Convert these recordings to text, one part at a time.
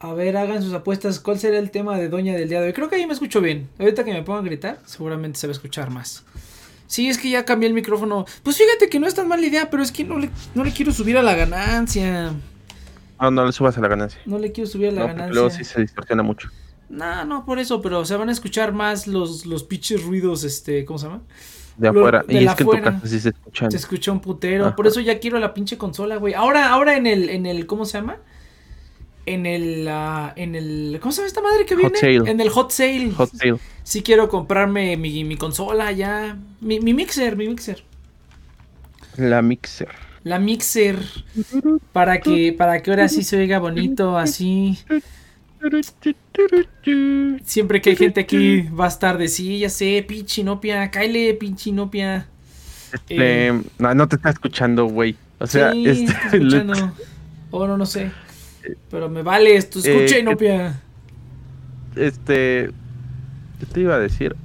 A ver, hagan sus apuestas. ¿Cuál será el tema de Doña del día de hoy? Creo que ahí me escucho bien. Ahorita que me pongan a gritar, seguramente se va a escuchar más. Sí, es que ya cambié el micrófono. Pues fíjate que no es tan mala idea, pero es que no le, no le quiero subir a la ganancia. No, no le subas a la ganancia. No le quiero subir a la No, ganancia. luego sí se distorsiona mucho. No, no, por eso, pero se van a escuchar más los, los pinches ruidos, este, ¿cómo se llama? De Lo- afuera. de y es que en tu afuera. casa sí se escuchan. Se escucha un putero. Ajá. Por eso ya quiero la pinche consola, güey. Ahora, ahora en el, en el, ¿cómo se llama? En el, ah, en el, ¿cómo se llama esta madre que Hot viene? sale. En el hot sale. Hot sale. Sí quiero comprarme mi, mi consola ya. Mi, mi mixer, mi mixer. La mixer. La mixer. Para que, para que ahora sí se oiga bonito, así. Siempre que hay gente aquí va a estar de sí, ya sé, pinche Inopia, cáele, pinche Inopia. Este, Eh. no, no te está escuchando, güey. O sea, sí, este, está escuchando. O no, no sé. Pero me vale esto, escucha Eh, Inopia. este, ¿qué te iba a decir?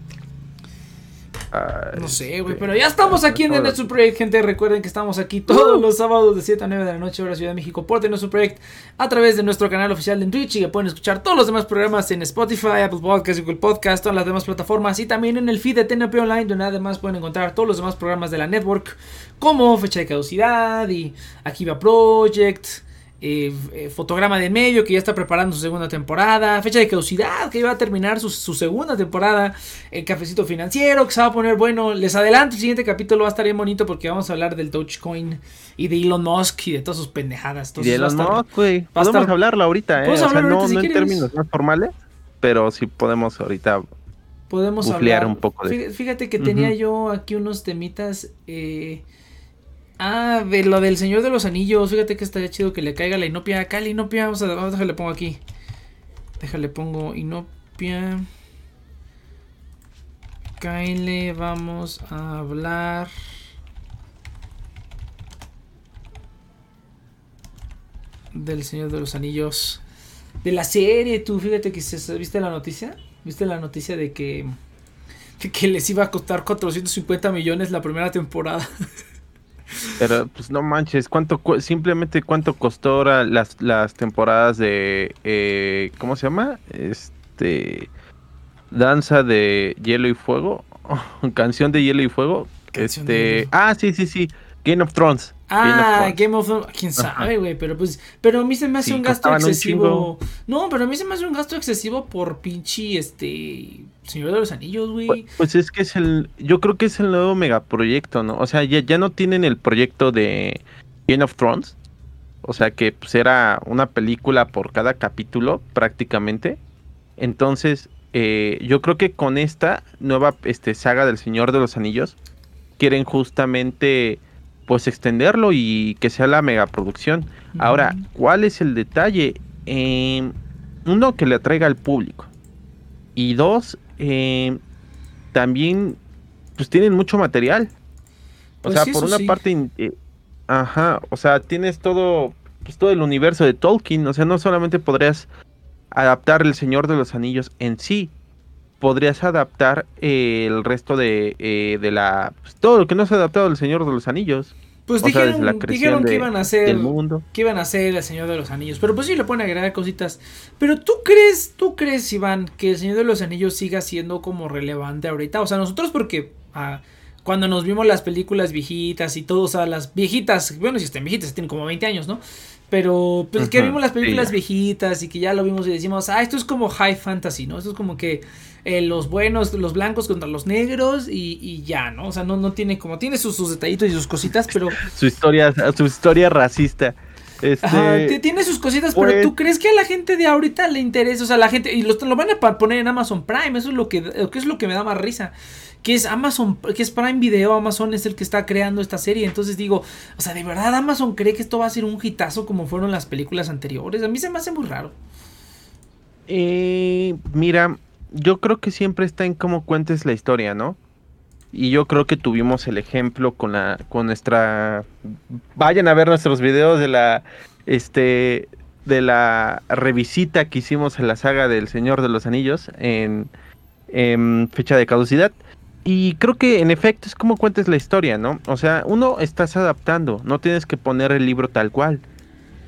No sé, güey, este, pero ya estamos aquí en The Netsu Project, gente. Recuerden que estamos aquí todos los sábados de 7 a 9 de la noche, hora Ciudad de México, por The Project, a través de nuestro canal oficial en Twitch y que pueden escuchar todos los demás programas en Spotify, Apple Podcasts, Google Podcast, todas las demás plataformas y también en el feed de TNP Online, donde además pueden encontrar todos los demás programas de la network, como Fecha de Caducidad y Akiva Project. Eh, eh, fotograma de medio que ya está preparando su segunda temporada, fecha de caducidad que iba a terminar su, su segunda temporada, el cafecito financiero que se va a poner bueno, les adelanto el siguiente capítulo va a estar bien bonito porque vamos a hablar del Dogecoin y de Elon Musk y de todas sus pendejadas. Y de Entonces va a Elon Musk, güey. Podemos estar- hablarlo ahorita, ¿eh? O sea, hablar no, ahorita si no en términos más formales, pero sí podemos ahorita. podemos hablar un poco de- Fí- Fíjate que tenía yo aquí unos temitas. eh, Ah, de lo del Señor de los Anillos. Fíjate que estaría chido que le caiga la inopia. Acá inopia. Vamos a, déjale pongo aquí. Déjale pongo inopia. Kyle, vamos a hablar. Del Señor de los Anillos. De la serie, tú, fíjate que se, ¿viste la noticia? ¿Viste la noticia de que, de que les iba a costar 450 millones la primera temporada? Pero, pues no manches, ¿cuánto cu- simplemente cuánto costó ahora las, las temporadas de. eh, ¿Cómo se llama? Este. Danza de Hielo y Fuego. canción de Hielo y Fuego. Canción este. Ah, sí, sí, sí. Game of Thrones. Ah. Game of Thrones. Quién sabe, güey. Pero pues. Pero a mí se me hace Sí, un gasto un excesivo. No, pero a mí se me hace un gasto excesivo por pinche este. Señor de los Anillos, güey. Pues, pues es que es el. Yo creo que es el nuevo megaproyecto, ¿no? O sea, ya, ya no tienen el proyecto de Game of Thrones. O sea, que pues era una película por cada capítulo, prácticamente. Entonces, eh, yo creo que con esta nueva este, saga del Señor de los Anillos, quieren justamente pues extenderlo y que sea la megaproducción. Ahora, Ujú. ¿cuál es el detalle? Eh, uno, que le atraiga al público. Y dos, eh, también, pues tienen mucho material. O Pues sea, sí, por una sí. parte, eh, ajá, o sea, tienes todo, pues todo el universo de Tolkien. O sea, no solamente podrías adaptar El Señor de los Anillos en sí, podrías adaptar eh, el resto de, eh, de la, pues, todo lo que no se ha adaptado del Señor de los Anillos. Pues o sea, desde dijeron, la dijeron que de- iban a hacer. mundo. que iban a hacer el Señor de los Anillos. Pero pues sí le pueden agregar cositas. Pero tú crees, tú crees, Iván, que el Señor de los Anillos siga siendo como relevante ahorita. O sea, nosotros porque ah, cuando nos vimos las películas viejitas y todo, o sea, las viejitas, bueno, si están viejitas, tienen como 20 años, ¿no? Pero pues que vimos las películas viejitas y que ya lo vimos y decimos, ah, esto es como high fantasy, ¿no? Esto es como que eh, los buenos, los blancos contra los negros y, y ya, ¿no? O sea, no, no tiene como, tiene sus, sus detallitos y sus cositas, pero... Su historia, su historia racista. Este, Ajá, tiene sus cositas, pero pues- ¿tú crees que a la gente de ahorita le interesa? O sea, la gente, y lo, lo van a poner en Amazon Prime, eso es lo que, lo que es lo que me da más risa. Que es Amazon, que es Prime Video, Amazon es el que está creando esta serie. Entonces digo, o sea, ¿de verdad Amazon cree que esto va a ser un hitazo como fueron las películas anteriores? A mí se me hace muy raro. Eh, mira, yo creo que siempre está en cómo cuentes la historia, ¿no? Y yo creo que tuvimos el ejemplo con la, con nuestra, vayan a ver nuestros videos de la, este, de la revisita que hicimos en la saga del Señor de los Anillos en, fecha de caducidad. y creo que en efecto es como cuentes la historia, ¿no? O sea, uno estás adaptando, no tienes que poner el libro tal cual.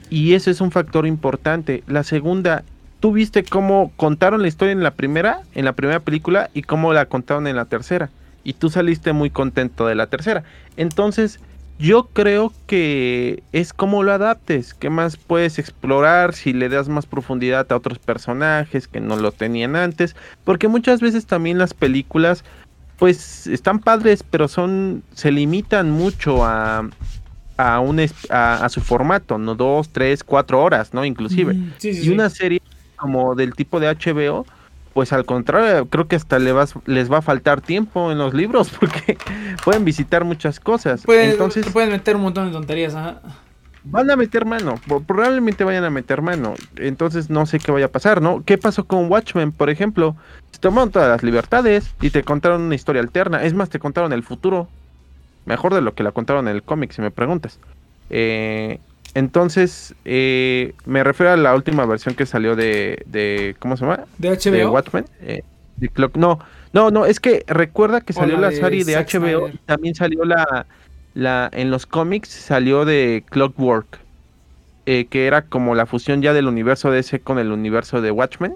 Y ese es un factor importante. La segunda, tú viste cómo contaron la historia en la primera, en la primera película, y cómo la contaron en la tercera. Y tú saliste muy contento de la tercera. Entonces, yo creo que es como lo adaptes, qué más puedes explorar si le das más profundidad a otros personajes que no lo tenían antes, porque muchas veces también las películas pues están padres, pero son se limitan mucho a a, un, a, su formato, no dos, tres, cuatro horas, ¿no? Inclusive. y una serie como del tipo de HBO, pues al contrario, creo que hasta le vas, les va a faltar tiempo en los libros porque pueden visitar muchas cosas. Entonces pueden meter un montón de tonterías. Van a meter mano, probablemente vayan a meter mano. Entonces no sé qué vaya a pasar, ¿no? ¿Qué pasó con Watchmen, por ejemplo? Se tomaron todas las libertades y te contaron una historia alterna. Es más, te contaron el futuro Mejor de lo que la contaron en el cómic, si me preguntas. Eh, entonces, eh, me refiero a la última versión que salió de, de ¿cómo se llama? De HBO. De Watchmen. Eh, no, no, no, es que recuerda que salió la, serie de, HBO. También salió la, la, en los cómics salió de Clockwork. que era como la fusión ya del universo de ese con el universo de Watchmen.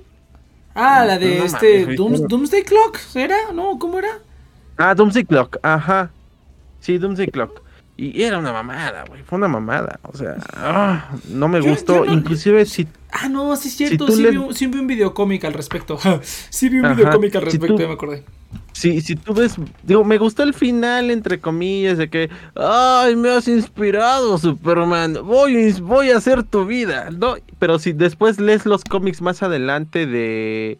Ah, la de este Doomsday Clock, ¿era? ¿No? ¿Cómo era? Ah, Doomsday Clock, ajá. Sí, Doomsday Clock. Y era una mamada, güey. Fue una mamada. O sea, ah, no me gustó. Inclusive si. Ah, no, sí es cierto. sí, vi un, sí, vi un, videocómic al respecto. sí vi un videocómic al respecto, ya me acordé. Sí, si tú ves, digo, me gustó el final, entre comillas, de que, ay, me has inspirado, Superman, voy, voy a hacer tu vida, ¿no? Pero si después lees los cómics más adelante de,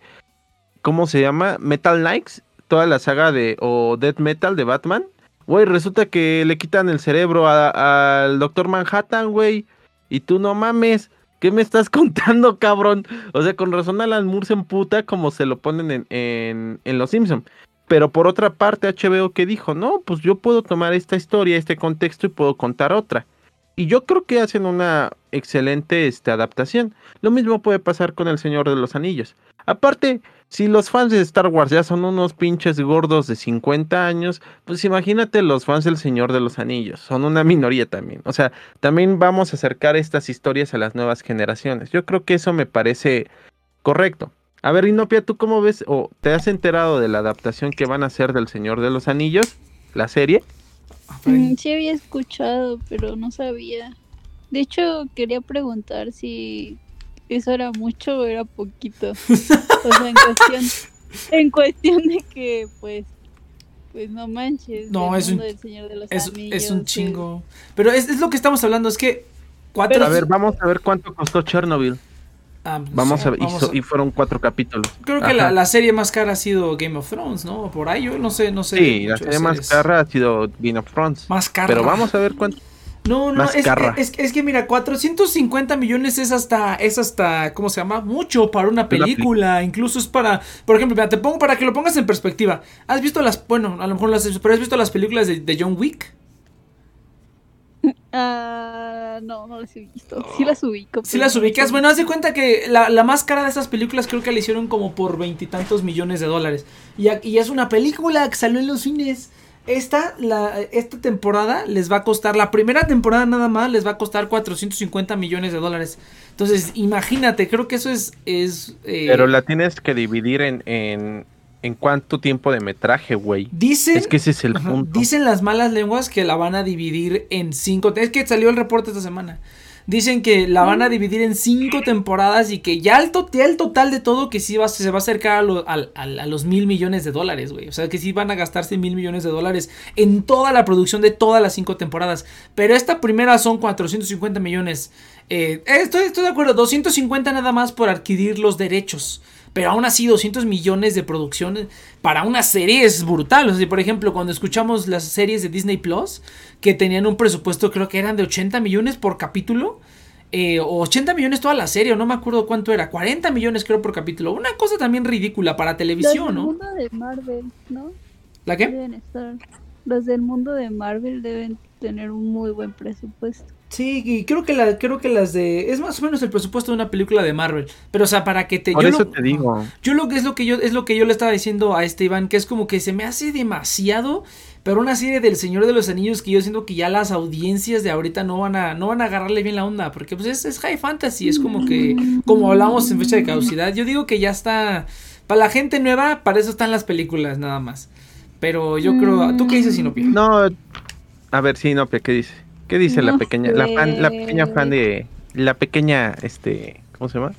¿cómo se llama? Metal Knights, toda la saga de, o Death Metal de Batman, Güey, resulta que le quitan el cerebro al Doctor Manhattan, güey. Y tú no mames. ¿Qué me estás contando, cabrón? O sea, con razón Alan Moore se emputa como se lo ponen en, en, Los Simpsons. Pero por otra parte, HBO que dijo, no, pues yo puedo tomar esta historia, este contexto y puedo contar otra. Y yo creo que hacen una excelente este, adaptación. Lo mismo puede pasar con El Señor de los Anillos. Aparte, si los fans de Star Wars ya son unos pinches gordos de 50 años, pues imagínate los fans del Señor de los Anillos, son una minoría también. O sea, también vamos a acercar estas historias a las nuevas generaciones. Yo creo que eso me parece correcto. A ver, Inopia, ¿tú cómo ves o te has enterado de la adaptación que van a hacer del Señor de los Anillos, la serie? Mm, sí había escuchado, pero no sabía. De hecho, quería preguntar si eso era mucho o era poquito. o sea, en cuestión, en cuestión de que, pues, pues no manches. No, es un, es, un chingo. Pero es, lo que estamos hablando, es que cuatro... A ver, vamos a ver cuánto costó Chernobyl. Ah, pues, vamos a ver, y, fueron cuatro capítulos. Creo que la, serie más cara ha sido Game of Thrones, ¿no? Por ahí yo no sé, no sé. Sí, la serie más cara ha sido Game of Thrones. Más cara. Pero vamos a ver cuánto. No, no, es que, es, es, que mira, 450 millones es hasta, es hasta, ¿cómo se llama? Mucho para una película, incluso es para, por ejemplo, te pongo para que lo pongas en perspectiva. ¿Has visto las, bueno, a lo mejor las, pero has visto las películas de, John Wick? Ah, no, no las he visto. Sí las ubico. Sí las ubicas. Bueno, haz de cuenta que la, la más cara de esas películas creo que la hicieron como por veintitantos millones de dólares. Y, y es una película que salió en los cines. Esta, la, esta temporada les va a costar, la primera temporada nada más les va a costar 450 millones de dólares. Entonces, imagínate, creo que eso es... es eh, Pero la tienes que dividir en, en, en cuánto tiempo de metraje, güey. Dicen... Es que ese es el punto. Dicen las malas lenguas que la van a dividir en cinco... Es que salió el reporte esta semana. Dicen que la van a dividir en cinco temporadas y que ya el, total de todo que sí va, se va a acercar a, los mil millones de dólares, güey. O sea que sí van a gastarse mil millones de dólares en toda la producción de todas las cinco temporadas. Pero esta primera son 450 millones. Eh, estoy, estoy de acuerdo, 250 nada más por adquirir los derechos. Pero aún así, 200 millones de producción para una serie es brutal. O sea, por ejemplo, cuando escuchamos las series de Disney Plus, que tenían un presupuesto, creo que eran de 80 millones por capítulo. Eh, o 80 millones toda la serie, o no me acuerdo cuánto era, 40 millones creo por capítulo. Una cosa también ridícula para televisión, ¿no? Los del mundo de Marvel, ¿no? ¿La qué? Los del mundo de Marvel deben tener un muy buen presupuesto. Sí, y creo que, la, creo que las de... Es más o menos el presupuesto de una película de Marvel. Pero, o sea, para que te... Por yo eso lo- te digo. Yo lo que es lo que yo es lo que yo le estaba diciendo a este Iván, que es como que se me hace demasiado, pero una serie del Señor de los Anillos que yo siento que ya las audiencias de ahorita no van a no van a agarrarle bien la onda, porque pues es, es high fantasy, es como que como hablamos en fecha de caducidad, yo digo que ya está para la gente nueva, para eso están las películas nada más. Pero yo creo, ¿tú qué dices, Sinopia? No, a ver, no, ¿qué dice? ¿Qué dice la pequeña, la fan, la pequeña fan de, la pequeña, este, ¿cómo se llama?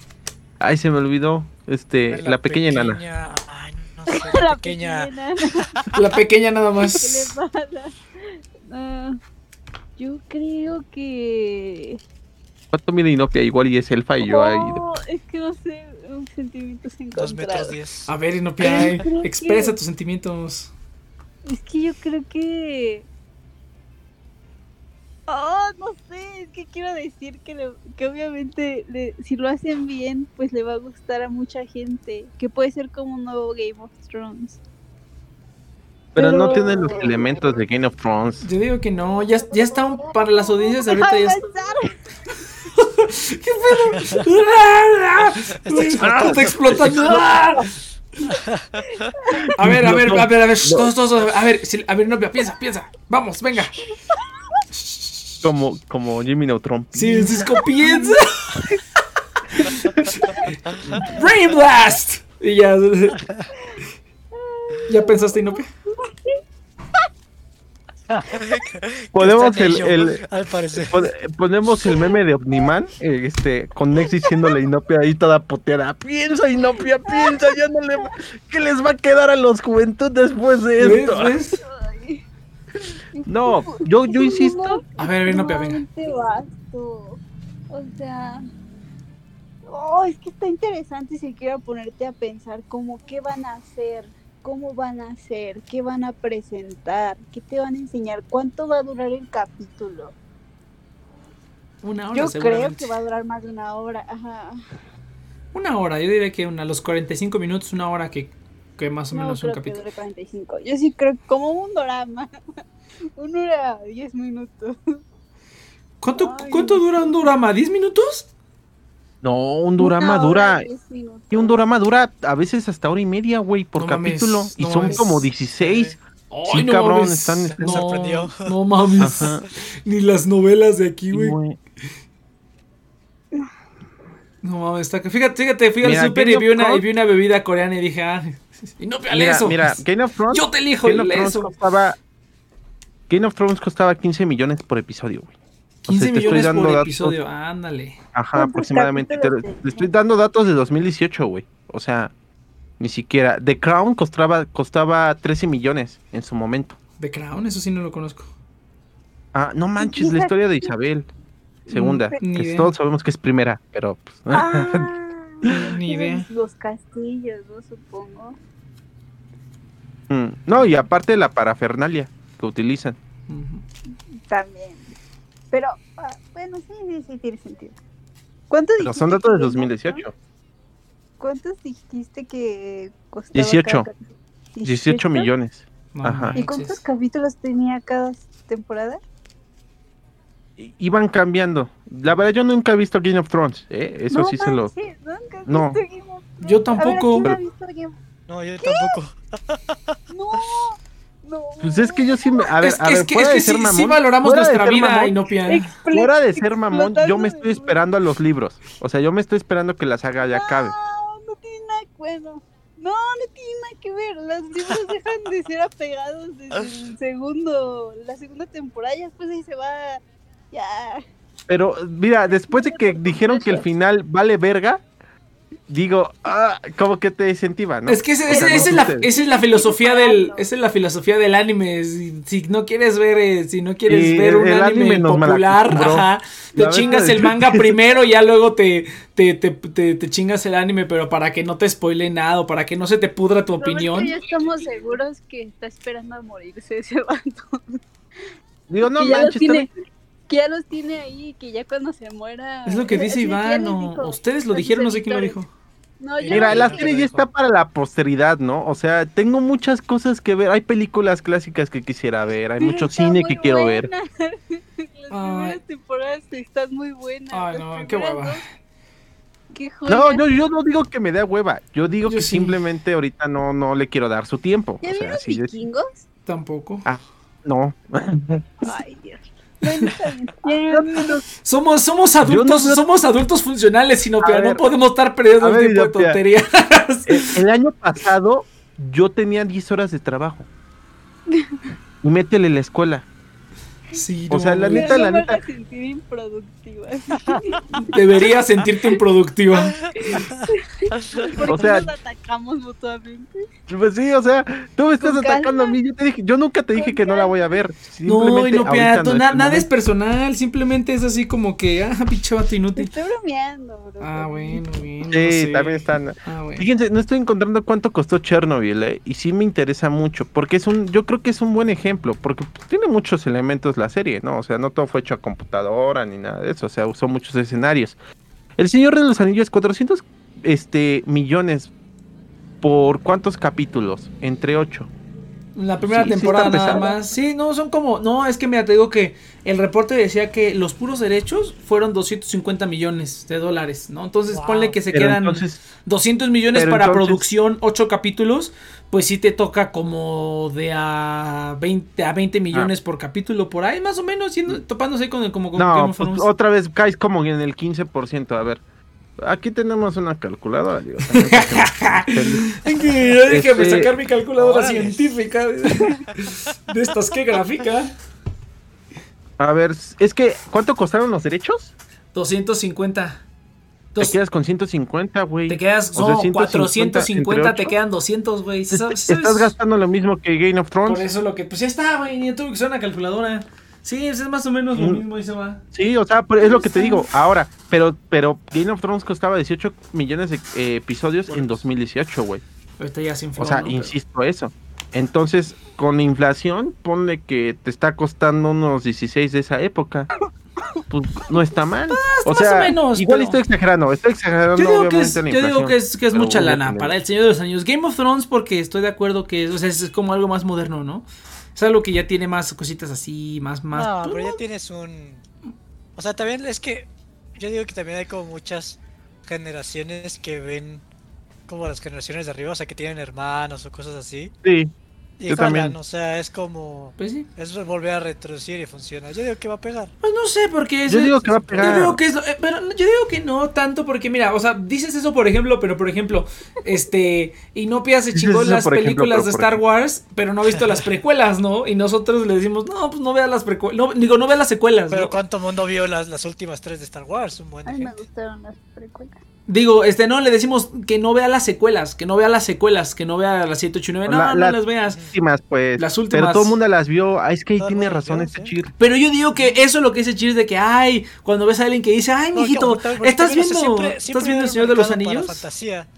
Ay, se me olvidó, este, la, pequeña, enana. Ay, no sé, la, La pequeña. pequeña. La pequeña nada ¿Qué le más. pasa? Ah, yo creo que. ¿Cuánto mide Inopia? Igual y es elfa y yo ahí. Oh, es que no sé, un sentimientos Dos metros diez. A ver, Inopia, eh, que- expresa tus sentimientos. Es que yo creo que. Oh, no sé, es que quiero decir que, le- que obviamente le- si lo hacen bien, pues le va a gustar a mucha gente. Que puede ser como un nuevo Game of Thrones. Pero no tiene los elementos de Game of Thrones. Yo digo que no, ya, ya están para las audiencias ahorita ¡Deja de ya! ¿Qué pedo? Está explotando. A ver, a ver, a ver, a ver, todos, todos, todos, a ver, a ver, no, piensa, piensa, vamos, venga. Como, como Jimmy Neutron. Sí, Cisco piensa. Brain Blast. Y ya. ¿Ya pensaste, Inopia? Podemos Está en el, el- Al parecer. pon- ponemos el meme de Omniman, eh, este, con Nex diciéndole a Inopia ahí toda poteada. Piensa, Inopia, piensa, ya no le ¿Qué les va a quedar a los juventud después de ¿Ves? esto? ¿Ves? Ay. No, yo, yo insisto. A ver, a ver, Inopia, venga. Sumamente vasto. O sea. Oh, es que está interesante si quiero ponerte a pensar como qué van a hacer, cómo van a hacer, qué van a presentar, qué te van a enseñar, cuánto va a durar el capítulo. Una hora, Yo creo que va a durar más de una hora. Ajá. Una hora, yo diría que una, los 45 minutos, una hora que, que más o No menos un creo que capítulo. dure 45. Yo sí creo como un drama. Una hora, 10 minutos. ¿Cuánto, Ay, ¿Cuánto dura un drama? ¿10 minutos? No, un drama dura. 10 minutos. Y un drama dura a veces hasta hora y media, güey, por No mames, capítulo. y no son mames. como 16. Sí, no cabrón, mames. están- Me no, sorprendió. No mames. Ajá. Ni las novelas de aquí, güey. No mames, está. Fíjate, fíjate, fui al super y vi, una, y vi una bebida coreana y dije, ah, y no Mira, eso. mira, Game of Thrones. Yo te elijo Game of Thrones eso. costaba. Game of Thrones costaba 15 millones por episodio, güey. 15 te estoy millones dando por datos. episodio, ándale. Ajá, ¿Cuántos aproximadamente. Te, estoy dando datos de 2018, güey. O sea, ni siquiera. The Crown costaba, costaba 13 millones en su momento. The Crown, eso sí no lo conozco. Ah, no manches, la historia de Isabel. Segunda. Ni que idea. todos sabemos que es primera, pero. Pues, Ah, Ni idea. Los castillos, ¿no? Supongo. mm, no, y aparte la parafernalia que utilizan. También. Pero, ah, bueno, sí, sí, sí, tiene sentido. ¿Cuánto Pero son datos de que- 2018. ¿Cuántos dijiste que costaba? 18. cada capítulo? 18 millones. No Ajá. ¿Y cuántos capítulos tenía cada temporada? Iban cambiando. La verdad, yo nunca he visto Game of Thrones. ¿eh? Eso No sí se lo. nunca No. visto Game of Thrones. Yo A ver, tampoco. ¿quién ha visto Game- No, yo tampoco. No, no. Pues es que yo sí me. A ver, es a ver, es que, fuera es que de sí, ser sí mamón. valoramos nuestra vida, mamón, Fuera de ser mamón, yo me estoy esperando a los libros. O sea, yo me estoy esperando que la saga ya acabe. No, no tiene nada, bueno, no, no tiene nada que ver. Los libros dejan de ser apegados desde el segundo, la segunda temporada, ya después ahí se va, ya. Pero mira, después de que dijeron que el final vale verga, digo, ah, como que te incentiva, ¿no? Es que ese- O sea, ese- no esa, es la, esa es la filosofía del, esa es la filosofía del anime. Si, si no quieres ver, eh, si no quieres ver un el anime, popular, ajá, te chingas el que- manga primero y ya luego te, te, te, te, te chingas el anime, pero para que no te spoile nada, o para que no se te pudra tu opinión. ya estamos seguros que está esperando a morirse ese vato. Digo, no manches, tiene, también- que ya los tiene ahí, que ya cuando se muera. Es lo que dice Iván, o ustedes lo dijeron, no sé quién lo dijo. No, Mira, no la serie ya está para la posteridad, ¿no? O sea, tengo muchas cosas que ver. Hay películas clásicas que quisiera ver, hay Pero mucho cine que quiero ver. Las primeras temporadas están muy buenas. Ay, Las no, qué hueva. dos, Qué joya. No, yo, yo no digo que me dé hueva. Yo digo Yo que sí. simplemente ahorita no, no le quiero dar su tiempo. ¿Ya O sea? Tampoco. no. Ay, Dios. No, Somos, somos adultos, no somos adultos funcionales, sino que no podemos estar perdiendo el ver, tiempo de tonterías. El, el año pasado yo tenía 10 horas de trabajo. Y métele la escuela. Sí, O no, sea, la neta, no la me neta. sentir improductiva. Deberías sentirte improductiva. ¿Por O qué sea- nos atacamos mutuamente? Pues sí, o sea, tú me estás atacando a mí. Yo, te dije, yo nunca te dije que no la voy a ver. No, Simplemente y no, ahorita Pia, no tú- es na- nada es personal, simplemente es así como que, ah, pinche vato Te inútil. estoy bromeando, bro. Ah, bueno, bien. no Sí, sé. también están. Ah, bueno. Fíjense, no estoy encontrando cuánto costó Chernobyl, ¿eh? y sí me interesa mucho, porque es un, yo creo que es un buen ejemplo, porque tiene muchos elementos la serie, ¿no? O sea, no todo fue hecho a computadora ni nada de eso, o sea, usó muchos escenarios. El Señor de los Anillos, 400 este, millones por cuántos capítulos, entre 8. La primera Sí, sí temporada está nada más. Sí, no, son como. No, es que mira, te digo que el reporte decía que los puros derechos fueron 250 millones de dólares, ¿no? Entonces Wow. ponle que se Pero quedan entonces, 200 millones para entonces- producción, 8 capítulos. Pues sí te toca como de a 20, a 20 millones por capítulo por ahí, más o menos, siendo, topándose con el como no, pues, otra vez caes como en el 15%, a ver. Aquí tenemos una calculadora, digo. déjame Este- sacar mi calculadora científica de, de estas que gráfica. A ver, es que, ¿cuánto costaron los derechos? 250. Te quedas con 150, güey. Te quedas, O sea, no, 150 450, entre te quedan 200, güey. Estás gastando lo mismo que Game of Thrones. Por eso lo que, pues ya está, güey, ni tuve que usar una calculadora. Sí, es más o menos lo Mm. mismo y se va. Sí, o sea, pero es lo que te digo. Ahora, pero pero Game of Thrones costaba 18 millones de eh, episodios en 2018, güey. Ahorita ya sin O sea, insisto eso. Entonces, con la inflación, ponle que te está costando unos 16 de esa época. Pues no está mal. o más sea, o menos, igual pero- estoy exagerando, estoy exagerando Yo digo que es, yo digo que es, que es pero mucha lana para el Señor de los Años. Game of Thrones porque estoy de acuerdo que es, o sea, es como algo más moderno, ¿no? Es algo que ya tiene más cositas así, más, más. No, pues, pero ya tienes un. O sea, también es que. Yo digo que también hay como muchas generaciones que ven como las generaciones de arriba, o sea, que tienen hermanos o cosas así. Sí, Y Yo jalan, también. o sea, es como. Pues sí. Es volver a retroducir y funciona. Yo digo que va a pegar. Pues no sé, porque es. yo digo que va a Yo pegar. digo que es, eh, pero yo digo que no tanto porque mira, o sea, dices eso por ejemplo, pero por ejemplo, este, Inopia se chingó eso las ejemplo, películas de Star ejemplo. Wars, pero no ha visto las precuelas, ¿no? Y nosotros le decimos, no, pues no vea las precuelas, no, digo, no vea las secuelas, Pero ¿no? ¿cuánto mundo vio las, las últimas tres de Star Wars? Un buen A mí me gente. gustaron las precuelas. Digo, este, no, le decimos que no vea las secuelas, que no vea las secuelas, que no vea las 7, 8 y 9, no, La- no la- las veas. últimas, pues. Las Pero últimas. todo el mundo las vio. Ah, es que ahí tiene las razón este sí. chir. Pero yo digo que eso es lo que dice Cheers de que, ay, cuando ves a alguien que dice, ay, No, mijito, ¿estás también, o sea, viendo, siempre- ¿estás viendo el Señor de los Anillos? fantasía.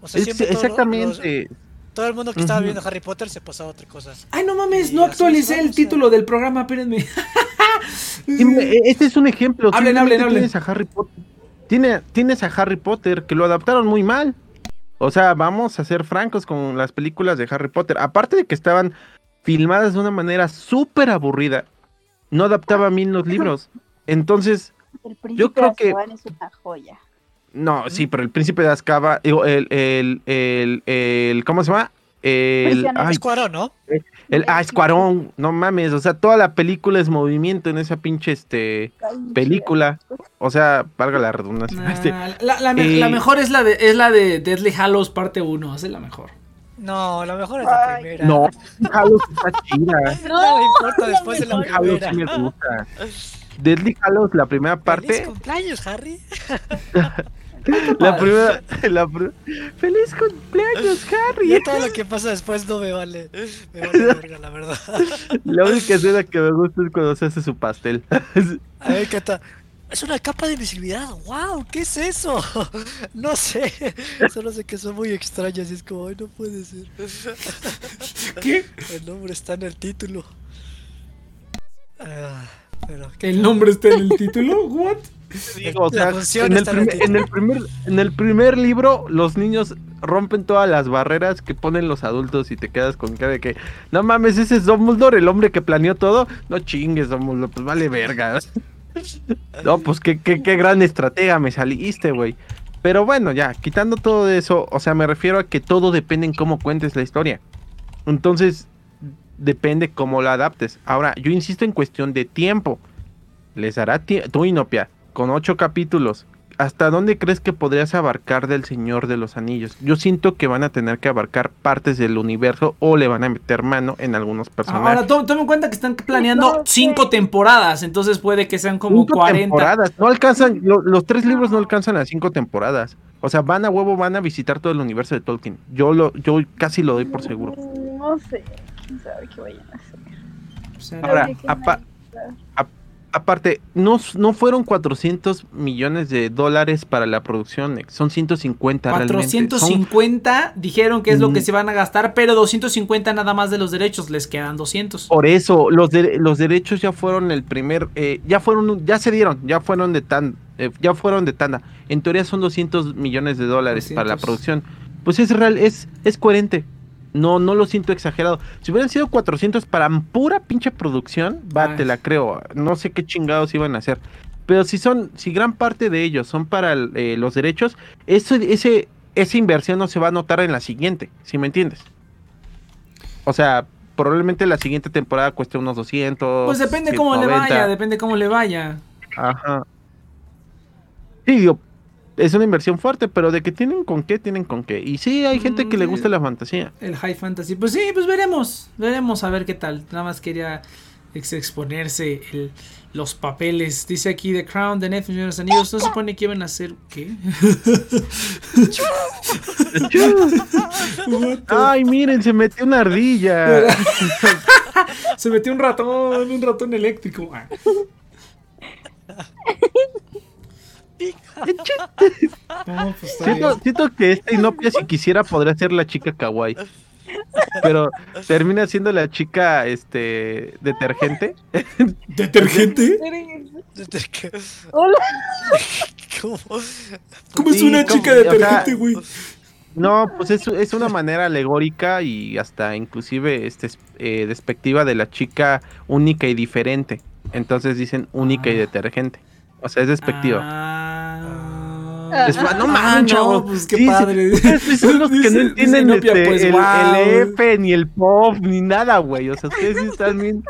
O sea, Es- exactamente. los- todo el mundo que estaba viendo Harry Potter se pasaba a otra cosa. Ay, no mames, Y no actualicé el título del programa, espérenme. Eh, Este es un ejemplo. Hablen, hablen, hablen. Tienes a Harry Potter. Tiene, tienes a Harry Potter que lo adaptaron muy mal. O sea, vamos a ser francos con las películas de Harry Potter. Aparte de que estaban filmadas de una manera súper aburrida, no adaptaba bien los libros. Entonces, El príncipe creo que- es una joya. no, sí, pero el príncipe de Azkaban, digo, el, el, el, el, ¿cómo se llama? El, ay, Es Cuarón, ¿no? El, ah, es Cuarón, no mames, o sea, toda la película es movimiento en esa pinche, este, película. O sea, valga la redundancia. este, la, la me- eh, la mejor es la de es la de Deadly Hallows parte 1, esa es la mejor. No, la mejor es la Ay, primera. no, Hallows está chida. No me importa después de la. Hallows primera. sí me gusta. Deadly Hallows, la primera ¡Feliz parte, cumpleaños, Harry! la primera, la pr- ¡Feliz cumpleaños, Harry! Ya todo lo que pasa después no me vale. Me vale verga, la verdad. La única escena que me gusta es cuando se hace su pastel. A ver, Cata. Es una capa de invisibilidad. ¡Wow! ¿Qué es eso? No sé. Solo sé que son muy extrañas y es como, ay, no puede ser. ¿Qué? El nombre está en el título. Ah, pero, ¿qué ¿El nombre está en el título? ¿What? Digo, o La sea, función en el, primer, metida. en, el primer, en el primer libro, los niños rompen todas las barreras que ponen los adultos y te quedas con cara de que, no mames, ese es Dumbledore, el hombre que planeó todo. No chingues, Dumbledore, pues vale verga. No, pues qué, qué, qué gran estratega me saliste, güey. Pero bueno, ya, quitando todo eso, o sea, me refiero a que todo depende en cómo cuentes la historia. Entonces, depende cómo la adaptes. Ahora, yo insisto en cuestión de tiempo. Les dará tiempo. Tú, Inopia, con ocho capítulos. ¿Hasta dónde crees que podrías abarcar del Señor de los Anillos? Yo siento que van a tener que abarcar partes del universo o le van a meter mano en algunos personajes. Ahora, tome, tome en cuenta que están planeando cinco temporadas, entonces puede que sean como Cinco 40. temporadas. No alcanzan, lo- los tres libros no alcanzan las cinco temporadas. O sea, van a huevo, van a visitar todo el universo de Tolkien. Yo lo, yo casi lo doy por seguro. No sé. No sabe qué vayan a hacer. Sea, Ahora, apa- a- aparte, no, no fueron 400 millones de dólares para la producción, son 150 realmente. Son- 450 dijeron que es lo que Mm. se van a gastar, pero 250 nada más de los derechos, les quedan 200. Por eso, los, de- los derechos ya fueron el primer, eh, ya fueron, ya se dieron, ya fueron de tan, eh, ya fueron de tanda. En teoría son 200 millones de dólares para la 200. producción. Pues es real, es, es coherente. No, no lo siento exagerado. Si hubieran sido 400 para pura pinche producción, va, Ay. te la creo. No sé qué chingados iban a hacer. Pero si son, si gran parte de ellos son para eh, los derechos, eso, ese, esa inversión no se va a notar en la siguiente, si me entiendes. O sea, probablemente la siguiente temporada cueste unos 200. Pues depende cómo le 190. vaya, depende cómo le vaya. Ajá. Sí, digo, es una inversión fuerte, pero de que tienen con qué, tienen con qué. Y sí, hay gente que le Mm, gusta la fantasía. El High Fantasy. Pues sí, pues veremos. Veremos a ver qué tal. Nada más quería ex- exponerse el- los papeles. Dice aquí The Crown, The Netflix, de los Anillos. ¿No se supone que iban a hacer qué? Ay, miren, se metió una ardilla. se metió un ratón, un ratón eléctrico. No, pues Siento, que esta Inopia, si quisiera, podría ser la chica kawaii. Pero termina siendo la chica, este, detergente. ¿Detergente? Hola. ¿Cómo? ¿Cómo es Sí, una ¿cómo? chica O sea, detergente, güey? No, pues es, es una manera alegórica y hasta inclusive este, es- eh, despectiva de la chica única y diferente. Entonces dicen única y Ah. detergente. O sea, es despectiva. Ah. Es no Ah, mames, chavos. pues qué Sí, sí, padre. Ustedes son los que Dice- no entienden este, pues, el, wow. el F, ni el pop, ni nada, güey. O sea, ustedes sí están bien.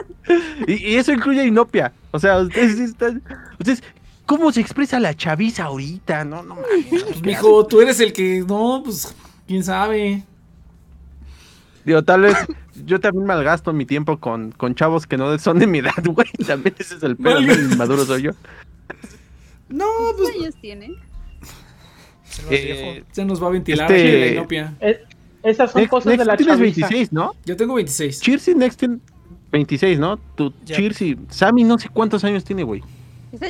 Y, y eso incluye a Inopia. O sea, ustedes sí están. Ustedes, ¿cómo se expresa la chaviza ahorita? No, no mames. Pues, mijo, tú eres el que. No, pues. Quién sabe. Digo, tal vez yo también malgasto mi tiempo con, con chavos que no son de mi edad, güey. También ese es el pedo, ¿no? Inmaduro soy yo. No, pues. ¿Cuántos años tiene? Es el más Eh. Se nos va a ventilar Este- aquí la inopia. Eh, esas son Next, cosas Next, de la tienes chaviza. 26, ¿no? Yo tengo 26. Cheersy Next tiene 26, ¿no? Tu. Cheersy. Sammy no sé cuántos años tiene, güey.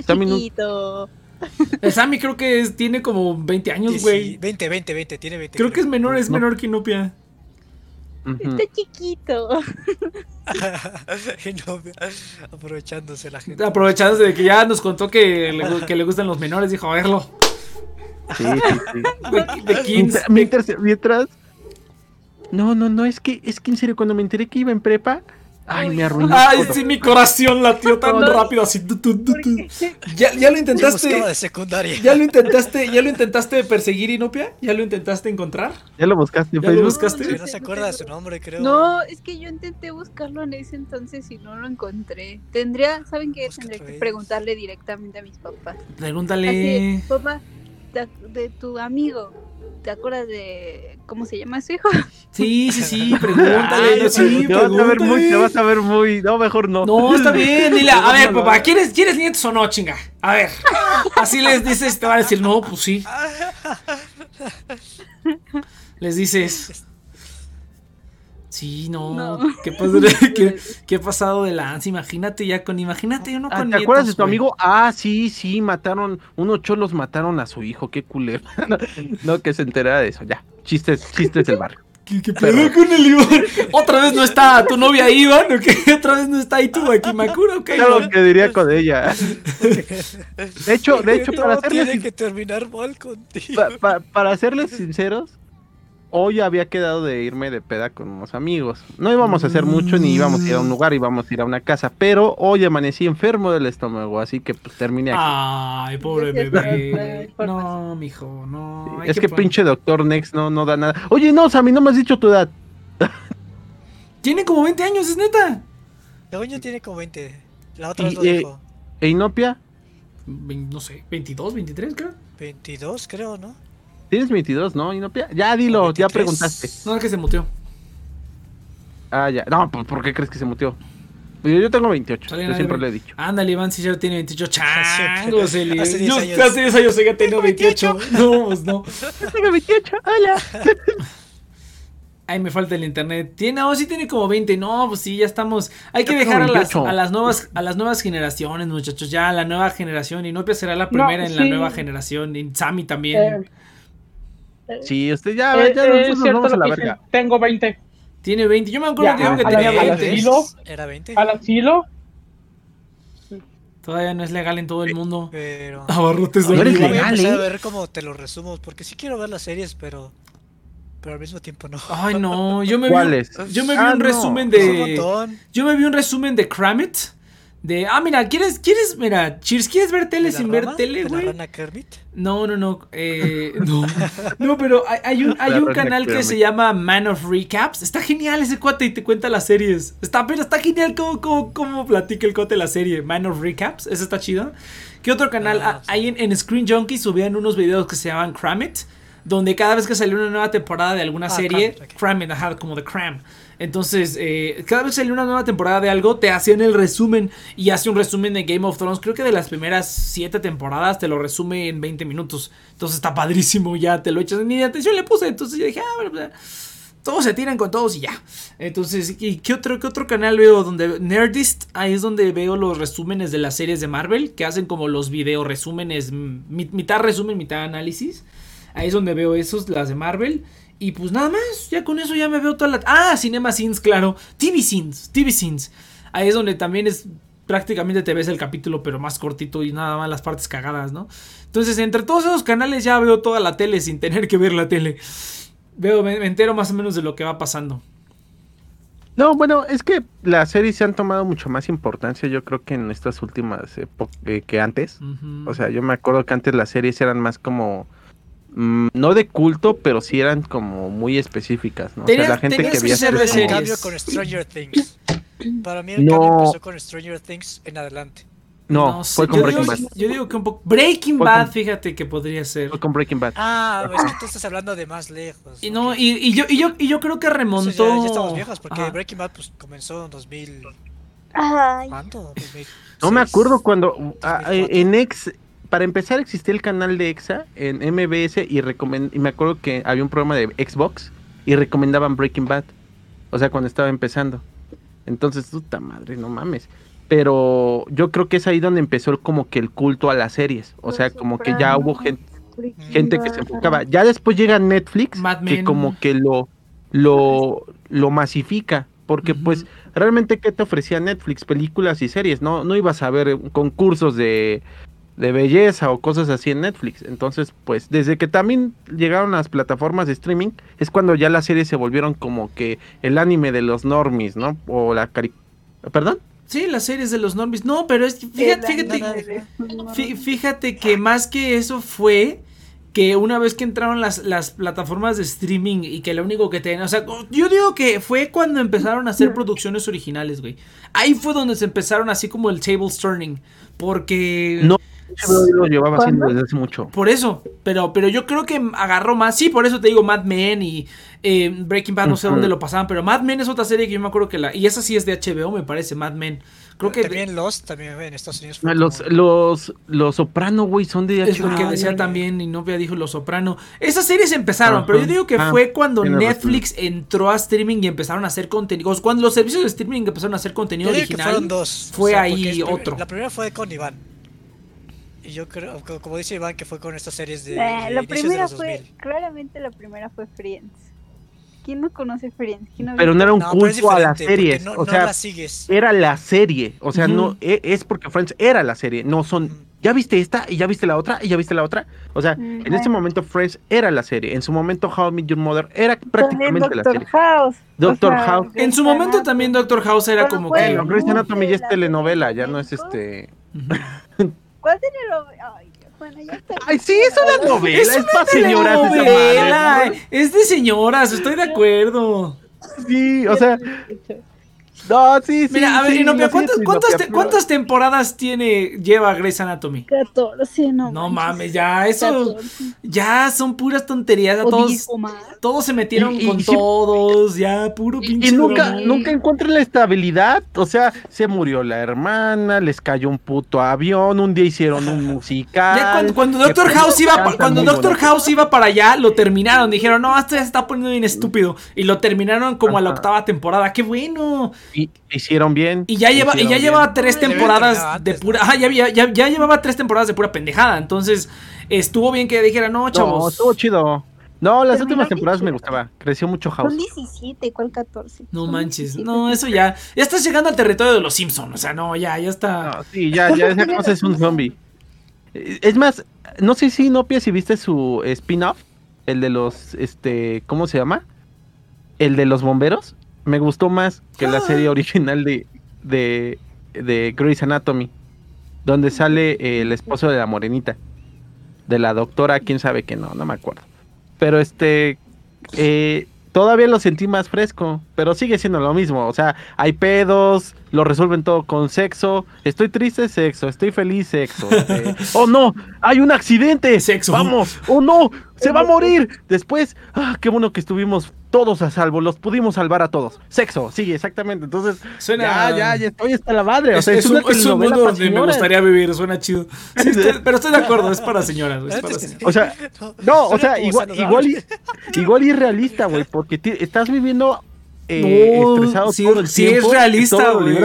También un- chiquito. El Sammy creo que es- tiene como 20 años, Sí, güey. 20, 20, 20, tiene 20. Creo que es menor, es No. menor que Inopia. Está chiquito. Y no, aprovechándose la gente. Aprovechándose de que ya nos contó que le, gu- que le gustan los menores, dijo, a verlo. Sí, sí, sí. De, de 15. Mientras, mientras, mientras- No, no, no, es que, es que en serio, cuando me enteré que iba en prepa, ay, me arruinó. Ay, sí, mi corazón latió tan No. rápido así. tu, tu, tu, tu. Ya, ya lo intentaste. de secundaria. ¿Ya lo intentaste, ya lo intentaste perseguir Inopia? ¿Ya lo intentaste encontrar? ¿Ya lo buscaste en ¿Ya lo buscaste? No se acuerda de su nombre, creo. No, es que yo intenté buscarlo en ese entonces y no lo encontré. Tendría, ¿saben qué? Busca Tendría que vez. preguntarle directamente a mis papás. Pregúntale. Así, papá, ¿te ac- de tu amigo, ¿te acuerdas de cómo se llama su hijo? Sí, sí, sí, pregúntale. Ay, sí, te vas a ver muy, te vas a ver muy, no, mejor no. No, está bien, dile, a ver, papá. ¿quieres, ¿quieres nietos o no, chinga? A ver. Así les dices, te van a decir, no, pues sí. Les dices. Sí, no. No. ¿Qué, pasó- qué, qué ha pasado de lanza? Imagínate ya con. Imagínate uno Ah, con ¿Te acuerdas de nietos, tu amigo? Ah, sí, sí, mataron, unos cholos mataron a su hijo, qué culero. no, que se enterara de eso, ya. Chistes, chistes del barrio. ¿Qué, qué pedo con el Iván? ¿Otra vez no está tu novia Iván o qué? ¿Otra vez no está ahí tu Akimakura o qué? Claro Iván? que diría con ella. De hecho, de hecho, para serles, tiene que terminar mal contigo. pa- pa- para serles sinceros, hoy había quedado de irme de peda con unos amigos. No íbamos a hacer mucho ni íbamos a ir a un lugar, íbamos a ir a una casa. Pero hoy amanecí enfermo del estómago, así que pues terminé aquí. Ay, pobre bebé. No, mijo, no. hay es que poner- pinche doctor Next no, no da nada. Oye, no, Sammy, no me has dicho tu edad. Tiene como 20 años, es neta. Según yo tiene como 20. La otra lo eh, dijo. ¿E Inopia? No sé, 22, 23, creo. 22, creo, ¿no? Tienes 22, ¿no, Inopia? Ya dilo, ya 23. preguntaste. No, es que se muteó. Ah, ya. No, pues ¿por qué crees que se? Pues yo, yo tengo 28, Sale yo siempre le he dicho. Ándale, Iván, si ya tiene 28 Hace- changos. el- hace 10 Yo años. hace 10 años ya tengo 28. No, pues no. Yo tengo 28, hola. Ay, me falta el internet. Tiene, no, sí tiene como 20. No, pues sí, ya estamos. Hay que dejar a las, 28. a las nuevas a las nuevas generaciones, muchachos. Ya la nueva generación. Y Nopia será la No, primera en la nueva generación. Y Sammy también. Eh, Sí, usted ya, eh, ya eh, nosotros es nos cierto vamos a lo la verga. dicen, Tengo 20. Tiene 20. Yo me acuerdo Ya, que que tenía a la- 20. asilo. Era 20. Al asilo. Todavía no es legal en todo el mundo. Pero. Abarrotes de No eres Voy a oliva. legal, empezar ¿eh? a ver cómo te lo resumo. Porque sí quiero ver las series, pero. Pero al mismo tiempo no. Ay, no. Yo me vi. un- ¿Cuáles? Yo me vi Ah, un no. resumen de. Yo me vi un resumen de Kramit. De, ah, mira, ¿quieres, quieres, mira, Cheers, ¿quieres ver tele ¿De la sin ver tele, ¿De la güey? rana Kermit? No, no, no, eh, no, no, pero hay, hay un, hay un canal que se llama Man of Recaps. Está genial ese cuate y te cuenta las series. Está, pero está genial cómo, cómo, cómo platica el cuate la serie. Man of Recaps, ese está chido. ¿Qué otro canal? Ah, Ah, sí. Ahí en, en Screen Junkie subían unos videos que se llaman Cramit, donde cada vez que salía una nueva temporada de alguna Ah, serie, Cram It, ok. Cram como de Cram. Entonces, eh, cada vez que salía una nueva temporada de algo, te hacían el resumen y hace un resumen de Game of Thrones. Creo que de las primeras siete temporadas te lo resume en 20 minutos. Entonces está padrísimo, ya te lo echas. Ni atención le puse. Entonces yo dije, ah, bueno, pues, todos se tiran con todos y ya. Entonces, ¿y qué otro, qué otro canal veo? Donde Nerdist, ahí es donde veo los resúmenes de las series de Marvel, que hacen como los video resúmenes, mi- mitad resumen, mitad análisis. Ahí es donde veo esos, las de Marvel. Y pues nada más, ya con eso ya me veo toda la... Ah, Cinema Scenes, claro. TV Scenes, TV Scenes. Ahí es donde también es... Prácticamente te ves el capítulo, pero más cortito y nada más las partes cagadas, ¿no? Entonces, entre todos esos canales ya veo toda la tele sin tener que ver la tele. Veo, me, me entero más o menos de lo que va pasando. No, bueno, es que las series se han tomado mucho más importancia, yo creo que en estas últimas épocas que antes. O sea, yo me acuerdo que antes las series eran más como mm, no de culto, pero sí eran como muy específicas, ¿no? o Tenías- sea, la gente tenías que que veía cambio con Stranger Things. Para mí el No. cambio empezó con Stranger Things en adelante. No, sé, fue con yo Breaking digo, Bad. Yo digo que un poco... Breaking Fue Bad, con- fíjate que podría ser. Fue con Breaking Bad. Ah, es que tú estás hablando de más lejos. Y no, y, y yo, y, yo, y yo creo que remontó... ya, ya estamos viejos porque Ajá. Breaking Bad pues, comenzó en 2000. Ay, ¿Cuánto? 2006. No me acuerdo cuando 2004. eh, en Ex, para empezar existía el canal de Exa en MBS y, recomen- y me acuerdo que había un programa de Xbox y recomendaban Breaking Bad. O sea, cuando estaba empezando. Entonces, puta madre, no mames. Pero yo creo que es ahí donde empezó el- como que el culto a las series. O sea, como que ya hubo gente, gente que se enfocaba. Ya después llega Netflix, que como que lo, lo, lo masifica. Porque pues realmente qué te ofrecía Netflix, películas y series, no, no ibas a ver concursos de, de belleza o cosas así en Netflix. Entonces, pues desde que también llegaron las plataformas de streaming, es cuando ya las series se volvieron como que el anime de los normies, ¿no? O la cari ¿Perdón? Sí, las series de los normies. No, pero es que fíjate, fíjate, fí- fíjate que más que eso fue que una vez que entraron las, las plataformas de streaming y que lo único que tenían, o sea, yo digo que fue cuando empezaron a hacer producciones originales, güey. Ahí fue donde se empezaron así como el table turning, porque... No, HBO lo llevaba haciendo desde hace mucho. Por eso, pero, pero yo creo que agarró más. Sí, por eso te digo Mad Men y eh, Breaking Bad, no sé dónde lo pasaban, pero Mad Men es otra serie que yo me acuerdo que la. Y esa sí es de HBO, me parece, Mad Men. Creo que También Lost, también en Estados Unidos. fue Ah, Los, como- los, los soprano, güey, son de es lo que HBO. decía también y Novia dijo Los Soprano. Esas series empezaron, Ajá. pero yo digo que Ah, fue cuando razón. Netflix entró a streaming y empezaron a hacer contenido. Cuando los servicios de streaming empezaron a hacer contenido Yo digo que original. fueron dos. fue ahí otro. La primera fue con Iván. Y yo creo, co- como dice Iván, que fue con estas series de, Eh, de la de primera los fue, 2000. claramente la primera fue Friends. ¿Quién no conoce Friends? ¿Quién no Pero no era un No, culto a las series. No, o no sea, la sigues. era la serie. O sea, no e- es porque Friends era la serie. No son. Ya viste esta y ya viste la otra y ya viste la otra. O sea, Mm, en este bueno. momento Friends era la serie. En su momento How I Met Your Mother era prácticamente la Doctor serie. House. Doctor O sea, House. En su momento también Doctor House era Pero como que. Bueno, Grey's. Anatomy ya es La telenovela, ya no es este. Ay, bueno, ya está. Ay, sí, es una novela, es, para señoras esa Telenovela, madre, Es de señoras, estoy de acuerdo. Sí, o sea, no, sí, sí. Mira, a ver, sí, Inopia, ¿cuántas, siento, cuántas, Inopia, te- pero- cuántas temporadas tiene lleva Grey's Anatomy? 14, no. No mames, ya, eso. 14. Ya son puras tonterías. Todos, 10 o más. todos se metieron Y- y con todos, ya, puro Y, pinche. y nunca, drama. nunca encuentran la estabilidad. O sea, se murió la hermana, les cayó un puto avión, un día hicieron un musical. Ya cuando, Doctor House iba pa- cuando Doctor bonito. House iba para allá, lo terminaron. Dijeron, no, esto ya se está poniendo bien estúpido. Y lo terminaron como a la octava temporada. ¡Qué bueno! Y hicieron bien. Y ya lleva, y ya bien. llevaba tres temporadas de pura. ¿no? Ajá, ya, ya, ya, ya llevaba tres temporadas de pura pendejada. Entonces, estuvo bien que dijera, no, No, chavos. estuvo chido. No, las Terminó últimas temporadas me gustaba. Creció mucho House. Son 17, ¿cuál 14? No manches. 17. No, eso ya. Ya estás llegando al territorio de los Simpsons. O sea, no, ya, ya está. No, sí, ya, ya esa cosa es un zombie. Es más, no sé si Nopia si viste su spin-off, el de los, este, ¿cómo se llama? El de los bomberos. Me gustó más que la Ah. serie original de, de, de Grey's Anatomy, donde sale eh, el esposo de la morenita, de la doctora, quién sabe que no, no me acuerdo. Pero este, eh, todavía lo sentí más fresco, pero sigue siendo lo mismo. O sea, hay pedos, lo resuelven todo con sexo. Estoy triste, sexo. Estoy feliz, sexo. este, oh no, hay un accidente. Sexo. Vamos. Oh no, se va a morir. Después, ah, qué bueno que estuvimos todos a salvo. Los pudimos salvar a todos. Sexo, sí, exactamente. Entonces, Suena. ya, ya, ya estoy hasta la madre. O sea, es es, un, es mundo donde me gustaría vivir, suena chido. Sí, estoy- pero estoy de acuerdo, es para señoras, es para. O sea, No, o sea, igual, igual, y, igual y realista, güey, porque estás viviendo eh, No, estresado sí, todo el sí tiempo. es realista, güey.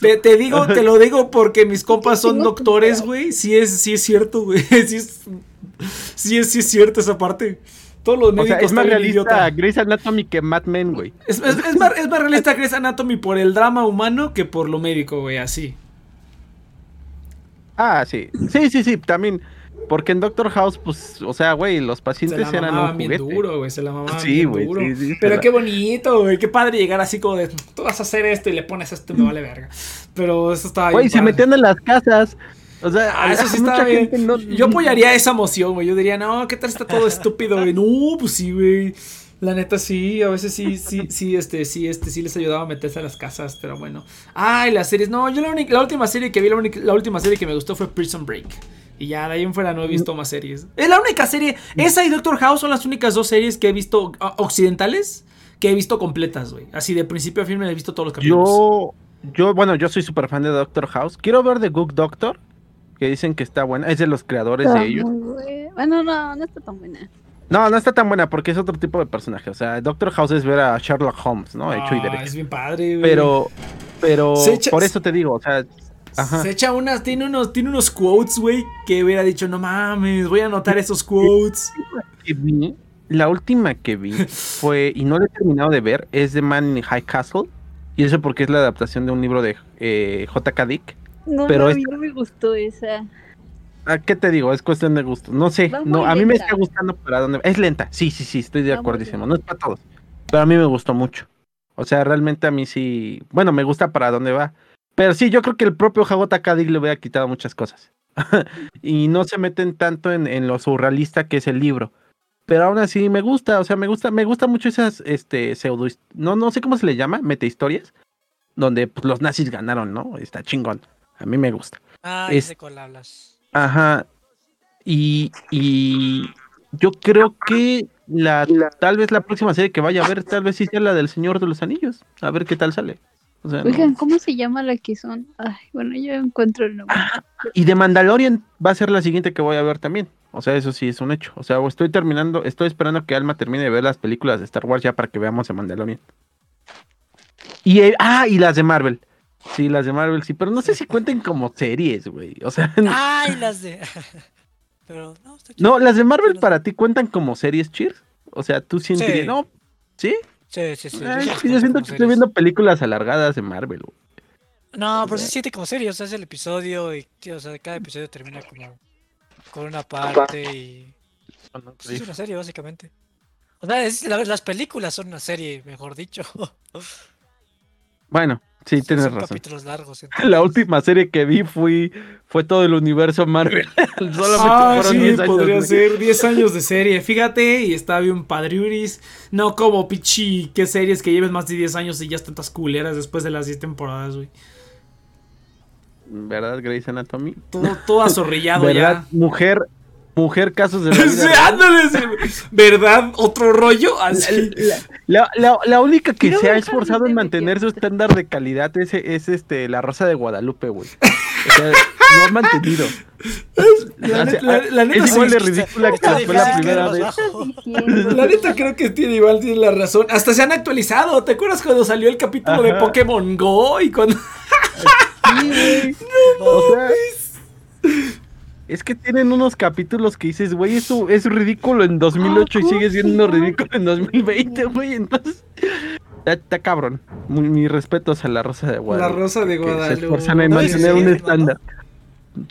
Te, te digo, te lo digo porque mis compas son doctores, güey. Sí es, sí es cierto, güey. Sí es, sí es, sí es cierto esa parte. Todos los O médicos sea, es más bien realista. Grey's Anatomy que Mad Men, güey. Es, es- es más, es más realista Grey's Anatomy por el drama humano que por lo médico, güey, así. Ah, sí. Sí, sí, sí, también. Porque en Doctor House, pues, o sea, güey, los Se pacientes la eran un bien juguete. duro, güey, se la mamaban Sí, bien duro. sí, sí, se Pero la- qué bonito, güey, qué padre llegar así como de, tú vas a hacer esto y le pones esto y me vale verga. Pero eso estaba Güey, bien se metían en las casas. O sea, Ah, eso sí está bien. no- Yo apoyaría esa emoción, güey. Yo diría, no, ¿qué tal está todo estúpido, güey? No, pues sí, güey. La neta sí, a veces sí, sí, sí, este, sí, este, sí les ayudaba a meterse a las casas, pero bueno. Ay, las series, no, yo la única, la última serie que vi, la, única- la última serie que me gustó fue Prison Break. Y ya de ahí en fuera no he visto más series. Es la única serie, esa y Doctor House son las únicas dos series que he visto ah, occidentales que he visto completas, güey. Así de principio a fin me he visto todos los capítulos. Yo, yo, bueno, yo soy súper fan de Doctor House. Quiero ver The Good Doctor, que dicen que está buena. Es de los creadores Está de ellos. Bueno, no, no está tan buena. No, no está tan buena porque es otro tipo de personaje. O sea, Doctor House es ver a Sherlock Holmes, ¿no? Hecho y Ah, derecho. Es bien padre, güey. Pero, pero, echa- por eso te digo, o sea, ajá. Se echa unas, tiene unos, tiene unos quotes, güey, que hubiera dicho, no mames, voy a anotar esos quotes. que vi- la última que vi fue, y no la he terminado de ver, es The Man in High Castle. Y eso porque es la adaptación de un libro de eh, J.K. Dick. No, Pero no, es- a mí no me gustó esa. ¿A qué te digo? Es cuestión de gusto. No sé, Va no, a mí me está gustando para dónde Es lenta, sí, sí, sí, estoy de acuerdísimo. No es para todos. Pero a mí me gustó mucho. O sea, realmente a mí sí. Bueno, me gusta para dónde va. Pero sí, yo creo que el propio J.K. Dick le hubiera quitado muchas cosas. y no se meten tanto en, en lo surrealista que es el libro. Pero aún así me gusta, o sea, me gusta, me gusta mucho esas este pseudo no, no sé cómo se le llama, metahistorias, donde pues, los nazis ganaron, ¿no? Está chingón. A mí me gusta. Ah, Es- sé cuál hablas. Ajá. Y, y yo creo que la, tal vez la próxima serie que vaya a ver, tal vez sí sea la del Señor de los Anillos. A ver qué tal sale. O sea, no. Oigan, ¿cómo se llama la que son? Ay, bueno, yo encuentro el nombre. Y de Mandalorian va a ser la siguiente que voy a ver también. O sea, eso sí es un hecho. O sea, estoy terminando, estoy esperando que Alma termine de ver las películas de Star Wars ya para que veamos de Mandalorian. Y eh, ah, y las de Marvel. Sí, las de Marvel, sí, pero no sé si cuenten como series, güey. O sea, Ay, las de. Pero no, está chido. no, las de Marvel para ti cuentan como series, Cheers. O sea, tú sientes, Sí. no, ¿sí? Sí, sí, sí. Ay, sí, es que yo siento que estoy viendo películas alargadas de Marvel, güey. No, pero se siente como serio, o sea, es el episodio y, tío, o sea, cada episodio termina como con una parte y... pues, es una serie, básicamente. O sea, es- la- las películas son una serie, mejor dicho. Bueno, sí, tienes son razón. capítulos largos. La última serie que vi fui, fue todo el universo Marvel. Solamente Ah, fueron sí, 10 años, podría ser 10 años de serie. Fíjate, y está bien padriuris. No como pichi, qué series que lleves más de 10 años y ya están tantas culeras después de las 10 temporadas, güey. ¿Verdad, Grey's Anatomy? Todo, todo azorrillado ¿Verdad? ya. Mujer, mujer, casos de la Sí, vida real. ándale, sí, ¿verdad? Otro rollo. Así. La, la- la única que Quiero se ha esforzado en mantener su estándar de calidad es, es este la Rosa de Guadalupe, güey. O sea, lo ha mantenido. La neta- la- la neta es sí igual de existe. ridícula que Está fue la difícil primera que vez. los ¿Qué bajo. estás diciendo? La neta creo que tiene igual tiene la razón. Hasta se han actualizado. ¿Te acuerdas cuando salió el capítulo de. Pokémon Go? Y cuando. Sí, güey. O sea, es que tienen unos capítulos que dices, güey, eso es ridículo en 2008 y ¿cómo sigue siendo ridículo en 2020, güey. Entonces, está, está cabrón. Muy- mis respetos a la Rosa de La Guadalupe. Rosa de que se Guadalupe. esfuerzan en No, mantener un estándar.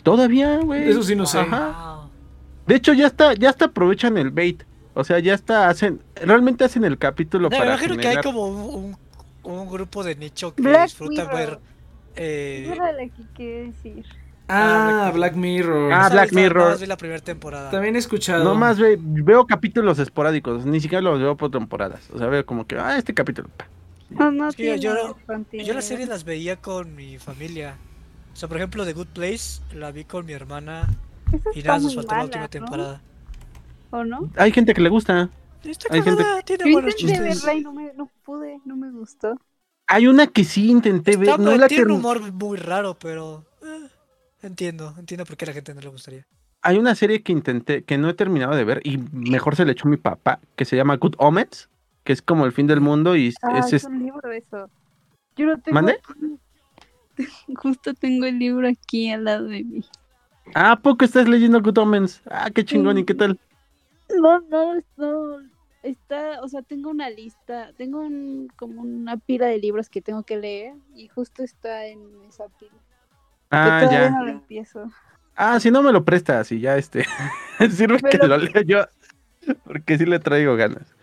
Todavía, güey. Eso sí no sé. Ajá. Ah, De hecho, ya está, ya está aprovechan el bait. O sea, ya está, hacen, realmente hacen el capítulo No, me para imagino que hay como un, grupo de nicho que Black disfruta Mirror. ver. Eh, era la que decir. Ah, Black Mirror. Ah, Black vez nada Mirror. más vi la primera temporada. También he escuchado. No más ve- veo capítulos esporádicos, ni siquiera los veo por temporadas. O sea, veo como que, ah, este capítulo. No, no Es que yo- yo-. Yo las series las veía con mi familia. O sea, por ejemplo, The Good Place la vi con mi hermana Esa y nada nos faltó la última ¿no? temporada. ¿O no? Hay gente que le gusta. Está Hay gente- tiene buenos chistes. verla y no, me, no pude, no me gustó. Hay una que sí intenté ver, Está- no la tiene un term- humor muy raro, pero eh, entiendo, entiendo por qué a la gente no le gustaría. Hay una serie que intenté, que no he terminado de ver y mejor se le echó mi papá, que se llama Good Omens, que es como el fin del mundo y Ah, es, es, es- un libro eso. Yo lo tengo ¿Mande? Justo tengo el libro aquí al lado de mí. Ah, ¿a poco estás leyendo Good Omens? Ah, qué chingón, ¿y qué tal? No, no, no. Está, o sea, tengo una lista, tengo un, como una pila de libros que tengo que leer y justo está en esa pila. Ah, ya. no lo empiezo. Ah, si no me lo prestas y ya este. Sirve Me que lo- lo lea yo. Porque sí le traigo ganas.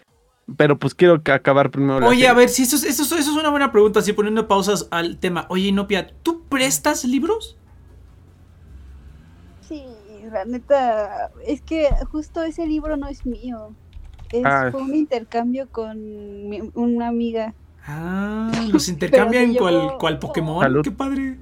Pero pues quiero que acabar primero la Oye, serie. a ver, si eso, es- eso, es- eso es una buena pregunta, así poniendo pausas al tema. Oye, Inopia, ¿tú prestas libros? Sí, la neta, es que justo ese libro no es mío. Es, Ah. Fue un intercambio con mi- una amiga. Ah, los intercambian cual, cual Pokémon. Salud. Qué padre.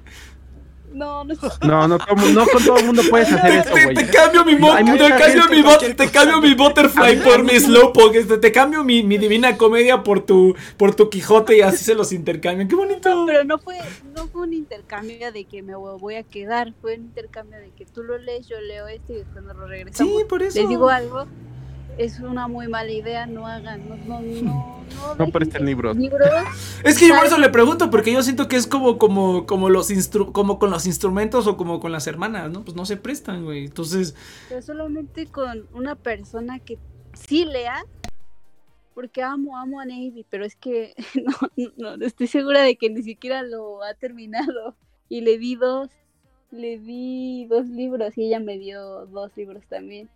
No, no No, no, todo no con todo el mundo puedes hacer eso, te- güey. te cambio mi te cambio mi cualquier te cambio mi Butterfly por mi Slowpoke, este, te cambio mi, mi Divina Comedia por tu, por tu Quijote y así se los intercambian. Qué bonito. Pero no fue, no fue un intercambio de que me voy a quedar, fue un intercambio de que tú lo lees, yo leo este y después nos lo regresamos. Sí, por eso. Les digo algo, es una muy mala idea, no hagan, no, no, no, no, presten libros. libros. Es que yo por eso le pregunto, porque yo siento que es como, como, como los instru- como con los instrumentos o como con las hermanas, ¿no? Pues no se prestan, güey. Entonces, pero solamente con una persona que sí lea, porque amo, amo a Navy, pero es que no, no, no estoy segura de que ni siquiera lo ha terminado. Y le di dos, le di dos libros y ella me dio dos libros también.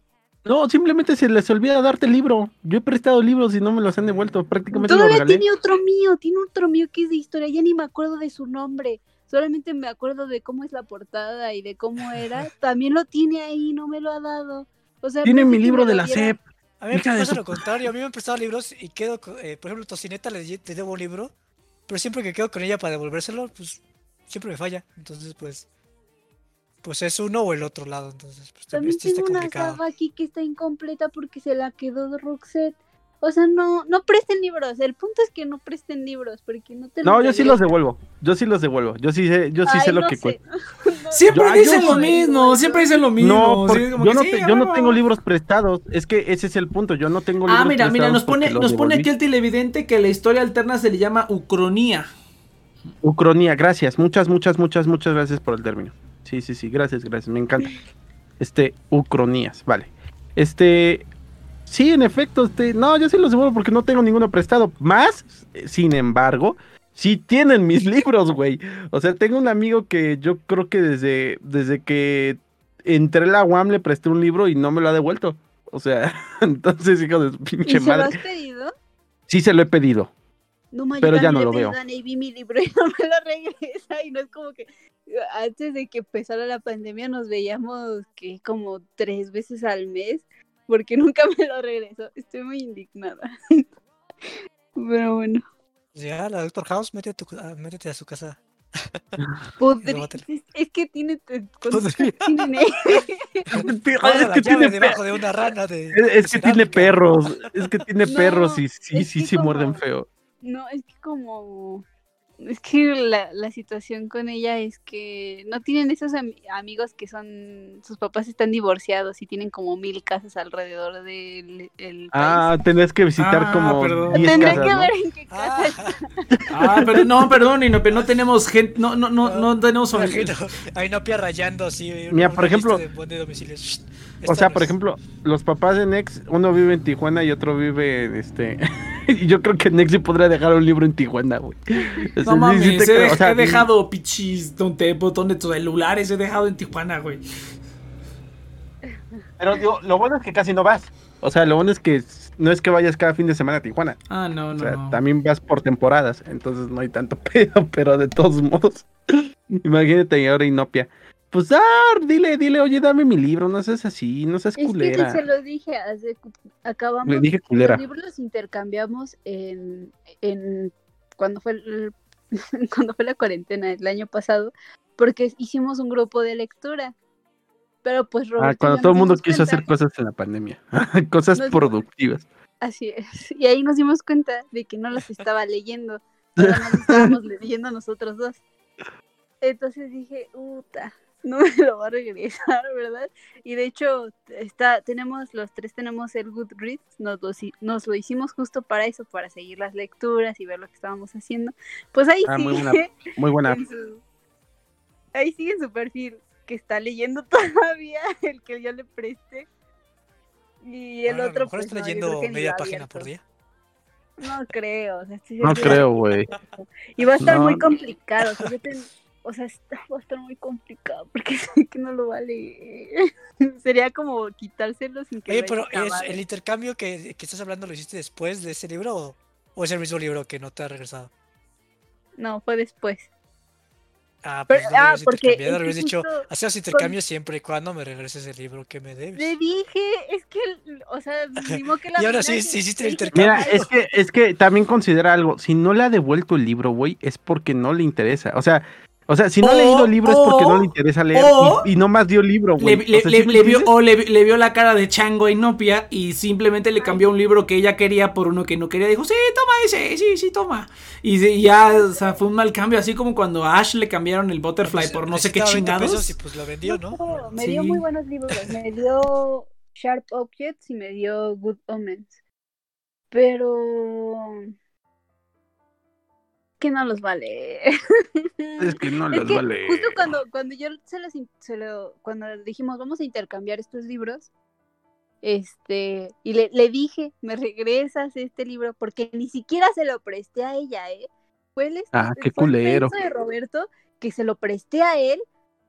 No, simplemente se les olvida darte el libro. Yo he prestado libros y no me los han devuelto. Prácticamente lo Todavía regalé. tiene otro mío, tiene otro mío que es de historia, ya ni me acuerdo de su nombre. Solamente me acuerdo de cómo es la portada y de cómo era. También lo tiene ahí, no me lo ha dado. O sea, Tiene mi libro de lo la. SEP. A mí me pasa lo contrario, a mí me han prestado libros y quedo, eh, por ejemplo, Tocineta le, le debo un libro, pero siempre que quedo con ella para devolvérselo, pues siempre me falla. Entonces, pues, pues es uno o el otro lado. Entonces, pues también También sí está tengo una saga aquí que está incompleta porque se la quedó de Roxette. O sea, no, no presten libros. El punto es que no presten libros porque no te No, yo sí los devuelvo. Yo sí los devuelvo. Yo sí sé, yo sí Ay, sé lo no que cuesta. No, siempre Yo- dicen yo lo mismo, siempre dicen lo mismo. No, porque sí, como yo, que no sí, te- a yo no huevo. tengo libros prestados. Es que ese es el punto. Yo no tengo libros Ah, mira, mira, nos pone, nos pone aquí el televidente que la historia alterna se le llama Ucronía. Ucronía, gracias. Muchas, muchas, muchas, muchas gracias por el término. Sí, sí, sí, gracias, gracias. Me encanta. Este, Ucronías, vale. Este, Sí, en efecto, este, no, yo sí los devuelvo porque no tengo ninguno prestado. Más, sin embargo, sí tienen mis libros, güey. O sea, tengo un amigo que yo creo que desde, desde que entré a la UAM le presté un libro y no me lo ha devuelto. O sea, entonces, hijo de su ¿Y pinche se lo has pedido? Sí se lo he pedido. No, Pero ya no lo veo. a Navy mi libro y no me lo regresa. Y no es como que antes de que empezara la pandemia nos veíamos que como tres veces al mes porque nunca me lo regresó. Estoy muy indignada. Pero bueno, Ya, la Doctor House, métete a, tu- ah, métete a su casa. Róbatelo. es, es que tiene. Guarda es que tiene debajo de una rana de. es- es que tiene perros, es que tiene No, perros y sí, sí, sí muerden feo. No, es que como... Es que la, la situación con ella es que no tienen esos ami- amigos que son... Sus papás están divorciados y tienen como mil casas alrededor del el Ah, tenés que visitar Ah, como perdón. país. 10 Tendré casas, que ¿no? ver en qué casa Ah, está. Ah, pero no, perdón, Inope, no tenemos gente, no, no, no, no tenemos no pia rayando así. Mira, una por ejemplo- lista de buen de domicilios. O sea, por ejemplo, los papás de Nex, uno vive en Tijuana y otro vive en este. y yo creo que Nex sí podría dejar un libro en Tijuana, güey. O sea, No mames, sí te he, o sea, he dejado pichis, donde botones de celulares, he dejado en Tijuana, güey. Pero digo, lo bueno es que casi no vas. O sea, lo bueno es que no es que vayas cada fin de semana a Tijuana. Ah, no, O no. sea, no. también vas por temporadas. Entonces no hay tanto pedo, pero de todos modos. Imagínate y ahora Inopia. Pues ah, dile, dile, oye, dame mi libro, no seas así, no seas Es que culera. se lo dije, hace- acabamos... Le dije culera. Los libros los intercambiamos en, en cuando fue el- cuando fue la cuarentena el año pasado, porque hicimos un grupo de lectura. Pero pues Roberto Ah, cuando todo el nos mundo quiso cuenta- hacer cosas en la pandemia. cosas Nos- productivas. Así es. Y ahí nos dimos cuenta de que no las estaba leyendo. Nada más estábamos leyendo nosotros dos. Entonces dije, puta, no me lo va a regresar, ¿verdad? Y de hecho, está, tenemos, los tres tenemos el Goodreads, nos lo, nos lo hicimos justo para eso, para seguir las lecturas y ver lo que estábamos haciendo. Pues ahí Ah, muy sigue buena- Muy buena. su- ahí sigue en su perfil, que está leyendo todavía el que yo le presté. Y el Bueno, a lo otro, mejor pues está no, leyendo media página por día. No creo, o sea, estoy No creo, güey. Y va a estar No. muy complicado, o sea, yo ten- o sea, está- va a estar muy complicado porque sé que no lo vale. Sería como quitárselo sin que Oye, pero ¿es el intercambio que, que estás hablando lo hiciste después de ese libro o, o es el mismo libro que no te ha regresado? No, fue después. Ah, Pero- pues no ah, porque que hubieras dicho, hacemos intercambio siempre y cuando me regreses el libro que me debes. Le dije, es que, o sea, que la Y ahora sí- que- sí hiciste el intercambio. Mira, "Ay, es que, es que también considera algo. Si no le ha devuelto el libro, güey, es porque no le interesa. O sea, o sea, si no ha leído el libro es porque no le interesa leer o- y, y no más dio libro, güey. le- O sea, le- ¿sí me le vio, entiendes? o le, le vio la cara de Chango a Inopia y simplemente le cambió un libro que ella quería por uno que no quería. Dijo, sí, toma ese, sí, sí, toma. Y ya, o sea, fue un mal cambio, así como cuando a Ash le cambiaron el Butterfly Pues, por no sé qué necesitaba 20 chingados. pesos y pues lo vendió, ¿no? No, me Sí. dio muy buenos libros. Me dio Sharp Objects y me dio Good Omens. Pero. Que no los vale. Es que no Es los que vale. Justo cuando, cuando yo se los, se lo, cuando dijimos vamos a intercambiar estos libros, este, y le, le dije, me regresas este libro, porque ni siquiera se lo presté a ella, ¿eh? Fue el, Ah, qué fue culero. de Roberto que se lo presté a él,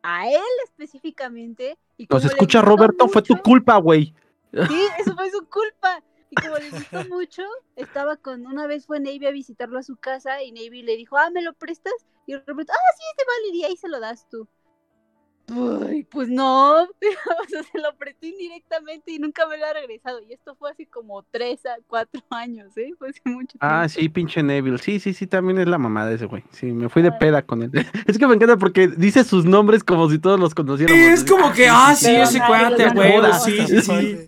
a él específicamente. Y Nos escucha Roberto, fue tu culpa, güey. Sí, eso fue su culpa. Y como le gustó mucho, estaba con, una vez fue Navy a visitarlo a su casa y Navy le dijo, ah, ¿me lo prestas? Y Roberto, ah, sí, este vale, y ahí se lo das tú. Uy, pues no, o sea, se lo presté indirectamente y nunca me lo ha regresado. Y esto fue hace como tres a cuatro años, ¿eh? Fue hace mucho tiempo. Ah, sí, pinche Neville. Sí, sí, sí, también es la mamá de ese güey. Sí, me fui de Ah. peda con él. Es que me encanta porque dice sus nombres como si todos los conociéramos. Sí, es como que, ah, sí, ese cuate, güey, sí, sí, sí.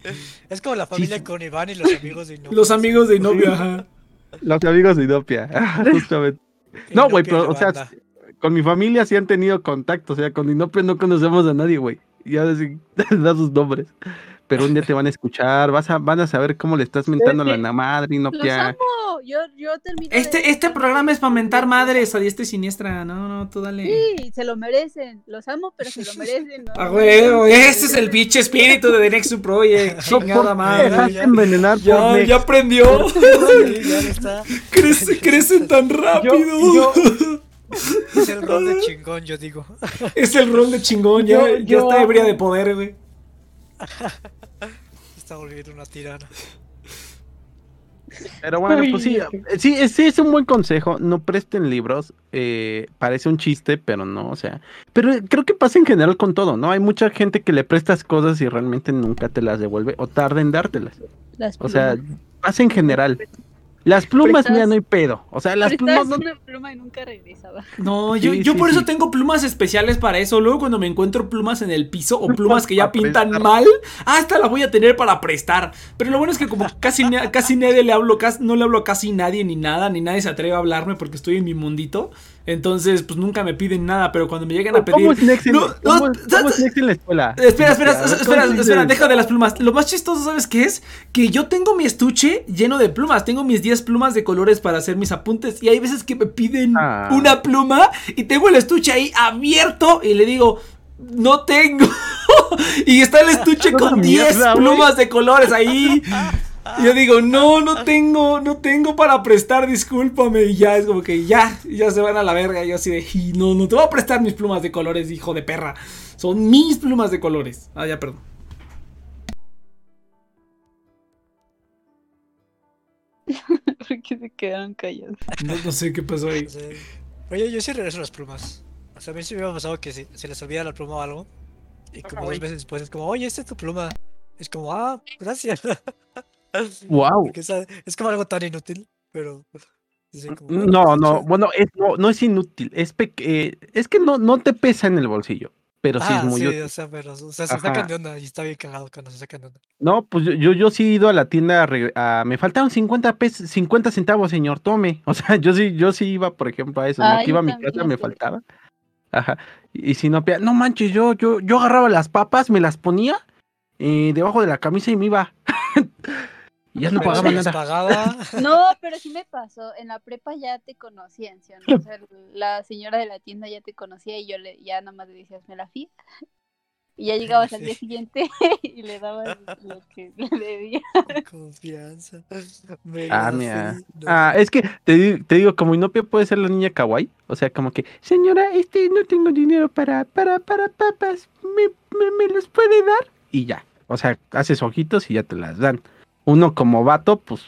Es como la familia con Iván y los amigos de Inopia. Los amigos de Inopia, ajá. Los amigos de Idopia. Ah, Justamente. No, güey, Inopia pero, o sea, banda. Con mi familia sí han tenido contacto. O sea, con Inopia no conocemos a nadie, güey. Y ahora sí da sus nombres. pero un día te van a escuchar, vas a, van a saber cómo le estás mentando a la madre y no Los pia. amo. Yo, yo termino. de- Este, este programa es para mentar madres a diestra y siniestra. No, no, tú dale. Sí, se lo merecen. Los amo, pero se lo merecen. ¿no? A huevo, ese es el pinche espíritu de The Next Project. Chingada madre. dejaste envenenar por Ya, ya aprendió. Sí, ya está. Crece, crecen tan rápido. yo- Es el rol de chingón, yo digo. Es el rol de chingón. Ya, Yo- ya está ebria de poder, güey. Está volviendo una tirana. Pero bueno, pues sí, eh, sí, es- sí, es un buen consejo. No presten libros. eh, parece un chiste, pero no, o sea. Pero creo que pasa en general con todo, ¿no? Hay mucha gente que le prestas cosas y realmente nunca te las devuelve o tarda en dártelas. Las O sea, pasa en general. Las plumas, mira, no hay pedo. O sea, las plumas. una pluma y nunca regresaba. No, yo, Sí, yo sí, por eso tengo plumas especiales para eso. Luego cuando me encuentro plumas en el piso o plumas que ya pintan prestar. mal, esta la voy a tener para prestar. Pero lo bueno es que como casi, casi nadie le hablo, casi, no le hablo a casi nadie ni nada, ni nadie se atreve a hablarme porque estoy en mi mundito. Entonces, pues nunca me piden nada, pero cuando me llegan a pedir... ¿Cómo es Nex en, No, no, cómo es- cómo es Nex en la escuela? Espera, espera, A ver, ¿cómo espera, espera, deja de las plumas. Lo más chistoso, ¿sabes qué es? Que yo tengo mi estuche lleno de plumas. Tengo mis 10 plumas de colores para hacer mis apuntes. Y hay veces que me piden Ah. una pluma y tengo el estuche ahí abierto y le digo, no tengo. y está el estuche con 10 mierda, güey. plumas de colores ahí. Y yo digo, no, no tengo, no tengo para prestar, discúlpame. Y ya es como que ya, ya se van a la verga. Y yo así de, "Y no, no te voy a prestar mis plumas de colores, hijo de perra. Son mis plumas de colores. Ah, ya, perdón. ¿Por qué se quedaron callados? No, no sé qué pasó ahí. Oye, yo sí regreso las plumas. O sea, a mí sí me ha pasado que si, se les olvida la pluma o algo. Y como dos veces después es como, oye, esta es tu pluma. Es como, ah, gracias. Wow. Porque es, es como algo tan inútil, pero. sí, como, No, no, bueno, es, no, no es inútil. Es, pe- eh, es que no, no te pesa en el bolsillo. Pero sí es Ah, muy sí, útil. o sea, pero, o sea, se Ajá. sacan de onda y está bien cagado cuando se sacan de onda. No, pues yo, yo, yo sí he ido a la tienda a, me faltaron 50 pesos, 50 centavos, señor, tome. O sea, yo sí, yo sí iba, por ejemplo, a eso, Ah, ¿no? Que iba a mi también casa, me faltaba. Ajá. Y, y si no, no manches, yo, yo, yo agarraba las papas, me las ponía eh, debajo de la camisa y me iba. y ya no Pero pagaba nada. pagaba. No, pero sí me pasó. En la prepa ya te conocían, ¿sí o sea, la señora de la tienda ya te conocía y yo le, ya nada más le decías, me la fía. Y ya llegabas al día Sí. siguiente y le dabas lo que le debía. Confianza. Me Ah, mira. no. Ah, es que te, te digo, como Inopia puede ser la niña kawaii, o sea, como que, señora, este, no tengo dinero para, para, para papas, ¿me, me, me los puede dar? Y ya, o sea, haces ojitos y ya te las dan. Uno como vato, pues,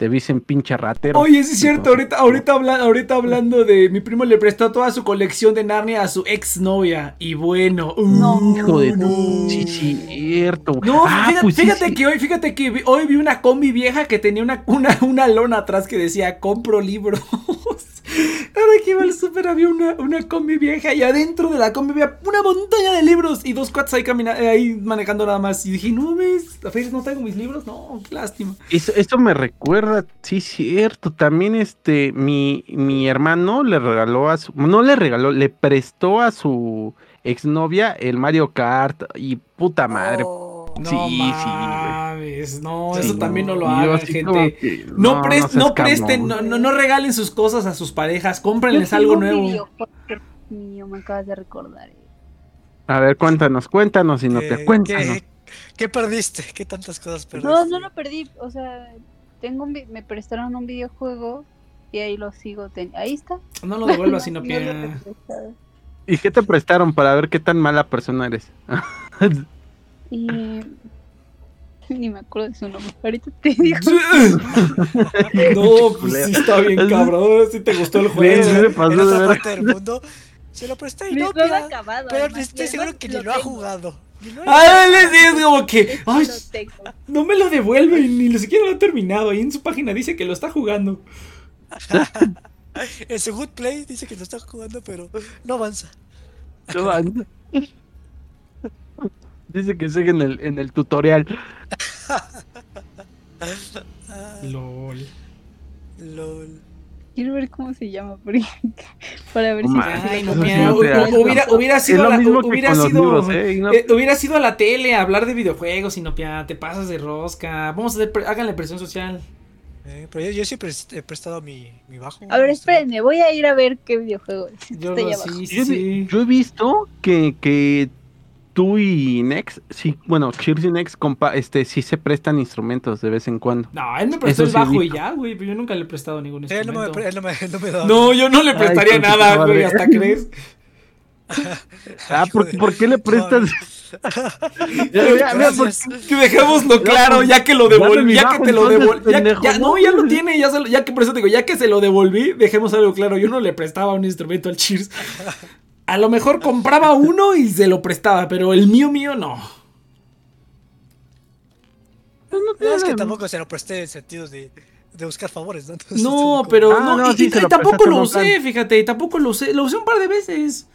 te dicen pinche ratero. Oye, sí es cierto, ahorita, ahorita, habla- ahorita hablando de mi primo le prestó toda su colección de Narnia a su ex novia. Y bueno, No. Hijo de... no. Sí, cierto. No, Ah, fíjate, pues sí, fíjate sí. que hoy, fíjate que vi- hoy vi una combi vieja que tenía una, una, una lona atrás que decía compro libros. Ahora que iba al súper había una, una combi vieja y adentro de la combi había una montaña de libros y dos cuates ahí, camina- eh, ahí manejando nada más. Y dije, no ves, a veces no tengo mis libros, no, qué lástima. Eso, eso me recuerda, sí, cierto. También este, mi, mi hermano le regaló a su, no le regaló, le prestó a su exnovia el Mario Kart y puta madre. Oh, No Sí, sí, mames, no, Sí, eso también no lo hagan, gente. que, No, pres- seas no presten, no, no, no regalen sus cosas a sus parejas, cómprenles algo nuevo. videojuego mío, me acabas de recordar. A ver, cuéntanos, cuéntanos, y no te ¿qué- cuéntanos. qué, qué perdiste? ¿Qué tantas cosas perdiste? No, no lo perdí. O sea, tengo un me prestaron un videojuego y ahí lo sigo. Ahí está. No lo devuelvas si no lo prestado. ¿Y qué te prestaron para ver qué tan mala persona eres? Y ni me acuerdo de su nombre. Ahorita te digo. no, pues sí está bien cabrón, si te gustó el juego. sí, me pasó en de otra ver- parte del mundo se lo presté y No, lo acabado. pero además, estoy seguro que ni lo ha tengo. jugado. Ah, les digo como que, Es ay, no me lo devuelven, ni siquiera lo ha terminado. Ahí en su página dice que lo está jugando. En su Good Play dice que lo está jugando, pero no avanza. No avanza. Dice que sigue en el, en el tutorial. LOL. lol. Quiero ver cómo se llama porque- para ver si Ay, no, hubiera, hubiera sido la, mismo que hubiera sido libros, ¿eh? Y no- eh, hubiera sido a la tele a hablar de videojuegos y no pia, te pasas de rosca. Vamos a hacer, pre- háganle presión social. Eh, pero yo, yo siempre he prestado mi, mi bajo. A ver, espérenme, voy a ir a ver qué videojuego es. Yo sí, sí, Yo, sí. yo he visto que, que tú y Nex, sí, bueno, Cheers y Nex, compa, este, sí se prestan instrumentos de vez en cuando. No, él me prestó Eso el bajo y ya, güey, pero yo nunca le he prestado ningún sí, él no me, instrumento. él no me, él no me daba No, yo no le prestaría nada, madre. güey, hasta crees. Ah, ¿por, por qué le prestas? Ya, Mira, mira, por- Gracias. Que dejémoslo claro, ya que lo devolví, ya que te lo devolví, ya, ¿no? ya lo tiene, ya, se lo- ya que por eso te digo, ya que se lo devolví, dejemos algo claro, yo no le prestaba un instrumento al Cheers. A lo mejor compraba uno y se lo prestaba, pero el mío mío no. No, es que tampoco se lo presté en sentido de, de buscar favores, ¿no? Entonces, No, tampoco- pero Ah, no, no, y, sí, y- se y lo tampoco lo no, usé, plan. fíjate, y tampoco lo usé, lo usé un par de veces.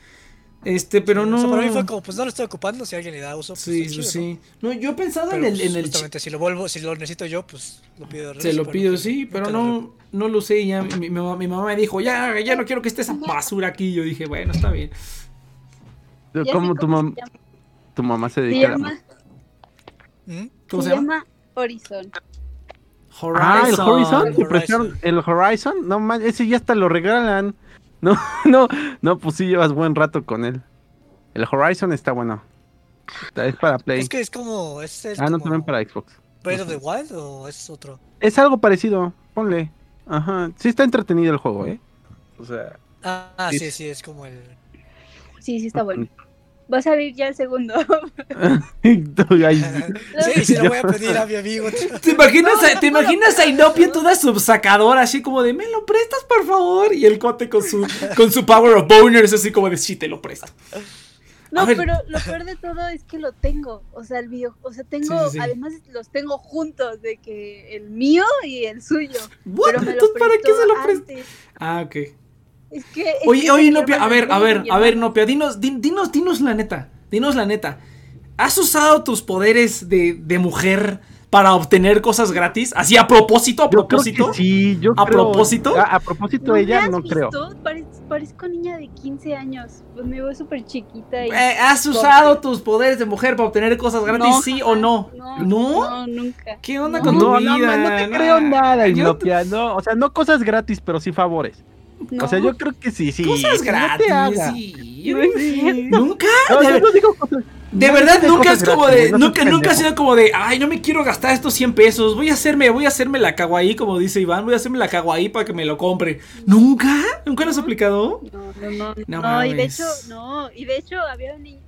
Este, pero O no. sea, para mí fue como, pues no lo estoy ocupando, si alguien le da uso, pues Sí, sí, chido, sí. No, yo he pensado en el, pues, en el justamente, si lo vuelvo, si lo necesito yo, pues lo pido de Se lo pido, sí, pero no, no lo sé. y Ya mi, mi mamá, mi mamá me dijo, ya, ya no quiero que esté esa basura aquí. Yo dije, bueno, está bien. ¿Cómo tu, mam- tu mamá se Se dedica a la llama, ¿Mm? ¿Cómo se se llama? llama Horizon. Ah, el Horizon. ¿Te Horizon. el Horizon? No man, ese ya hasta lo regalan. No, no, no, pues sí llevas buen rato con él. El Horizon está bueno. Es para Play. Es que es como. Es, es ah, no, como también para Xbox. Breath of the Wild o es otro? Es algo parecido, ponle. Ajá, sí está entretenido el juego, ¿eh? O sea, Ah, ah, Sí. sí, sí, es como el. Sí, sí está bueno. Va a salir ya el segundo. Ay, Sí, se lo voy a pedir a mi amigo. ¿Te imaginas, No, a, no, ¿te imaginas a Inopia toda subsacadora, así como de, ¿me lo prestas, por favor? Y el cuate con su, con su Power of Boners, así como de, sí, te lo presto. No, pero lo peor de todo es que lo tengo. O sea, el video, o sea, tengo, Sí, sí, sí. además los tengo juntos, de que el mío y el suyo. What? Pero me lo Entonces, ¿para qué se lo presta? antes. Ah, ok. Es que. es Oye, que oye, llama a ver, a ver, a ver. Inopia, dinos, din- dinos, dinos la neta, dinos la neta. ¿Has usado tus poderes de, de mujer para obtener cosas gratis? Así a propósito, a yo creo propósito. que sí, yo ¿A creo- propósito? A, a propósito ¿No ella, no creo. Parez- parezco niña de 15 años. Pues me veo súper chiquita. Y... Eh, ¿Has usado tus poderes de mujer para obtener cosas gratis, No, sí o no? No, ¿No? no, nunca. ¿Qué onda No, con tu vida? no, no te Nah, creo nada, Inopia, no, o sea, no cosas gratis, pero sí favores. No. O sea, yo creo que sí, sí. Cosas no gratis, sí. Nunca. No, de, yo no digo cosas. de no verdad, nunca es como gratis, de. nunca, nunca ha sido como de. Ay, no me quiero gastar estos 100 pesos. Voy a hacerme, voy a hacerme la kawaii, como dice Iván. Voy a hacerme la kawaii para que me lo compre. ¿Nunca? ¿Nunca lo has aplicado? No, no, no. No No, y de hecho, no. Y de hecho, había un niño.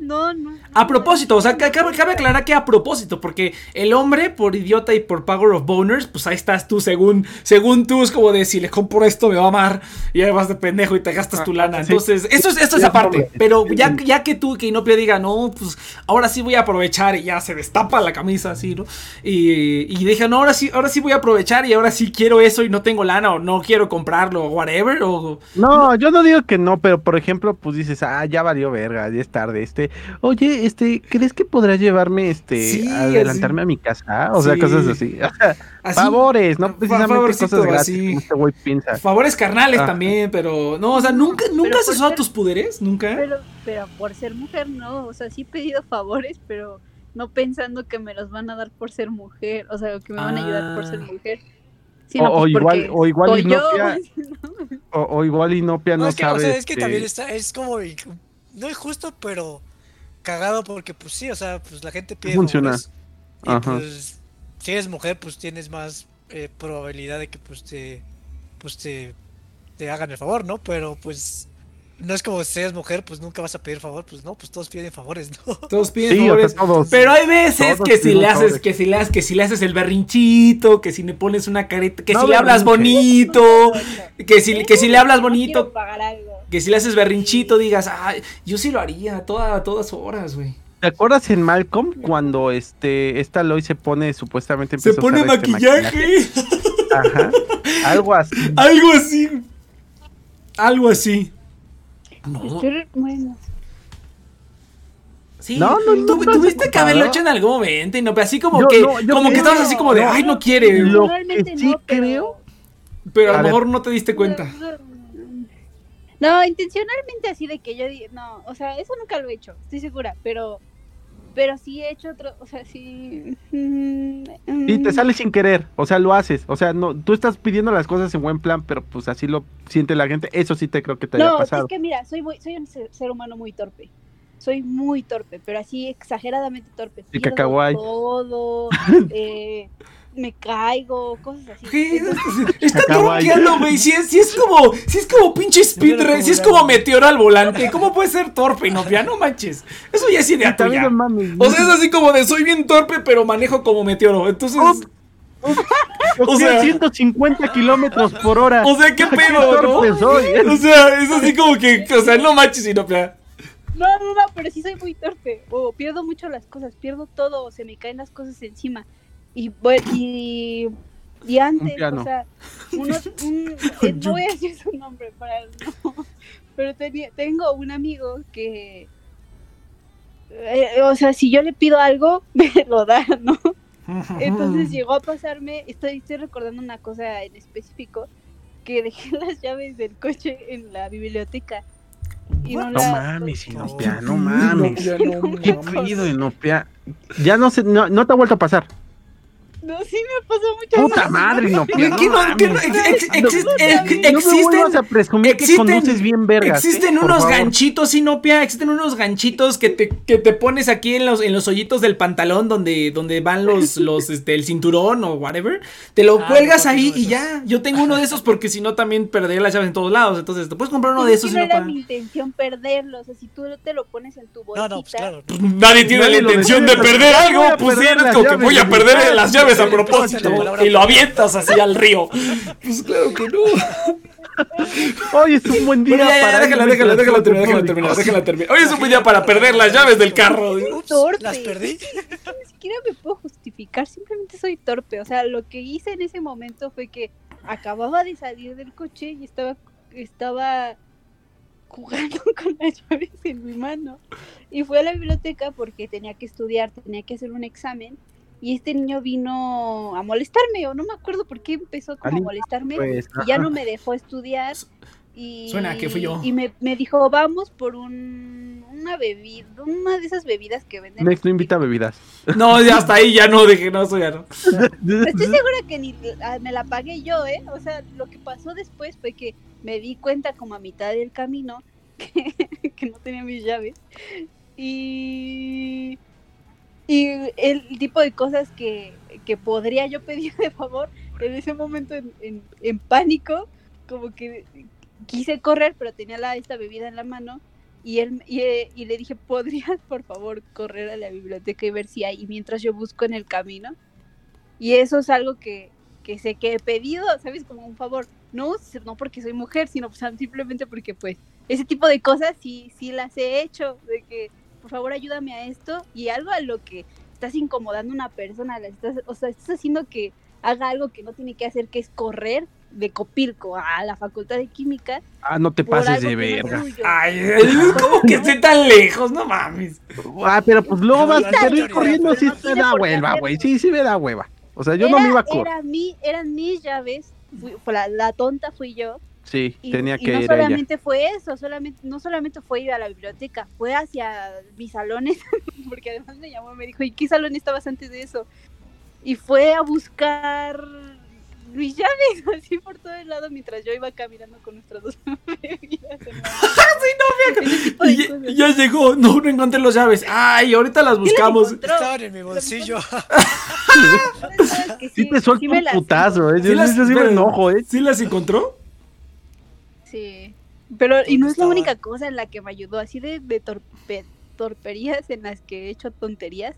No, no, no. A no, propósito, o sea, no, que cabe, cabe aclarar que a propósito, porque el hombre, por idiota y por Power of Boners, pues ahí estás tú, según, según tú, es como de si le compro esto me va a amar, y ahí vas de pendejo y te gastas tu lana. Ah, sí. Entonces, eso es, eso es Sí, aparte. Pero ya, ya que tú, que Inopia diga, no, pues ahora sí voy a aprovechar, y ya se destapa la camisa así, ¿no? Y, y dije, no, ahora sí, ahora sí voy a aprovechar, y ahora sí quiero eso, y no tengo lana, o no quiero comprarlo, o whatever, o. No, yo no digo que no, pero por ejemplo, pues dices, ah, ya valió verga, ya es tarde, este, oye, este, ¿crees que podrás llevarme, este, Sí, a adelantarme a mi casa? O sea, Sí. cosas así. O sea, Así, favores, no precisamente cosas gratis, así. como este güey piensa. Favores carnales Ah. también, pero. No, o sea, nunca, nunca usado ser- tus poderes, nunca. Pero, pero por ser mujer, no. O sea, sí he pedido favores, pero no pensando que me los van a dar por ser mujer. O sea, que me van a ayudar por ser Ah. mujer. O- o pues, igual- o igual yo. sea- O, o igual Inopia no, No, es que, sabe. o sea, es que este, también está, es como, no es justo, pero cagado porque pues sí, o sea, pues la gente pide Funciona. favores y Ajá. pues si eres mujer pues tienes más eh, probabilidad de que pues te, pues te, te hagan el favor, ¿no? Pero pues no es como si eres mujer pues nunca vas a pedir favor, pues no, pues todos piden favores, ¿no? Todos piden Sí, favores. todos. Pero hay veces que si le haces, favores. que si le haces, que si le haces el berrinchito, que si le pones una carita, que No si le hablas bonito, que si, que si le hablas bonito. Que si le haces berrinchito, digas, ay, yo sí lo haría a toda, a todas horas, güey. ¿Te acuerdas en Malcolm cuando este esta Lois se pone supuestamente Se pone este maquillaje, Ajá. Algo así. algo así, algo así. No, Bueno, sí, No, no, no, tú, no, tuviste no, que haberlo hecho en algún momento, y no, pero así como Yo- que, no, como que estabas así como de, no. ay, no quiere. Lo que sí creo- Pero a, A lo mejor no te diste cuenta. No, intencionalmente así de que yo no, o sea, eso nunca lo he hecho, estoy segura, pero pero sí he hecho otro, o sea, sí mm, Y te mm, sale sin querer, o sea, lo haces. O sea, no, tú estás pidiendo las cosas en buen plan, pero pues así lo siente la gente. Eso sí te creo que te haya No, es pasado. que mira, soy muy, soy un ser, ser humano muy torpe. Soy muy torpe, pero así exageradamente torpe. Y cacahuay. todo, eh, me caigo, cosas así. Está Kawaii. torqueando, güey. Si es, si es como, si es como pinche speedrun, si es como meteoro al volante. ¿Cómo puede ser torpe, Inopia? No manches. Eso ya es idea tuya. no mames. O sea, es así como de soy bien torpe, pero manejo como meteoro. Entonces, o sea- 150 kilómetros por hora. o sea, qué pedo, torpe ¿no? soy. O sea, es así como que, o sea, no manches, Inopia. no, no, no, pero sí soy muy torpe. O pierdo mucho las cosas, pierdo todo, o se me caen las cosas encima. Y bueno, y, y antes, piano. o sea, uno, un, eh, no voy a decir su nombre para no, pero tenía, tengo un amigo que, eh, o sea, si yo le pido algo, me lo da, ¿no? Entonces llegó a pasarme, estoy, estoy recordando una cosa en específico, que dejé las llaves del coche en la biblioteca. Y no, No la- mames, no- Inopia, no mames. Inopia, no Qué mames. pido, Inopia. Ya no sé, no, no te ha vuelto a pasar. No, sí me pasó mucho. Puta madre, Inopia. ¿Qué no qué no, ex- ex- ex- existen, a presumir que conduces bien vergas. existen ¿eh? Unos ganchitos, Sinopia, existen unos ganchitos que te, que te pones aquí en los, en los hoyitos del pantalón donde, donde van los, los, este, el cinturón o whatever. Te lo Ah, cuelgas ahí y ya. Yo tengo uno de esos porque si no también perdería las llaves en todos lados. Entonces te puedes comprar uno de Es esos, no era mi intención perderlo. O sea, si tú te lo pones en tu bolsita. No, no, pues claro. Pues nadie tiene la intención de perder algo, pues como que voy a de perder las llaves a Sí, propósito y lo avientas así al río. Pues claro que no. Hoy es un buen día Bueno, ya, ya, para déjala, déjala, déjala terminar, déjala terminar, déjala terminar. Hoy es un buen día para perder las llaves del carro. Ups, torpe. las perdí. Ni siquiera me puedo justificar. Simplemente soy torpe. O sea, lo que hice en ese momento fue que acababa de salir del coche y estaba, estaba jugando con las llaves en mi mano. Y fui a la biblioteca porque tenía que estudiar, tenía que hacer un examen. Y este niño vino a molestarme, o no me acuerdo por qué empezó como a molestarme. Pues, y ya no me dejó estudiar. Y, Suena que fui yo. Y me, me dijo, vamos por un, una bebida, una de esas bebidas que venden. Next no invita a bebidas. No, ya hasta ahí ya no, dije, no, eso ya no. Estoy segura que ni ah, me la pagué yo, ¿eh? O sea, lo que pasó después fue que me di cuenta como a mitad del camino que, que no tenía mis llaves. Y, y el tipo de cosas que, que podría yo pedir de favor, en ese momento en, en- en pánico, como que quise correr, pero tenía la, esta bebida en la mano. Y, él, y, y le dije, ¿podrías por favor correr a la biblioteca y ver si hay? Y mientras yo busco en el camino. Y eso es algo que, que sé que he pedido, ¿sabes? Como un favor. No, no porque soy mujer, sino pues, simplemente porque pues ese tipo de cosas sí, sí las he hecho. De que, por favor, ayúdame a esto. Y algo a lo que estás incomodando a una persona, la estás, o sea, estás haciendo que haga algo que no tiene que hacer, que es correr de Copilco a la Facultad de Química. Ah, no te pases de no verga. tuyo. Ay, ¿cómo que esté tan lejos? No mames. Ah, pero pues luego vas a ir corriendo, no te da hueva, güey. Sí, sí me da hueva. O sea, yo no me iba a correr. Era mi, eran mis llaves, fui- fue la, la tonta fui yo. Sí, Y, tenía y que no ir a ella. solamente fue eso, solamente, no solamente fue ir a la biblioteca, fue hacia mis salones, porque además me llamó y me dijo, ¿y qué salón estabas antes de eso? Y fue a buscar mis llaves así por todo el lado mientras yo iba caminando con nuestras dos bebidas tipo de Y, y ya llegó, no, no encontré las llaves. Ay, ahorita las Sí las buscamos. Estaban en mi bolsillo. Sí te suelto sí un las- putazo, eh. Sí las- sí me enojo, eh. ¿Sí las encontró? Sí. Pero, y no ¿Dónde es la única cosa en la que me ayudó, así de, de torpe- torperías en las que he hecho tonterías.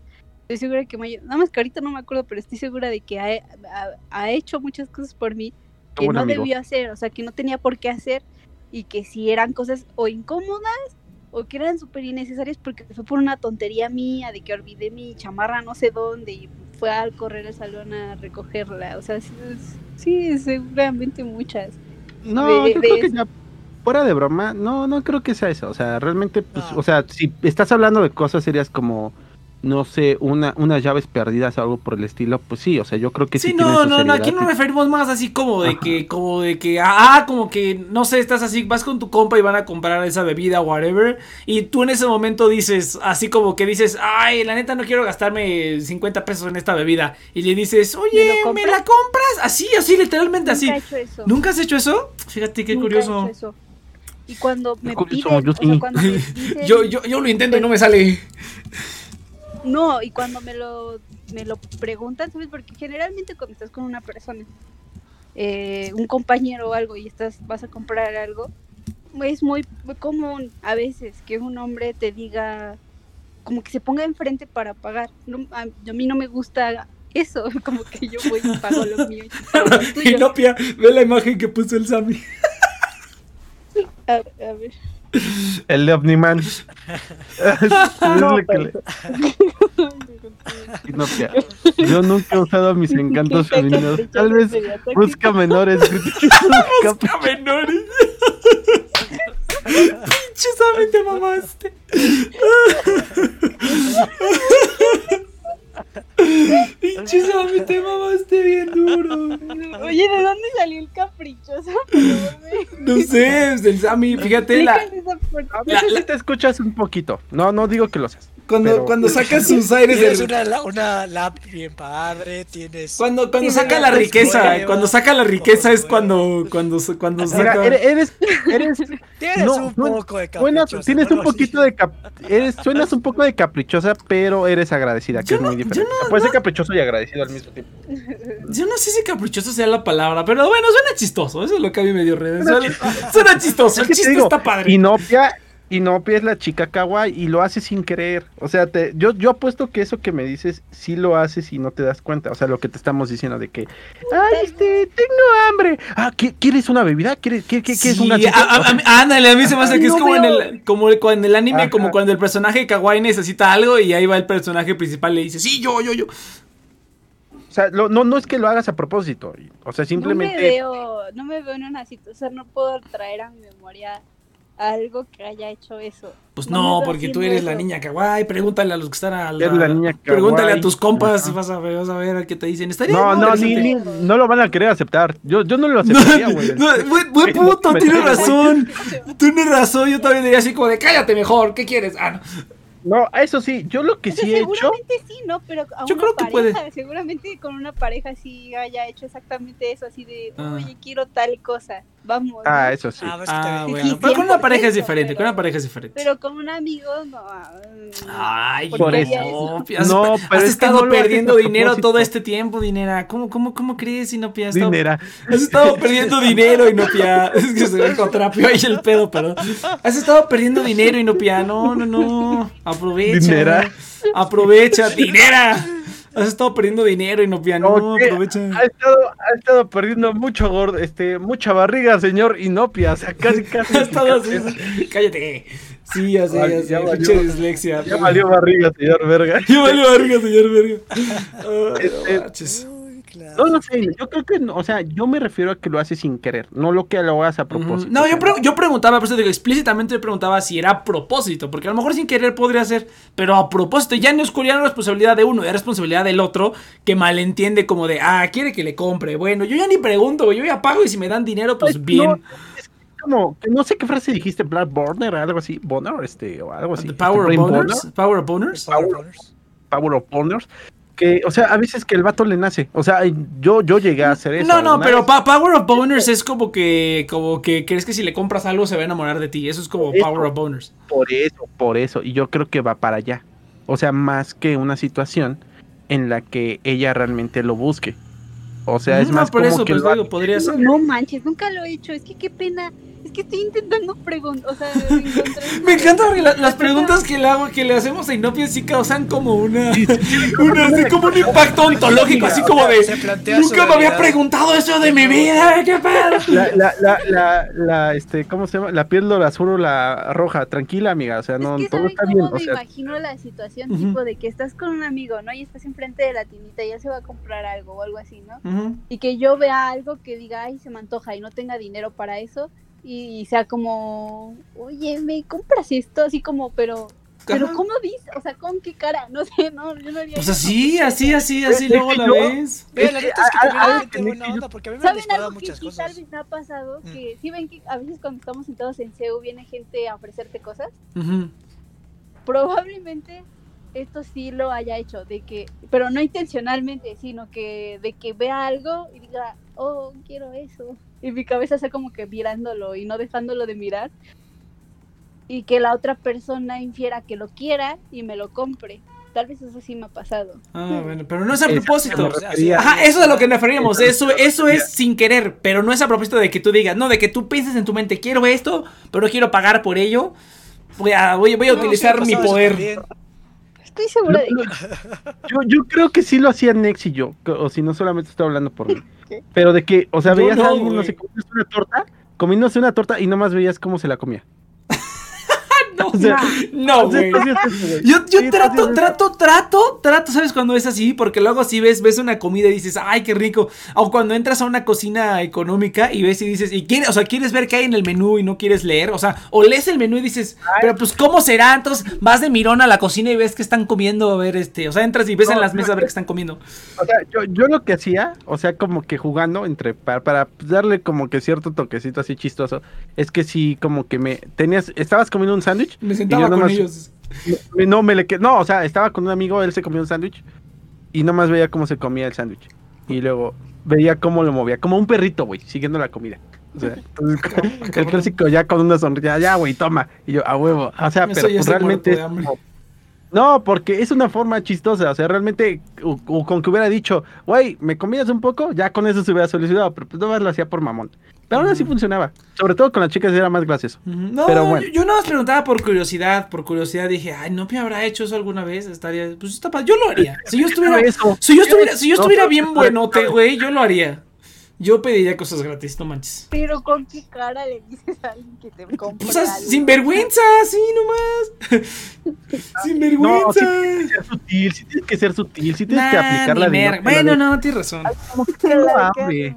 Estoy segura que me ayudó. Nada más que ahorita no me acuerdo, pero estoy segura de que ha, ha- ha hecho muchas cosas por mí que no amigo. debió hacer, o sea, que no tenía por qué hacer y que si eran cosas o incómodas o que eran súper innecesarias porque fue por una tontería mía de que olvidé mi chamarra no sé dónde y fue al correr al salón a recogerla. O sea, sí seguramente muchas. No, de- yo de creo que ya, fuera de broma, no, no creo que sea eso. O sea, realmente, pues, No. o sea, si estás hablando de cosas serias como no sé, una, unas llaves perdidas o algo por el estilo, pues sí, o sea, yo creo que sí. Sí, no, no, no, aquí nos referimos más así como de que, como de que, ah, como que, no sé, estás así, vas con tu compa y van a comprar esa bebida, whatever, y tú en ese momento dices, así como que dices, ay, la neta no quiero gastarme 50 pesos en esta bebida, y le dices, oye, ¿Me ¿me, la compras? Así, así, literalmente así. Nunca he hecho eso. ¿Nunca has hecho eso? Fíjate qué Nunca he curioso. hecho eso. Y cuando me piden, yo o sea, cuando me dicen- Yo, yo, yo lo intento y no me sale. No, y cuando me lo, me lo preguntan, ¿sabes? Porque generalmente cuando estás con una persona, eh, un compañero o algo, y estás, vas a comprar algo, es muy, muy común a veces que un hombre te diga, como que se ponga enfrente para pagar. No, a, a mí no me gusta eso, como que yo voy y pago lo mío y tuyo. Inopia, ve la imagen que puso el Sammy. A, a ver. El de Omniman. No, le- no. Yo nunca he usado mis encantos femeninos. Tal vez busca menores. Busca menores. Pinche Sammy, te mamaste. Pinche Sammy, te mamaste bien duro. Oye, ¿de dónde salió el caprichoso? No sé, es del Sammy, fíjate, la, Explícale esa parte. A veces sí te escuchas un poquito. No, no digo que lo seas. Cuando, Pero- cuando sacas sus aires Tienes de... una, una lap bien padre, tienes... Cuando, cuando saca la riqueza, cuando saca la riqueza es cuando, cuando, cuando Mira, saca... eres, eres, eres- Tienes no, un poco de caprichoso. tienes un poquito de cap, eres, suenas un poco de caprichosa, pero eres agradecida, que Yo es no- muy diferente. no- puedes ser caprichoso y agradecido al mismo tiempo. Yo no sé si caprichoso sea la palabra, pero bueno, suena chistoso. Eso es lo que a mí me dio redes. Suena chistoso. El chiste digo, está padre. Inopia, Inopia es la chica kawaii y lo hace sin querer. O sea, te, yo, yo apuesto que eso que me dices sí lo haces y no te das cuenta. O sea, lo que te estamos diciendo de que, ay, este, tengo hambre. Ah, ¿qué- ¿quieres una bebida? ¿Quieres, qué, qué, qué es una a- a- a ándale, a mí se me hace que es no como en, el, como cuando en el anime, Ajá. como cuando el personaje kawaii necesita algo y ahí va el personaje principal y le dice, sí, yo, yo, yo. O sea, lo- no, no es que lo hagas a propósito. O sea, No me simplemente. veo, no me veo en una situación, o sea, no puedo traer a mi memoria algo que haya hecho eso. Pues No porque tú eres la niña kawaii, pregúntale a los que están a la, Eres la niña Pregúntale a tus compas vas a ver, vas a ver qué te dicen. Estaría No, no, ni, ni- no lo van a querer aceptar. Yo, yo no lo aceptaría, güey. no, buen, no, tienes razón. Tienes razón, yo también diría así como de cállate mejor, ¿qué quieres? Ah, no. No, eso sí, yo lo que O sea, sí he hecho. seguramente sí, ¿no? Pero a Yo una creo que pareja, puede. seguramente con una pareja sí haya hecho exactamente eso, así de, Ah. oye, quiero tal cosa, vamos. Ah, ¿no? eso sí. Ah, pues Ah, bueno. Pero con una pareja es 100%, diferente, con una pareja es diferente. Pero con un amigo, no. ah, Ay, ¿por eso. Has, No, has pero es que estado no perdiendo dinero propósito. todo este tiempo, Dinera. ¿Cómo, cómo, cómo crees, Inopia? Has estado, Dinera. has estado perdiendo dinero, Inopia. Es que se ve contrapio ahí el pedo, perdón. Has estado perdiendo dinero, Inopia. No, no, no. Aprovecha. Dinera. Aprovecha, Dinera. Has estado perdiendo dinero, Inopia. No, No, ¿qué? aprovecha. Ha estado, ha estado perdiendo mucho gordo, este, mucha barriga, señor Inopia. O sea, casi, casi. Has estado así. Cállate. Sí, ya sé, ya sé. ya valió. Dislexia. Ya valió barriga, señor verga. Ya valió verga, señor verga. Ay, Este, no. No, no sé, yo creo que, no, o sea, yo me refiero a que lo haces sin querer, no lo que lo hagas a propósito. No, yo, pre- yo preguntaba, por eso digo, explícitamente preguntaba si era a propósito, porque a lo mejor sin querer podría ser, pero a propósito, ya no es cuál responsabilidad de uno, es responsabilidad del otro, que malentiende como de, ah, quiere que le compre. Bueno, yo ya ni pregunto, yo ya pago y si me dan dinero, pues Ay, bien. no, es como, no sé qué frase dijiste, Black Burner, algo así, Bonner, este, o algo así. The este, Power of Boners. Power of Boners. Power. Power of Bonners, que, o sea, a veces que el vato le nace, o sea, yo, yo llegué a hacer eso. No, no, pero pa- Power of Boners es como que, como que crees que si le compras algo se va a enamorar de ti. Eso es como Eso. Power of Boners. Por eso, por eso. Y yo creo que va para allá. O sea, más que una situación en la que ella realmente lo busque. O sea, es No, más por como eso, que pues lo digo, podría ser. No manches, nunca lo he hecho. Es que qué pena. Es que estoy intentando preguntar, o sea. Me encanta porque la- las preguntas que le hago, que le hacemos a Inopia sí causan como una, una así como un impacto ontológico, así como de nunca me había preguntado eso de mi vida, qué pedo. La, la, la, la, la, este, ¿cómo se llama? La píldora azul o la roja. Tranquila, amiga. O sea, no, es que todo ¿saben está bien. O me sea, imagino la situación tipo de que estás con un amigo, ¿no? Y estás enfrente de la tiendita y ya se va a comprar algo o algo así, ¿no? Y que yo vea algo que diga, ay, se me antoja y no tenga dinero para eso y, sea como, oye, ¿me compras esto? Así como, pero Pero Ajá. ¿cómo dice? O sea, ¿con qué cara? No sé, no, yo no haría Pues eso. así, así, así, así, luego que la yo- ves. Mira, la que neta es que también a- hay a- gente que- buena que- onda, porque a mí me han ¿Saben disparado algo que muchas sí cosas. tal vez me ha pasado? Mm. Que sí ven que a veces cuando estamos sentados en CEU viene gente a ofrecerte cosas. Probablemente esto sí lo haya hecho, de que, pero no intencionalmente, sino que de que vea algo y diga, oh, quiero eso. Y mi cabeza sea como que mirándolo y no dejándolo de mirar. Y que la otra persona infiera que lo quiera y me lo compre. Tal vez eso sí me ha pasado. Ah, bueno, pero no es a propósito. Ajá, eso es a lo que nos referíamos. Eso, eso es sin querer, pero no es a propósito de que tú digas, no, de que tú pienses en tu mente, quiero esto, pero no quiero pagar por ello. Voy a, voy, voy a No, utilizar mi poder. Estoy segura de yo, yo creo que sí lo hacían Nex y yo, o si no solamente estoy hablando por mí. ¿Qué? Pero de que, o sea, Yo veías no, a alguien, no sé, comiéndose una torta, comiéndose una torta y nomás veías cómo se la comía. No, O sea, no, o sea, güey. Yo, trato, trato, trato, trato, ¿sabes cuando es así? Porque luego si ves, ves una comida y dices, ay, qué rico. O cuando entras a una cocina económica y ves y dices, y quieres, o sea, quieres ver qué hay en el menú y no quieres leer. O sea, o lees el menú y dices, pero pues, ¿cómo será? Entonces vas de mirón a la cocina y ves que están comiendo, a ver, este, o sea, entras y ves No, en las mesas a ver qué están comiendo. O sea, yo, yo lo que hacía, o sea, como que jugando entre, para, para darle como que cierto toquecito así chistoso, es que si como que me tenías, estabas comiendo un sándwich, Me sentaba con nomás- ellos. me- no me le que no, o sea, estaba con un amigo, él se comió un sándwich y nomás veía cómo se comía el sándwich. Y luego veía cómo lo movía, como un perrito, güey, siguiendo la comida. O sea, entonces, el clásico ya con una sonrisa, ya, güey, toma. Y yo, a huevo. O sea, Eso pero pues, realmente. es como- No, porque es una forma chistosa. O sea, realmente, o, o con que hubiera dicho, güey, ¿me comías un poco? Ya con eso se hubiera solucionado, pero pues no más lo hacía por mamón. Pero aún así funcionaba. Sobre todo con las chicas era más gracioso. No, Pero bueno. yo, yo nada más preguntaba por curiosidad, por curiosidad dije, ay, ¿no me habrá hecho eso alguna vez? Estaría, pues está yo lo haría. Si yo estuviera, si yo estuviera, si yo estuviera bien buenote, güey, yo lo haría. Yo pediría cosas gratis, no manches. Pero ¿con qué cara le dices a alguien que te compre Pues algo? sin vergüenza, sí, nomás. sin No, vergüenza. sí tienes que ser sutil, sí tienes que ser sutil, sí tienes que Nah, ni de merga. Bueno, no, tienes razón. Como que no la hambre.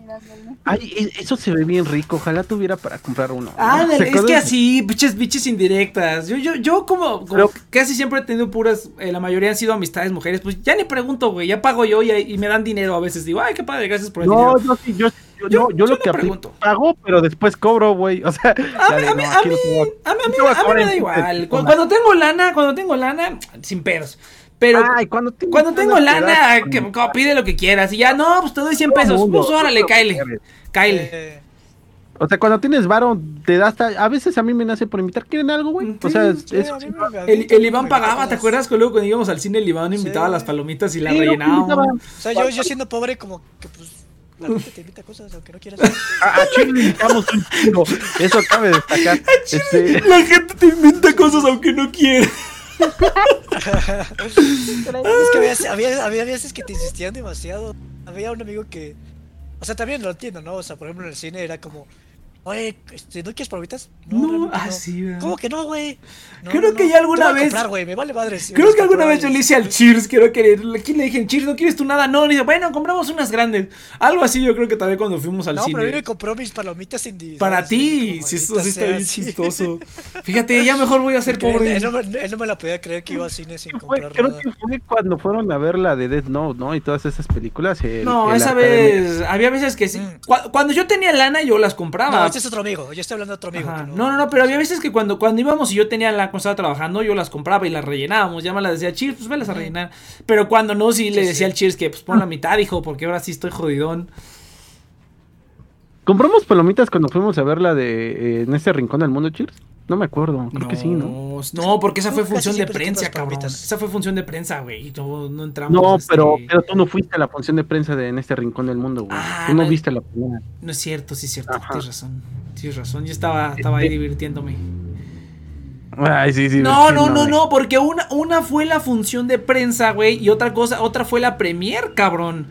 Ay, e- eso se ve bien rico. Ojalá tuviera para comprar uno. Ah, ¿Se es que así, biches, biches indirectas. Yo, yo, yo como, como Pero- casi siempre he tenido puras, eh, la mayoría han sido amistades mujeres, pues ya ni pregunto, güey, ya pago yo y, y me dan dinero a veces. Digo, ay, qué padre, gracias por el No, dinero. yo sí, yo, yo, Yo- no, yo yo lo no que pregunto. pago, pero después cobro, güey. O sea, A mí, a a a- a a a a me da igual. Cuando tengo lana, cuando tengo lana, sin pedos. Pero Ay, cuando tengo cuando tengo lana, que, pide lo que quieras. Y ya, no, pues te doy 100 Todo pesos. mundo, Pues órale, mundo. Cáele. Eh, O sea, cuando tienes varo, te das. A veces a mí me nace por invitar. ¿Quieren algo, güey? O sea, es, sí, a a El, Iván pagaba, ¿te acuerdas que luego cuando íbamos al cine el Iván Sí. invitaba las palomitas y las invitaba. O sea, yo, yo siendo pobre, como que pues. La gente te invita cosas aunque no quieras. a, a Chile le invitamos un chingo. Eso cabe destacar. Este, La gente te inventa cosas aunque no quiera. Es que había, había, había veces que te insistían demasiado. Había un amigo que. O sea, también lo entiendo, ¿no? O sea, por ejemplo, en el cine era como. Oye, este, ¿no quieres palomitas? No, realmente ah, sí, ¿verdad? ¿Cómo que no, güey? No, Creo no, que no. ya alguna vez- comprar, güey, me vale madre. si Creo que alguna vez yo le hice al Cheers, creo que aquí le dije, Cheers, ¿no quieres tú nada? No, le dije, bueno, compramos unas grandes. Algo así yo creo que también cuando fuimos al No, pero cine. me compró mis palomitas individuales. Para ti, si esto sí está bien chistoso. Fíjate, ya mejor voy a ser él, pobre. él no me, él no me la podía creer que iba al cine sin comprar creo nada. que fue cuando fueron a ver la de Death Note, ¿no? Y todas esas películas. el- No, el esa vez, había veces que sí. Mm. Cu- Cuando yo tenía lana, yo las compraba. No, este es otro amigo. Yo estoy hablando de otro amigo. No, no, no, pero había veces que cuando, cuando íbamos y yo tenía la cuando estaba trabajando, yo las compraba y las rellenábamos. Ya me las decía Cheers, pues velas a rellenar. Pero cuando no, sí, le decía sí. al Cheers que pues pon la mitad, hijo, porque ahora sí estoy jodidón. ¿Compramos palomitas cuando fuimos a ver la de eh, En este rincón del mundo, Cheers? No me acuerdo, creo que sí, ¿no? No, porque esa fue función de prensa, cabrón. Esa fue función de prensa, güey. y No, no entramos. No, este, pero, pero tú no fuiste a la función de prensa de En este rincón del mundo, güey. Ah, tú no no. viste la primera. No es cierto, sí es cierto. Ajá. Tienes razón. Tienes razón. Yo estaba, estaba ahí Este- divirtiéndome. Ay, sí, sí. No, no, no, güey. no, porque una, una fue la función de prensa, güey, y otra cosa, otra fue la premier, cabrón.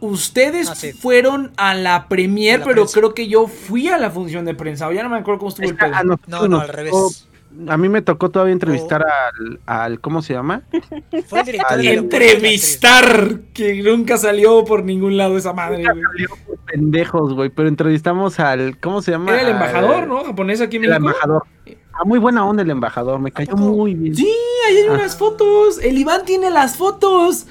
Ustedes Ah, sí. fueron a la premier, pero prensa. creo que yo fui a la función de prensa. o Ya no me acuerdo cómo estuvo el Es pedo. a nosotros No, no, al revés. A mí me tocó todavía entrevistar al, al. ¿Cómo se llama? Fue el director Al de la- Entrevistar, que nunca salió por ningún lado esa madre, güey. Salió por pendejos, güey. Pero entrevistamos al. ¿Cómo se llama? Era el Al- embajador, ¿no? Japonés aquí en El México. embajador. Ah, muy buena onda el embajador. Me cayó muy bien. Sí, ahí hay unas fotos. El Iván tiene las fotos.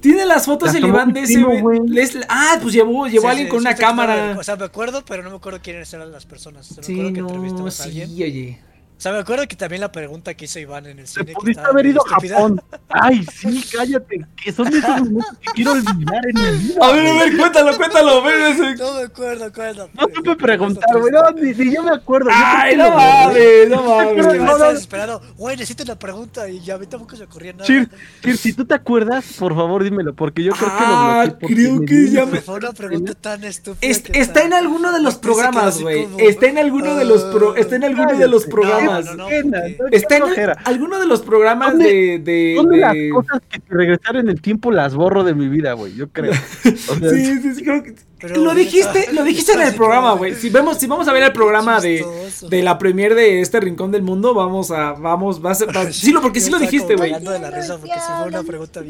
Tiene las fotos Las el tomó Iván de ese. güey. ah, pues llevó, llevó Sí, a alguien sí, con sí, una sí, cámara. O sea, me acuerdo, pero no me acuerdo quiénes eran las personas. O sea, me Sí, acuerdo que no, entrevistamos a alguien. sí, oye. O sea, me acuerdo que también la pregunta que hizo Iván en el Te cine. pudiste estaba haber ido a. Japón. Ay, sí, cállate. Que son esos momentos que quiero olvidar en mi vida. A ver, a ver, cuéntalo, cuéntalo. ven No me acuerdo, acuerdo. No supe preguntar, güey. No, ni, ni yo me acuerdo. Ay, no mames, no mames. no, estaba no. desesperado. Güey, necesito una pregunta y ya a mí tampoco se ocurría nada. Chir, Chir, si tú te acuerdas, por favor dímelo, porque yo creo que Ah, lo bloqueé. porque creo que ya me- Fue una pregunta tan estúpida. Es- que está en alguno de los programas, güey. Está en alguno de los pro- está en alguno de los Cállate. Programas. No, no, Está en alguno de los programas ¿Dónde- de, de, Son de las cosas que si regresara en el tiempo las borro de mi vida, güey. Yo creo. O sea, Sí, sí, sí, creo que- Pero- lo dijiste, lo dijiste en el programa, güey. Si vemos, si vamos a ver el programa de, de la premier de este rincón del mundo, vamos a, vamos, va a ser, va- sí, lo, porque sí lo dijiste, güey.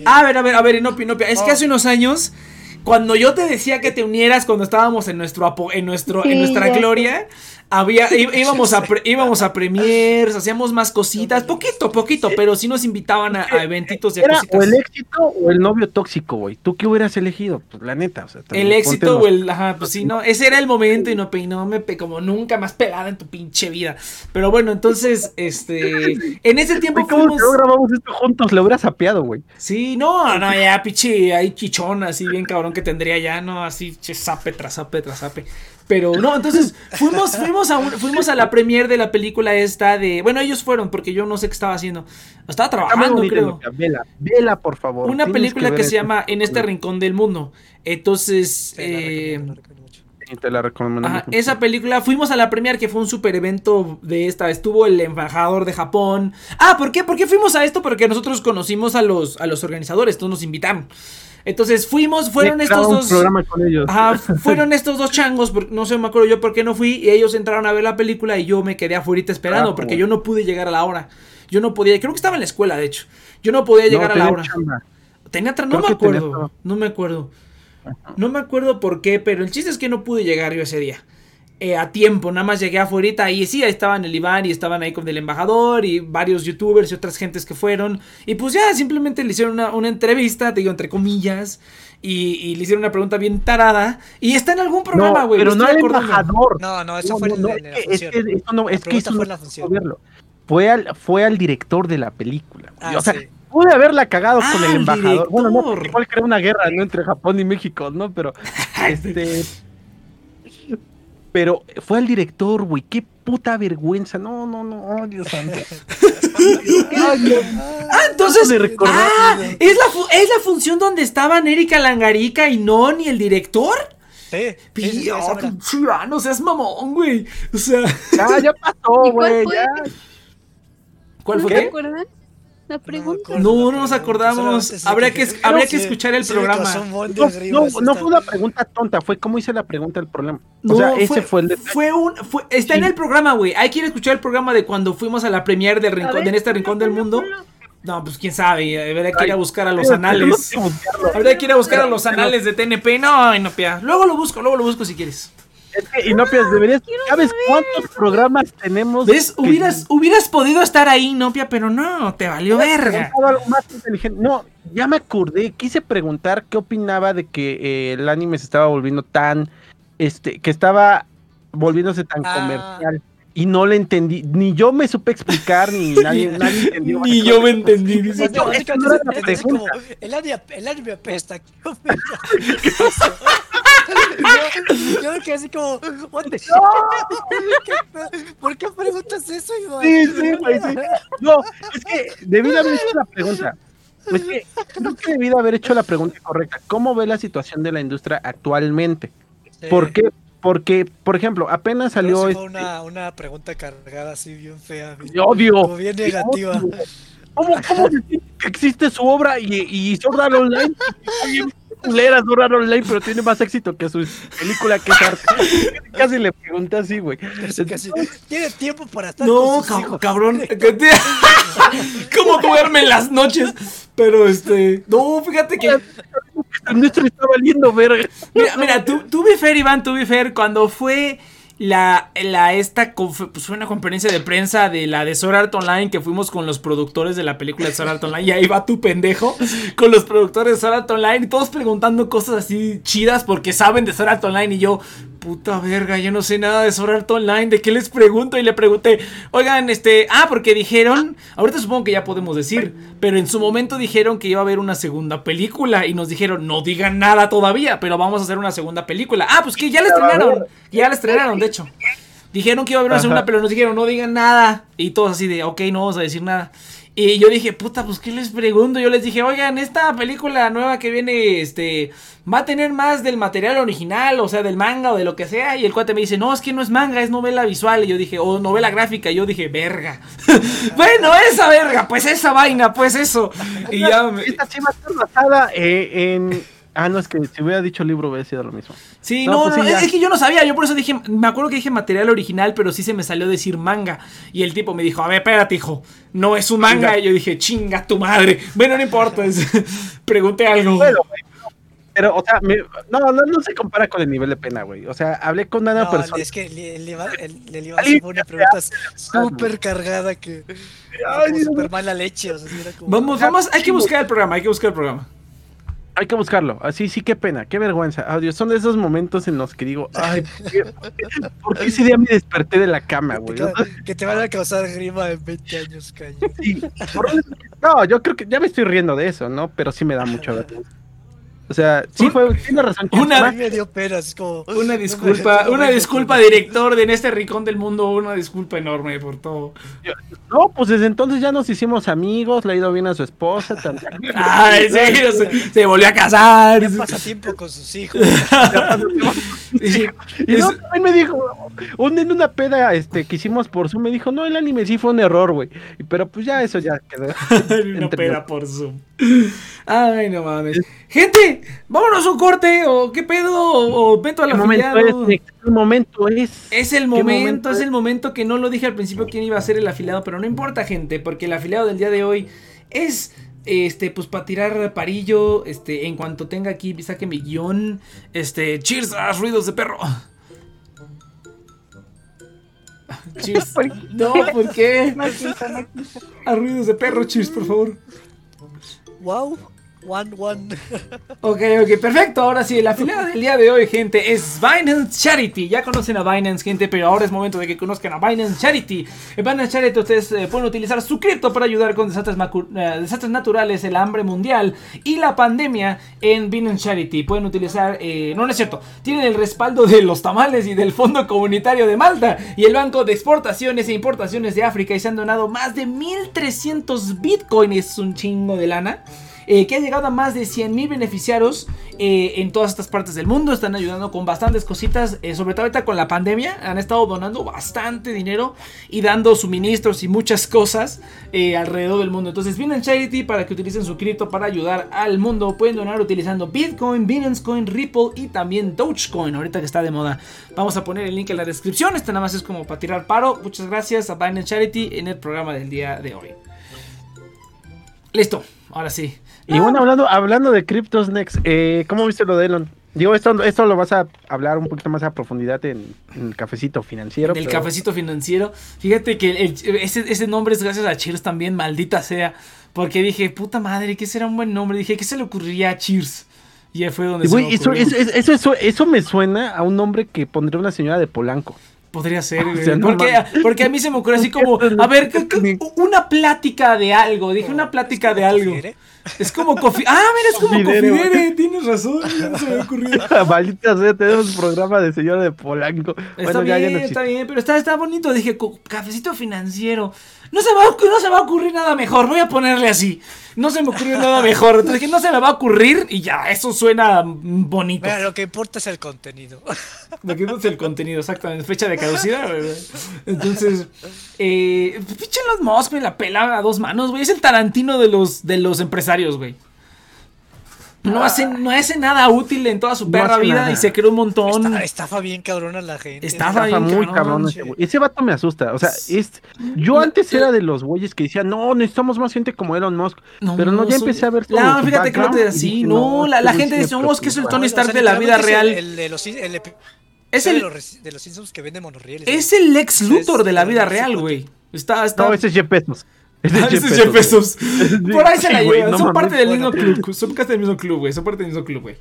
A ver, a ver, a ver, Inopia, Inopia. Es que Oh. hace unos años, cuando yo te decía que te unieras cuando estábamos en nuestro en nuestro, en nuestra sé. Había, íbamos a pre- íbamos a premiers, hacíamos más cositas, poquito, poquito, pero sí nos invitaban a, a eventitos y a Era o el éxito o el novio tóxico, güey. ¿Tú qué hubieras elegido? Pues la neta, o sea. también El éxito o el, ajá, pues sí, no, ese era el momento y no, pe- no me pe- como nunca más pelada en tu pinche vida. Pero bueno, entonces, este, en ese tiempo ¿Cómo fuimos, que no grabamos esto juntos? Le hubieras apiado, güey. sí, no, no, ya, pinche, hay chichón así bien cabrón que tendría ya, no, así, che, zape tras zape tras zape. Pero no, entonces fuimos, fuimos a un- fuimos a la premier de la película esta de, bueno, ellos fueron porque yo no sé qué estaba haciendo, estaba trabajando, creo. Vela, vela, por favor. Una Tienes película que, se llama En este rincón del mundo. Entonces, eh, te la recomiendo. Ajá, mucho. esa película, fuimos a la premier que fue un super evento de esta, estuvo el embajador de Japón. Ah, ¿por qué? ¿Por qué fuimos a esto? Porque nosotros conocimos a los, a los organizadores, todos nos invitaron. Entonces fuimos, fueron estos un dos... programa con ellos. Ajá, fueron estos dos changos, porque no sé, me acuerdo yo por qué no fui, y ellos entraron a ver la película y yo me quedé afuera esperando, Ah, porque como- yo no pude llegar a la hora. Yo no podía, creo que estaba en la escuela, de hecho. Yo no podía No, llegar a la hora. chamba. Tenía no Creo me tenía acuerdo. No me acuerdo. No me acuerdo por qué, pero el chiste es que no pude llegar yo ese día. Eh, a tiempo, nada más llegué afuera y sí, ahí estaban el Iván y estaban ahí con el embajador y varios youtubers y otras gentes que fueron. Y pues ya, simplemente le hicieron una, una entrevista, te digo, entre comillas, y, y le hicieron una pregunta bien tarada. Y está en algún programa, No, güey. pero no al embajador. No, no, eso No, fue no, en es la que- es función. que eso no, La es que eso fue la función. verlo. Fue al, fue al director de la película. Ah, o sea, sí. pude haberla cagado Ah, con el el embajador. Bueno, no, igual creó una guerra ¿no? entre Japón y México, ¿no? Pero, este... Pero fue al director, güey. Qué puta vergüenza. No, no, no. Oh, Dios santo. Ay, Dios. Ah, entonces. de recordar. Ah, ¿es la, fu- es la función donde estaban Erika Langarica y Non y el director. Sí, Pío, no seas mamón, güey. O sea, Ya, ya pasó, ¿Y cuál güey. fue? Ya. ¿cuál ¿No fue se qué? acuerdan? La pregunta. acuerdo No, no nos pregunta, acordamos. Habría que, habría que escuchar el programa. de No, no, fue una pregunta tonta, fue cómo hice la pregunta del problema. O No, sea, ese fue, el detalle. fue un, fue- está en el programa, güey. Hay que ir a escuchar el programa de cuando fuimos a la premier del rincón, de este rincón del mundo. No, pues quién sabe. Habría que ir a buscar a los anales. Habría que ir a buscar a los anales de TNP. No, no, pia. Luego lo busco, luego lo busco si quieres. Es que, Inopias, deberías. ¿Sabes cuántos programas tenemos? ¿Ves? que- Hubieras, hubieras podido estar ahí, Nopia, pero no, te valió verga. algo más inteligente. No, ya me acordé. Quise preguntar qué opinaba de que eh, el anime se estaba volviendo tan. Este, que estaba volviéndose tan Ah. comercial. Y no le entendí. Ni yo me supe explicar, ni nadie, nadie entendió. Ni yo me entendí. dice. Básicamente, No, esa no era la entendí así como, pregunta. el anime, el anime apesta. ¿qué. yo, yo me quedé así como, what the? ¿Qué- ¿Por qué preguntas eso, Iván? Sí, sí, güey, sí. No, es que debí de haber hecho la pregunta. Es que creo que debí de haber hecho la pregunta correcta. ¿Cómo ve la situación de la industria actualmente? Sí. ¿Por qué? Porque, por ejemplo, apenas salió este- una, una pregunta cargada así bien fea. bien- Yo odio. Como bien negativa. Odio. ¿Cómo, cómo que existe su obra y, y Art Online? Bien culera Sword Art Online, pero tiene más éxito que su película que es arte. Casi le pregunté así, güey. Tiene tiempo para estar No, con sus cab- hijos. cabrón. ¿Cómo duerme en las noches? Pero este. No, fíjate que. El nuestro está valiendo verga. Mira, mira, tú, tú Fair, Iván, tú Fair, cuando fue. La, la esta pues fue una conferencia de prensa de la de Sword Art Online que fuimos con los productores de la película de Sword Art Online y ahí va tu pendejo con los productores de Sword Art Online y todos preguntando cosas así chidas porque saben de Sword Art Online y yo puta verga, yo no sé nada de Sword Art Online, ¿de qué les pregunto? Y le pregunté, oigan, este, ah, porque dijeron, ahorita supongo que ya podemos decir, pero en su momento dijeron que iba a haber una segunda película y nos dijeron, no digan nada todavía, pero vamos a hacer una segunda película. Ah, pues que ya la estrenaron, ya la estrenaron, de hecho. Dijeron que iba a haber una segunda, pero nos dijeron, no digan nada. Y todos así de, ok, no vamos a decir nada. Y yo dije, puta, pues ¿qué les pregunto? Yo les dije, oigan, esta película nueva que viene, este, va a tener más del material original, o sea, del manga o de lo que sea. Y el cuate me dice, no, es que no es manga, es novela visual. Y yo dije, o novela gráfica. Y yo dije, verga. bueno, esa verga, pues esa vaina, pues eso. Y ya me... Esta sí va a estar basada eh, en. Ah, no, es que si hubiera dicho libro hubiera sido lo mismo. Sí, No, no, pues no, sí, ya. es que yo no sabía, yo por eso dije, me acuerdo que dije material original, pero sí se me salió decir manga. Y el tipo me dijo, a ver, espérate, hijo, no es un manga. Y yo dije, chinga tu madre. Bueno, no importa, es- pregunté algo. Bueno, pero, o sea, me- no, no, no se compara con el nivel de pena, güey. O sea, hablé con una No, persona. es que le, le, iba- el- le iba a hacer una pregunta súper cargada que. Ay, súper mala leche. O sea, sí era como- Vamos, vamos, hay que buscar el programa, hay que buscar el programa. Hay que buscarlo. Así sí, qué pena, qué vergüenza. Ah, Dios, son de esos momentos en los que digo, ay, ¿por qué, ese día me desperté de la cama, güey? que te van a causar grima en 20 años, caño. Sí, No, yo creo que ya me estoy riendo de eso, ¿no? Pero sí me da mucho vergüenza. O sea, sí fue, tiene razón. Una- A mí me dio pena, es como. Una no disculpa, me- una disculpa, director de en este rincón del mundo, una disculpa enorme por todo. No, pues desde entonces ya nos hicimos amigos, le ha ido bien a su esposa. también. Ay, sí, se, se volvió a casar. Ya pasa tiempo con sus hijos. Sí, Y no, también me dijo, un, en una peda este, que hicimos por Zoom, me dijo, no, el anime sí fue un error, güey. Y- Pero pues ya eso ya quedó. Una peda por Zoom. Ay, no mames. Gente, vámonos a un corte o qué pedo o, o vento al ¿Qué momento afiliado. es? ¿Qué momento es? Es el ¿Qué momento, es es? el momento que no lo dije al principio quién iba a ser el afiliado, pero no importa, gente, porque el afiliado del día de hoy es este pues para tirar parillo, este en cuanto tenga aquí saque mi guion, este cheers a ruidos de perro. Cheers. No, ¿por qué? No no quiso. A ruidos de perro, cheers, por favor. wow. One, one. Ok, ok, perfecto. Ahora sí, el afiliado del día de hoy, gente, es Binance Charity. Ya conocen a Binance, gente, pero ahora es momento de que conozcan a Binance Charity. En Binance Charity ustedes eh, pueden utilizar su cripto para ayudar con desastres, eh, desastres naturales, el hambre mundial y la pandemia en Binance Charity. Pueden utilizar, eh, no, no es cierto, tienen el respaldo de los tamales y del Fondo Comunitario de Malta y el Banco de Exportaciones e Importaciones de África y se han donado más de 1.300 bitcoins, es un chingo de lana eh, que ha llegado a más de 100 mil beneficiarios eh, en todas estas partes del mundo. Están ayudando con bastantes cositas, eh, sobre todo ahorita con la pandemia. Han estado donando bastante dinero y dando suministros y muchas cosas alrededor del mundo. Entonces, vienen Charity para que utilicen su cripto para ayudar al mundo. Pueden donar utilizando Bitcoin, Binance Coin, Ripple y también Dogecoin, ahorita que está de moda. Vamos a poner el link en la descripción. Este nada más es como para tirar paro. Muchas gracias a Binance Charity en el programa del día de hoy. Listo, ahora sí. Y bueno, hablando, hablando de Cryptos Next, eh, ¿cómo viste lo de Elon? Digo, esto, esto lo vas a hablar un poquito más a profundidad en, en el cafecito financiero. pero- cafecito financiero. Fíjate que el- ese, ese nombre es gracias a Cheers también, maldita sea. Porque dije, puta madre, ¿qué será un buen nombre? Dije, ¿qué se le ocurriría a Cheers? Y ahí fue donde Y, se me eso, eso, eso, eso me suena a un nombre que pondría una señora de Polanco. Podría ser, O güey, sea, no porque, porque a mí se me ocurre así como, a ver, ¿qué- qué- una plática de algo. Dije una plática de algo. Es como cofi Ah, mira, es como confidere. Tienes razón, ya no se me ocurrido. Maldita sea, tenemos un programa de señora de Polanco. Está Bueno, ya, ya bien, no está bien, pero está, está bonito. Dije, cafecito financiero. No se, va no se va a ocurrir nada mejor. Voy a ponerle así. No se me ocurrió nada mejor. Entonces dije, no se me va a ocurrir y ya, eso suena bonito. Mira, lo que importa es el contenido. Me quedo el contenido, exactamente. Fecha de caducidad, ¿verdad? Entonces, eh, pinche Elon Musk me la pela a dos manos, güey. Es el Tarantino de los, de los empresarios, güey. No hace, no hace nada útil en toda su No perra vida nada. y se creó un montón. Esta- estafa bien cabrona la gente. Estafa Estafa bien muy cabrón, cabrón ese. Ese vato me asusta. O sea, es, yo antes era de los güeyes que decían, no, necesitamos más gente como Elon Musk. pero no, ya soy- empecé a ver todo. No, fíjate que no te así. No, la, la gente dice, "Oh, es que es el preocupa". Tony O sea, Stark de la vida es real. El, el de los, el Es de el, los, reci- de los Simpsons que vende monorrieles. es el Lex Luthor de la vida real, güey. Está, está. No, ese es Jeff Bezos. Ese Ah, es ese Jeff es Jeff Bezos. Por ahí se la güey, llevan. no son parte del mismo club. Son parte del mismo club, güey. Son parte del mismo club, güey.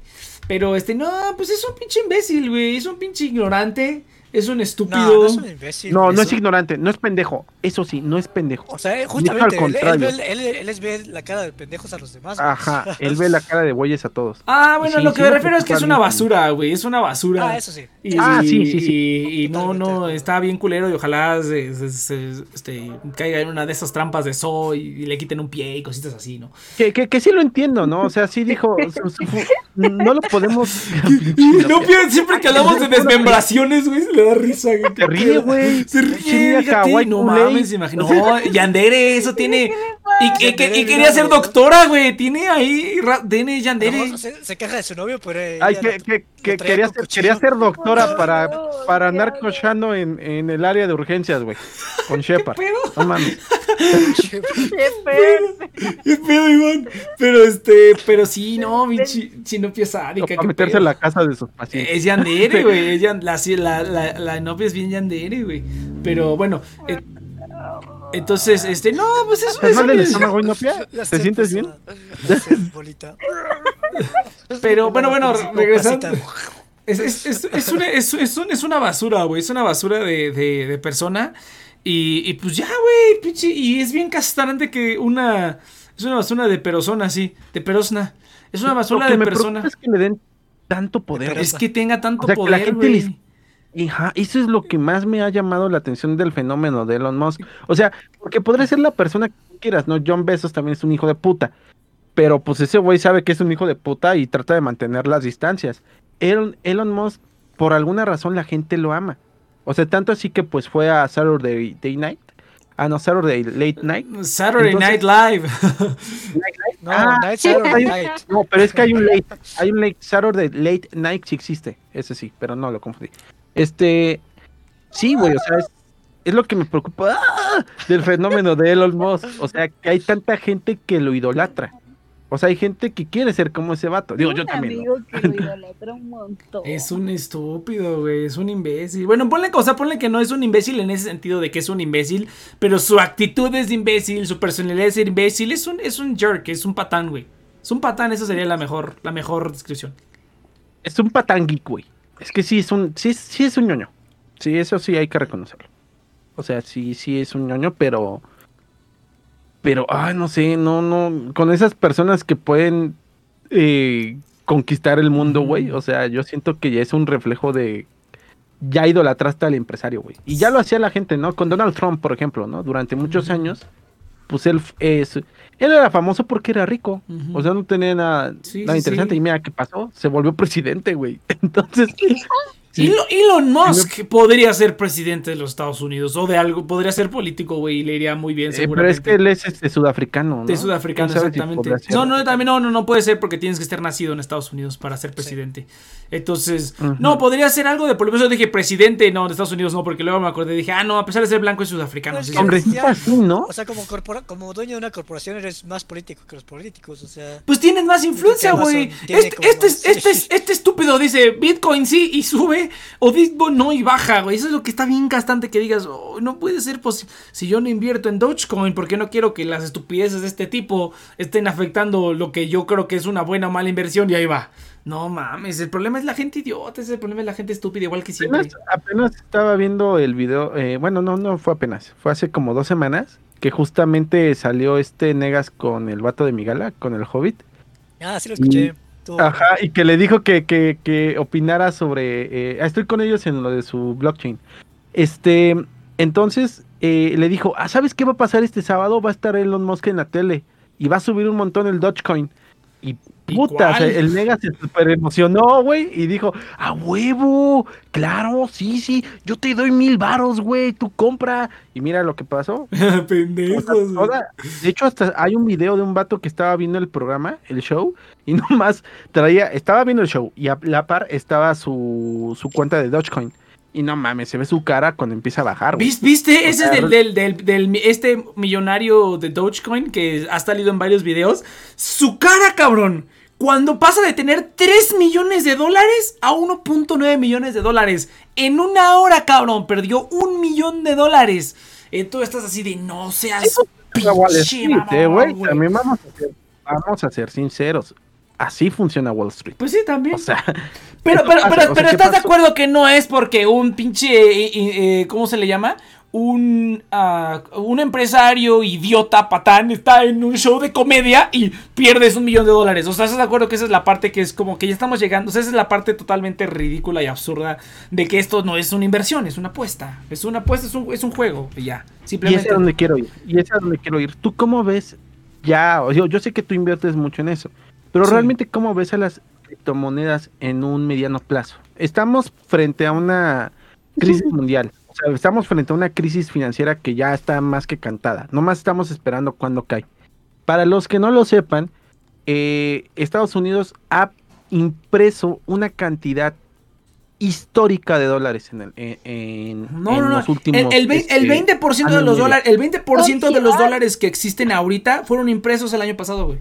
Pero este, no, pues es un pinche imbécil, güey. Es un pinche ignorante. Es un estúpido. No, no es un imbécil. No, no es eso. ignorante, no es pendejo. Eso sí, no es pendejo. O sea, eh, al justamente, él, él, contrario. ve- él, él les ve la cara de pendejos a los demás. güey. Ajá, él ve la cara de bueyes a todos. Ah, bueno, Sí, lo sí que me refiero es que es una basura, güey. Es una basura. Ah, eso sí. Y, Ah, sí, sí, sí. Y, y no, no, está bien culero y ojalá se, se- se- este, caiga en una de esas trampas de Zo y, y le quiten un pie y cositas así, ¿no? Que, que, que sí lo entiendo, ¿no? O sea, sí dijo. no lo podemos. No siempre que hablamos de desmembraciones, güey, da risa, güey. Se ríe, güey. Se ríe, kawaii no mames, imagino. No, Yandere, eso tiene. Y, y, que- y Yandere, quería ser doctora, güey. Tiene ahí. ra- Tiene Yandere. se, se queja de su novio, pero. eh, Ay, que, que, que quería, ser, quería ser doctora para, No, para andar cochando en, en el área de urgencias, güey. Con Shepard. pedo? No mames. Qué feo. ¿Qué pedo, Iván? Pero este, pero sí, no, mi chi- chinopia sádica. Para qué meterse pedo. en la casa de sus pacientes. Es Yandere, güey. es Yan- La, la, la, la novia es bien Yandere, güey. Pero bueno. eh, entonces, este, no, pues eso ¿Estás es. mal del estómago, ¿Te sientes bien? bolita. Pero bueno, bueno, regresando. Es, es, es, es una, es, es un- es una basura, güey. Es una basura de, de, de persona. Y, y pues ya, güey. pinche, Y es bien castrante que una. Es una basura de persona, sí. De persona. Es una basura Lo que de me persona. preocupa es que le den tanto poder. Es que tenga tanto O sea, que la poder, gente güey. Hija, eso es lo que más me ha llamado la atención del fenómeno de Elon Musk. O sea, porque podría ser la persona que quieras, ¿no? John Bezos también es un hijo de puta. Pero pues ese güey sabe que es un hijo de puta y trata de mantener las distancias. Elon, Elon Musk, por alguna razón, la gente lo ama. O sea, tanto así que pues fue a Saturday Day Night. Ah, no, Saturday Late Night. Saturday Entonces- Night Live. No, Ah, Night Saturday hay- Night. No, pero es que hay un late, hay un late Saturday Late Night sí existe, ese sí, pero no lo confundí. Este, sí, güey, o sea, es, es lo que me preocupa ¡ah! del fenómeno de Elon Musk, o sea, que hay tanta gente que lo idolatra. O sea, hay gente que quiere ser como ese vato. Digo, yo un también. que lo idolatra un montón. Es un estúpido, güey. Es un imbécil. Bueno, ponle cosa, ponle que no es un imbécil en ese sentido de que es un imbécil. Pero su actitud es de imbécil, su personalidad es de imbécil. Es un, es un jerk, es un patán, güey. Es un patán, esa sería la mejor, la mejor descripción. Es un patán geek, güey. Es que sí es un, sí, sí es un ñoño. Sí, eso sí hay que reconocerlo. O sea, sí, sí es un ñoño, pero. Pero, ay, no sé, no, no. Con esas personas que pueden eh, conquistar el mundo, güey. O sea, yo siento que ya es un reflejo de. Ya idolatraste al empresario, güey. Y ya lo hacía la gente, ¿no? Con Donald Trump, por ejemplo, ¿no? Durante muchos años, pues él es. Él era famoso porque era rico. O sea, no tenía nada, Sí, nada interesante. sí. Y mira qué pasó. Se volvió presidente, güey. Entonces. Sí. Elon, Elon Musk podría ser presidente de los Estados Unidos o de algo, podría ser político, güey, y le iría muy bien, Eh, pero seguramente. es que él es este, sudafricano, ¿no? De sudafricano, ¿Quién sabe si exactamente. No, no, también no, no, no puede ser porque tienes que estar nacido en Estados Unidos para ser presidente. Entonces, no, podría ser algo de por eso dije presidente, no, de Estados Unidos no, porque luego me acordé, dije, ah, no, a pesar de ser blanco es sudafricano. Pues sí. Hombre, así, ¿no? O sea, como, corpora- como dueño de una corporación eres más político que los políticos, o sea... Pues tienes más influencia, güey. Este, este, este, este estúpido dice Bitcoin sí y sube, o Bitcoin no y baja, güey. Eso es lo que está bien gastante que digas, "Oh, no puede ser posible. Si yo no invierto en Dogecoin, porque no quiero que las estupideces de este tipo estén afectando lo que yo creo que es una buena o mala inversión? Y ahí va. No mames, el problema es la gente idiota, ese es el problema es la gente estúpida, igual que siempre. Apenas, apenas estaba viendo el video, eh, bueno, no, no fue apenas, fue hace como dos semanas que justamente salió este Negas con el vato de Migala, con el Hobbit. Ah, sí lo escuché. Ajá, y que le dijo que, que, que opinara sobre. eh, ah, estoy con ellos en lo de su blockchain. Este, entonces eh, le dijo: Ah, ¿sabes qué va a pasar este sábado? Va a estar Elon Musk en la tele y va a subir un montón el Dogecoin. ¿Y puta, o sea, cuál? el Nega se super emocionó, güey, y dijo: ¡A huevo! Claro, sí, sí, yo te doy mil varos, güey, tú compra. Y mira lo que pasó. Pendejos. O sea, de hecho, hasta hay un video de un vato que estaba viendo el programa, el show, y nomás traía, estaba viendo el show, y a la par estaba su, su cuenta de Dogecoin. Y no mames, se ve su cara cuando empieza a bajar, güey. ¿Vis- ¿Viste? Ese sea, es del, del, del, del este millonario de Dogecoin que ha salido en varios videos. Su cara, cabrón. Cuando pasa de tener 3 millones de dólares a 1.9 millones de dólares. En una hora, cabrón, perdió un millón de dólares. Entonces estás así de no seas pinche eh, güey. También vamos a, ser, vamos a ser sinceros. Así funciona Wall Street. Pues sí, también. O sea, Pero, pero, pasa, pero, o sea, pero ¿qué ¿estás de acuerdo que no es porque un pinche, eh, eh, eh, ¿cómo se le llama? Un, ah, un empresario idiota, patán, está en un show de comedia y pierdes un millón de dólares. O sea, ¿estás de acuerdo que esa es la parte que es como que ya estamos llegando? O sea, esa es la parte totalmente ridícula y absurda de que esto no es una inversión, es una apuesta. Es una apuesta, es un, es un juego, y ya. y ese Simplemente. es a donde quiero ir. Y ese es a donde quiero ir. ¿Tú cómo ves? Ya, yo, yo sé que tú inviertes mucho en eso. Pero Sí. realmente, ¿cómo ves a las criptomonedas en un mediano plazo? Estamos frente a una crisis mundial. Sea, estamos frente a una crisis financiera que ya está más que cantada. Nomás estamos esperando cuándo cae. Para los que no lo sepan, eh, Estados Unidos ha impreso una cantidad histórica de dólares en, el- en, en- No, en no, no. los últimos El, el, este, 20% de los dólares, el 20% de los dólares que existen ahorita fueron impresos el año pasado, güey.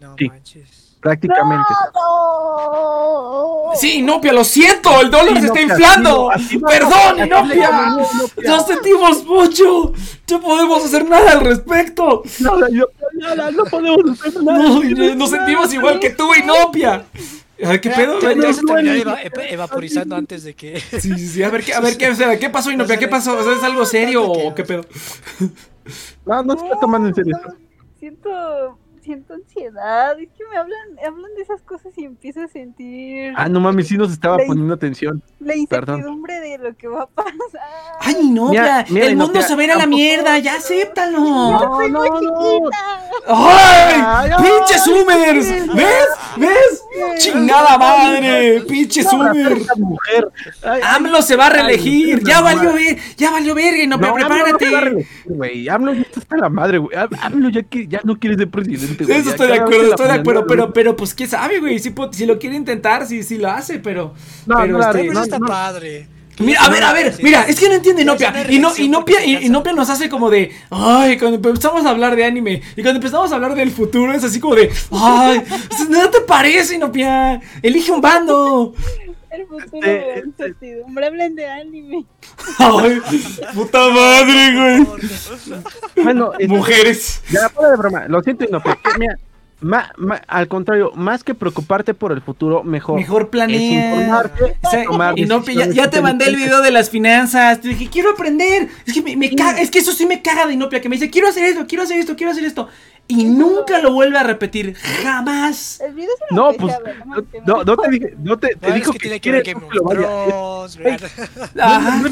No Sí. manches. Prácticamente. No. Sí, Inopia, lo siento, el dólar se está inflando. así no, así Perdón, Inopia. no, Inopia. Lo sentimos mucho. No podemos hacer nada al respecto. No, yo- no, no, no podemos hacer nada. Nos sentimos igual que tú, Inopia. Ay, ¿Qué pedo? Ya, Ya- se terminó eva- eva- evaporizando antes de que. Sí, sí, sí, a ver, qué, a ver, qué, o sea, ¿qué pasó, Inopia? ¿Qué pasó? O sea, ¿Es algo serio o qué pedo? No, no se está tomando en serio. Siento, siento ansiedad. Es que me hablan, hablan de esas cosas y empiezo a sentir Ah, no mames, sí nos estaba poniendo atención. la perdón. incertidumbre de lo que va a pasar. Ay, Inopia, Mira, mira, el mundo se va a ir a la mierda, ya acéptalo. No, no, no. ¡Ay! Ay, ¡Pinches Zoomers! ¿Ves? ¿Ves? ¡Chingada madre! ¡Pinche mujer. Ay, AMLO se va a reelegir. Ay, Ya no, valió ver, ya valió verga, no, No, AMLO no prepárate. se va a reelegir, güey. AMLO ya está hasta la madre, güey. AMLO ya, que, ya no quiere ser presidente, güey. Eso estoy de acuerdo, estoy de acuerdo, pero, pero pues quién sabe, güey, si, lo quiere intentar, si, si lo hace, pero... No, pero este, Pero no, está no. padre. Mira, a ver, a ver, mira, es que no entiende una Y no, porque se y- cansa. Inopia nos hace como de, ay, cuando empezamos a hablar de anime y cuando empezamos a hablar del futuro es así como de, ay, no te parece, Inopia, elige un bando. El futuro Este, de la este- incertidumbre. Hablen de anime. Ay, puta madre, güey. Bueno, este, Mujeres. Ya, fuera de broma. Lo siento, Inopia. que, Mira, ma- ma- al contrario, más que preocuparte por el futuro, mejor. Mejor es planea. informarte, O sea, tomar Inopia, ya, ya te mandé el video de las finanzas. Te dije, quiero aprender. Es que me, me caga, es que eso sí me caga de Inopia, que me dice, quiero hacer esto, quiero hacer esto, quiero hacer esto. Y nunca lo vuelve a repetir. Jamás. El video se No, pues, no, que no, no te dije, no te, te dijo que que, tiene que Game que lo of vaya. Ajá.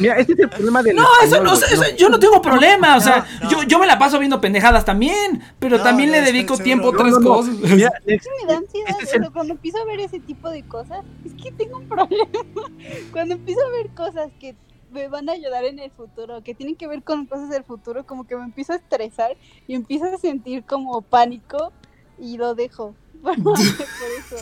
Mira, este es el problema del No, eso, español, no, eso- no. yo no tengo problema. O sea, no. yo, yo me la paso viendo pendejadas también. Pero No, también no, le dedico seguro. tiempo a otras no, no. cosas. Mira, es- me da ansiedad. este es el- cuando empiezo a ver ese tipo de cosas, es que tengo un problema. Cuando empiezo a ver cosas que me van a ayudar en el futuro, que tienen que ver con cosas del futuro, como que me empiezo a estresar y empiezo a sentir como pánico y lo dejo. Por eso.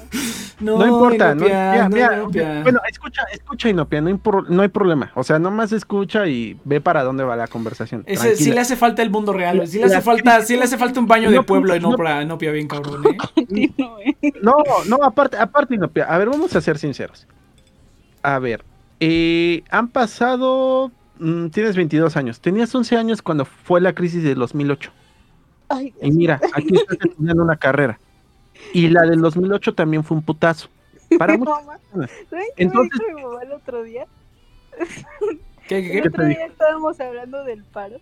no importa, no, Inopia, mira, no, mira, Inopia. bueno, escucha, escucha Inopia, no, impor- no hay problema, o sea, nomás escucha y ve para dónde va la conversación. Ese, sí le hace falta el mundo real. Sí le hace La falta, sí le hace falta un baño de pueblo y no no. para Inopia bien cabrón, ¿eh? No, no, aparte, aparte Inopia, a ver, vamos a ser sinceros. A ver, eh, han pasado, mm, tienes 22 años, tenías 11 años cuando fue la crisis del 2008. Ay, Y mira, aquí estás estudiando una carrera. Y la del 2008 también fue un putazo. Para Mi muchas mamá. personas. ¿Saben qué Entonces- me dijo mi mamá el otro día? ¿Qué, qué, El qué? otro te día estábamos hablando del paro.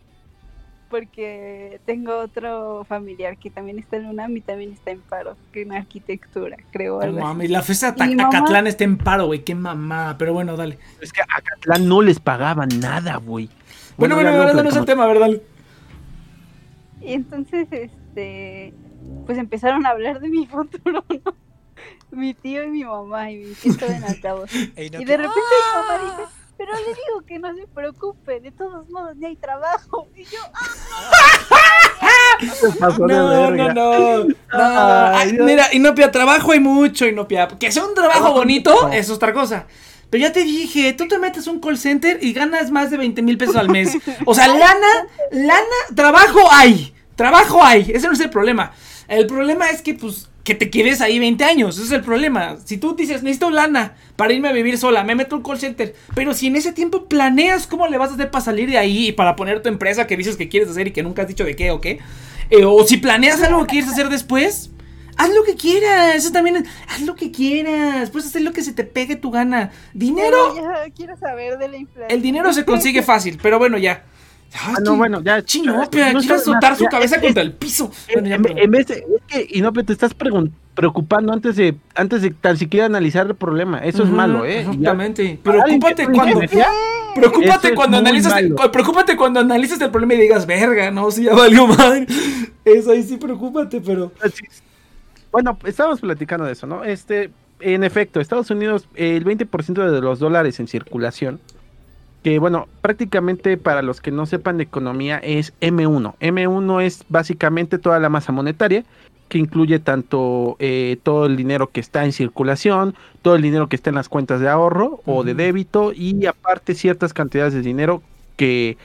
Porque tengo otro familiar que también está en UNAM y también está en paro, que en arquitectura, creo. Así. mames, la fiesta Acatlán está en paro, güey. Qué mamada. Pero bueno, dale. Es que a Catlán no les pagaban nada, güey. Bueno, bueno, bueno, no es el tema, ¿verdad? Y entonces, este, pues empezaron a hablar de mi futuro, ¿no? Mi tío y mi mamá, y mi tío en altavoz. Y de repente mi mamá dice, pero le digo que no se preocupe, de todos modos ni hay trabajo. Y yo, de No, verga. no, no. no. Ay, mira, Inopia, trabajo hay mucho, Inopia. Que sea un trabajo bonito es otra cosa. Pero ya te dije, tú te metes a un call center y ganas más de 20 mil pesos al mes. O sea, lana, lana, trabajo hay. Trabajo hay. Ese no es el problema. El problema es que, pues, que te quedes ahí 20 años. Ese es el problema. Si tú dices, necesito lana para irme a vivir sola, me meto un call center. Pero si en ese tiempo planeas cómo le vas a hacer para salir de ahí y para poner tu empresa que dices que quieres hacer y que nunca has dicho de qué o qué. eh, o si planeas algo que quieres hacer después. Haz lo que quieras, eso también es- haz lo que quieras, puedes hacer lo que se te pegue tu gana. Dinero, Pero ya quiero saber de la inflación. el dinero se consigue fácil, pero bueno, ya. Ay, Ah, no, bueno, ya. Chinopia, no quiere azotar su cabeza es- contra el piso. Bueno, En, en vez de, es que, y no, pero te estás preocupando antes de, antes de tan siquiera analizar el problema. Eso es malo, ¿eh? Ya- Exactamente. Preocúpate cuando. Preocúpate Eso cuando analizas. el- preocúpate cuando analices el problema y digas, verga, no, si ya valió madre. Eso ahí sí, preocúpate, pero. Es. Bueno, estábamos platicando de eso, ¿no? Este, en efecto, Estados Unidos, el 20% de los dólares en circulación, que bueno, prácticamente para los que no sepan de economía es M1. M1 es básicamente toda la masa monetaria, que incluye tanto eh, todo el dinero que está en circulación, todo el dinero que está en las cuentas de ahorro o de débito y aparte ciertas cantidades de dinero que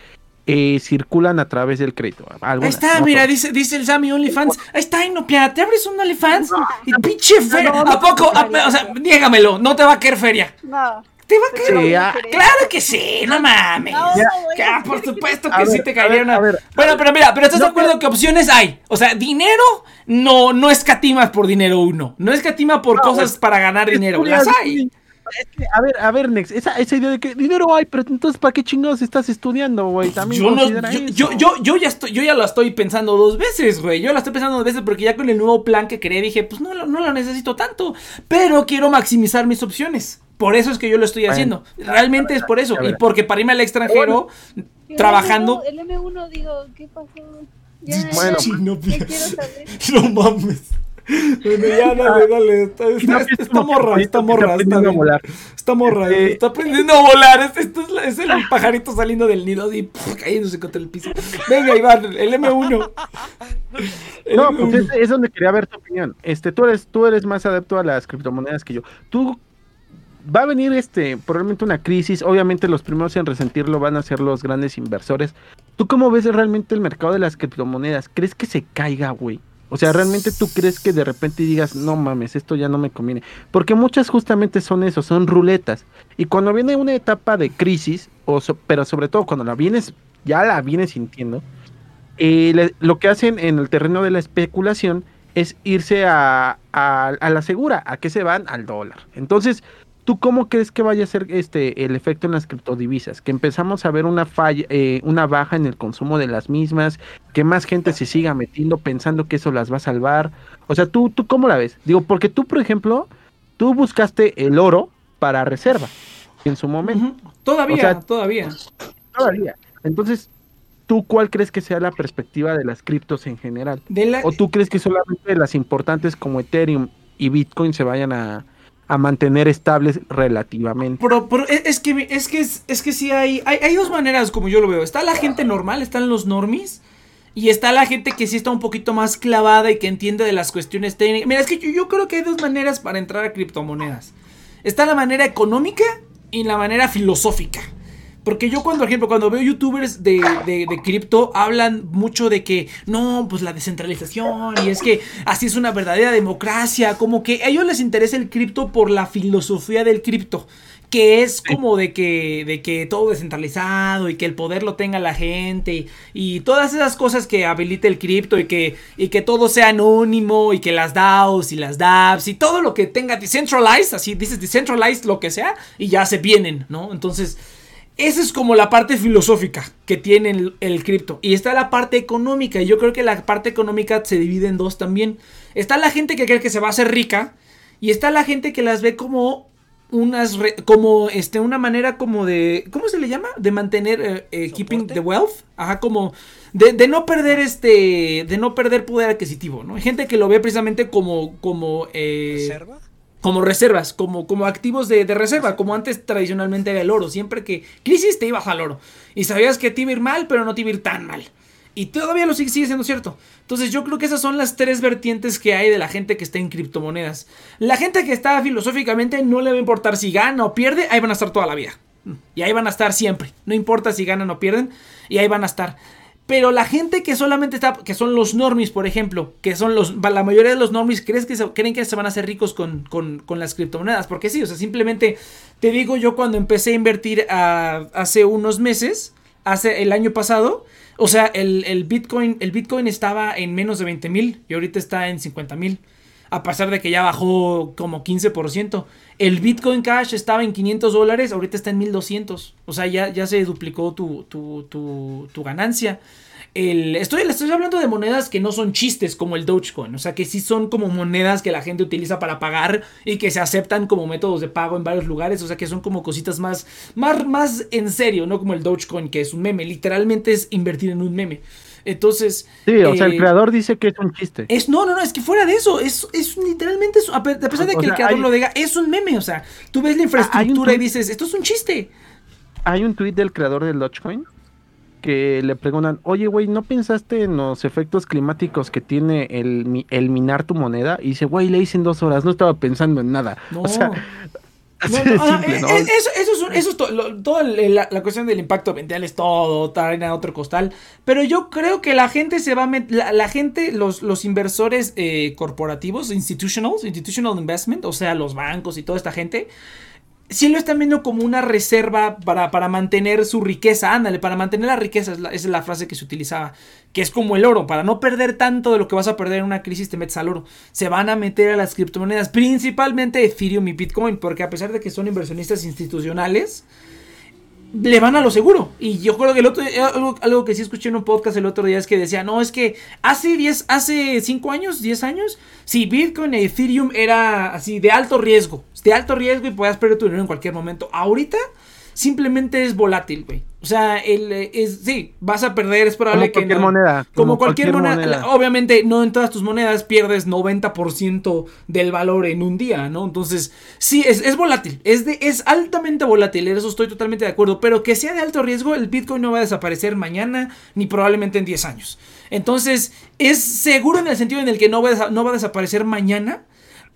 eh, circulan a través del crédito. Ahí está, no mira, todas. dice, dice el Sammy OnlyFans. Ahí está, Inopia, te abres un OnlyFans y pinche feria. ¿A poco? A- o sea, niégamelo, no te va a caer feria. No. Te va a caer. Sí, ah, Claro que sí, no mames. No, Ya. no voy Ah, por supuesto A que sí ver, te caería ver, una. ver. Bueno, pero mira, pero estás de acuerdo que opciones hay. O sea, dinero no, no escatimas por dinero uno. No escatima por No, cosas para ganar dinero. Las hay. Es que, a ver, a ver, Nex, esa, esa idea de que dinero hay, pero entonces ¿para qué chingados estás estudiando, güey? También Yo, no, yo, eso. yo, yo, yo ya estoy, yo ya lo estoy pensando dos veces, güey. Yo la estoy pensando dos veces porque ya con el nuevo plan que creé dije, pues no, no lo necesito tanto. Pero quiero maximizar mis opciones. Por eso es que yo lo estoy Bueno, haciendo. Realmente es por eso. Y porque para irme al extranjero, trabajando. M1, el M1, digo, ¿qué pasó? Ya, Bueno, ya, ya quiero saber. No mames. Bueno, ya dale, dale. Está, Y no, está- es está que morra, está morra, está aprendiendo a volar. Está morra, Este- está aprendiendo a volar. Es, el pajarito saliendo del nido así, pf, cayéndose contra el piso. Venga, Iván, el M1. El No, M1. pues es, es donde quería ver tu opinión. Este, tú eres, tú eres más adepto a las criptomonedas que yo. Tú va a venir este probablemente una crisis. Obviamente los primeros en resentirlo van a ser los grandes inversores. ¿Tú cómo ves realmente el mercado de las criptomonedas? ¿Crees que se caiga, güey? O sea, ¿realmente tú crees que de repente digas, no mames, esto ya no me conviene? Porque muchas justamente son eso, son ruletas. Y cuando viene una etapa de crisis, o so- pero sobre todo cuando la vienes, ya la vienes sintiendo, eh, le- lo que hacen en el terreno de la especulación es irse a, la segura. ¿A qué se van? Al dólar. Entonces, ¿tú cómo crees que vaya a ser este el efecto en las criptodivisas? Que empezamos a ver una falla, eh, una baja en el consumo de las mismas, que más gente se siga metiendo pensando que eso las va a salvar. O sea, ¿tú, tú cómo la ves? Digo, porque tú, por ejemplo, tú buscaste el oro para reserva en su momento. Todavía, O sea, todavía. Todavía. Entonces, ¿tú cuál crees que sea la perspectiva de las criptos en general? De la- ¿O tú crees que solamente las importantes como Ethereum y Bitcoin se vayan a, a mantener estables relativamente? Pero, pero es que es que es, que sí hay, hay dos maneras como yo lo veo. Está la gente normal, están los normies y está la gente que sí está un poquito más clavada y que entiende de las cuestiones técnicas. Mira, es que yo creo que hay dos maneras para entrar a criptomonedas. Está la manera económica y la manera filosófica. Porque yo cuando, por ejemplo, cuando veo youtubers de, de, de cripto, hablan mucho de que, no, pues la descentralización, y es que así es una verdadera democracia, como que a ellos les interesa el cripto por la filosofía del cripto, que es como de que, de que todo descentralizado y que el poder lo tenga la gente, y, y todas esas cosas que habilita el cripto y que, y que todo sea anónimo, y que las DAOs y las DApps y todo lo que tenga decentralized, así dices decentralized, lo que sea, y ya se vienen, ¿no? Entonces... Esa es como la parte filosófica que tiene el, el cripto. Y está la parte económica. Y yo creo que la parte económica se divide en dos también. Está la gente que cree que se va a hacer rica. Y está la gente que las ve como unas re- como este una manera como de ¿cómo se le llama? de mantener eh, eh, keeping the wealth ajá como de, de no perder este de no perder poder adquisitivo no hay gente que lo ve precisamente como como eh, ¿Reserva? Como reservas, como, como activos de, de reserva, como antes tradicionalmente era el oro. Siempre que crisis te ibas al oro. Y sabías que te iba a ir mal, pero no te iba a ir tan mal. Y todavía lo sigue, sigue siendo cierto. Entonces yo creo que esas son las tres vertientes que hay de la gente que está en criptomonedas. La gente que está filosóficamente no le va a importar si gana o pierde, ahí van a estar toda la vida. Y ahí van a estar siempre. No importa si ganan o pierden, y ahí van a estar. Pero la gente que solamente está, que son los normies, por ejemplo, que son los, la mayoría de los normies, ¿crees que se, creen que se van a hacer ricos con, con, con, las criptomonedas? Porque sí, o sea, simplemente te digo yo cuando empecé a invertir hace unos meses, hace el año pasado, o sea, el, el, Bitcoin, el Bitcoin estaba en menos de 20 mil y ahorita está en 50 mil a pesar de que ya bajó como 15%. El Bitcoin Cash estaba en 500 dólares, ahorita está en 1200. O sea, ya, ya se duplicó tu, tu, tu, tu ganancia. El, estoy, estoy hablando de monedas que no son chistes como el Dogecoin, o sea que sí son como monedas que la gente utiliza para pagar y que se aceptan como métodos de pago en varios lugares, o sea que son como cositas más, más, más en serio, no como el Dogecoin que es un meme, literalmente es invertir en un meme. Entonces. Sí, o sea, el eh, creador dice que es un chiste. Es, no, no, no, es que fuera de eso, es, es literalmente, a pesar de que el creador lo diga, es un meme, o sea, tú ves la infraestructura y dices, esto es un chiste. Hay un tweet del creador del Dogecoin que le preguntan, oye, güey, ¿no pensaste en los efectos climáticos que tiene el, el minar tu moneda? Y dice, güey, le hice en dos horas, no estaba pensando en nada. O sea, eso, eso, es, eso toda la, cuestión del impacto ambiental es todo, a otro costal. Pero yo creo que la gente se va a meter, la, gente, los, los inversores eh, corporativos, institutionals, institutional investment, o sea, los bancos y toda esta gente, si lo están viendo como una reserva para, para, mantener su riqueza. Ándale, para mantener la riqueza, esa es la frase que se utilizaba. Que es como el oro, para no perder tanto de lo que vas a perder en una crisis, te metes al oro. Se van a meter a las criptomonedas, principalmente Ethereum y Bitcoin, porque a pesar de que son inversionistas institucionales, le van a lo seguro. Y yo creo que el otro algo, algo, que sí escuché en un podcast el otro día es que decía, no, es que hace 10, hace 5 años, 10 años, si Bitcoin y Ethereum era así de alto riesgo, de alto riesgo y puedas perder tu dinero en cualquier momento. Ahorita simplemente es volátil, güey. O sea, el, eh, es, sí, vas a perder, es probable como Cualquier moneda, como, cualquier, moneda. Obviamente, no en todas tus monedas pierdes 90% del valor en un día, ¿no? Entonces, sí, es, es volátil. Es, de, es altamente volátil. En eso estoy totalmente de acuerdo. Pero que sea de alto riesgo, el Bitcoin no va a desaparecer mañana ni probablemente en 10 años. Entonces, es seguro en el sentido en el que no va no va a desaparecer mañana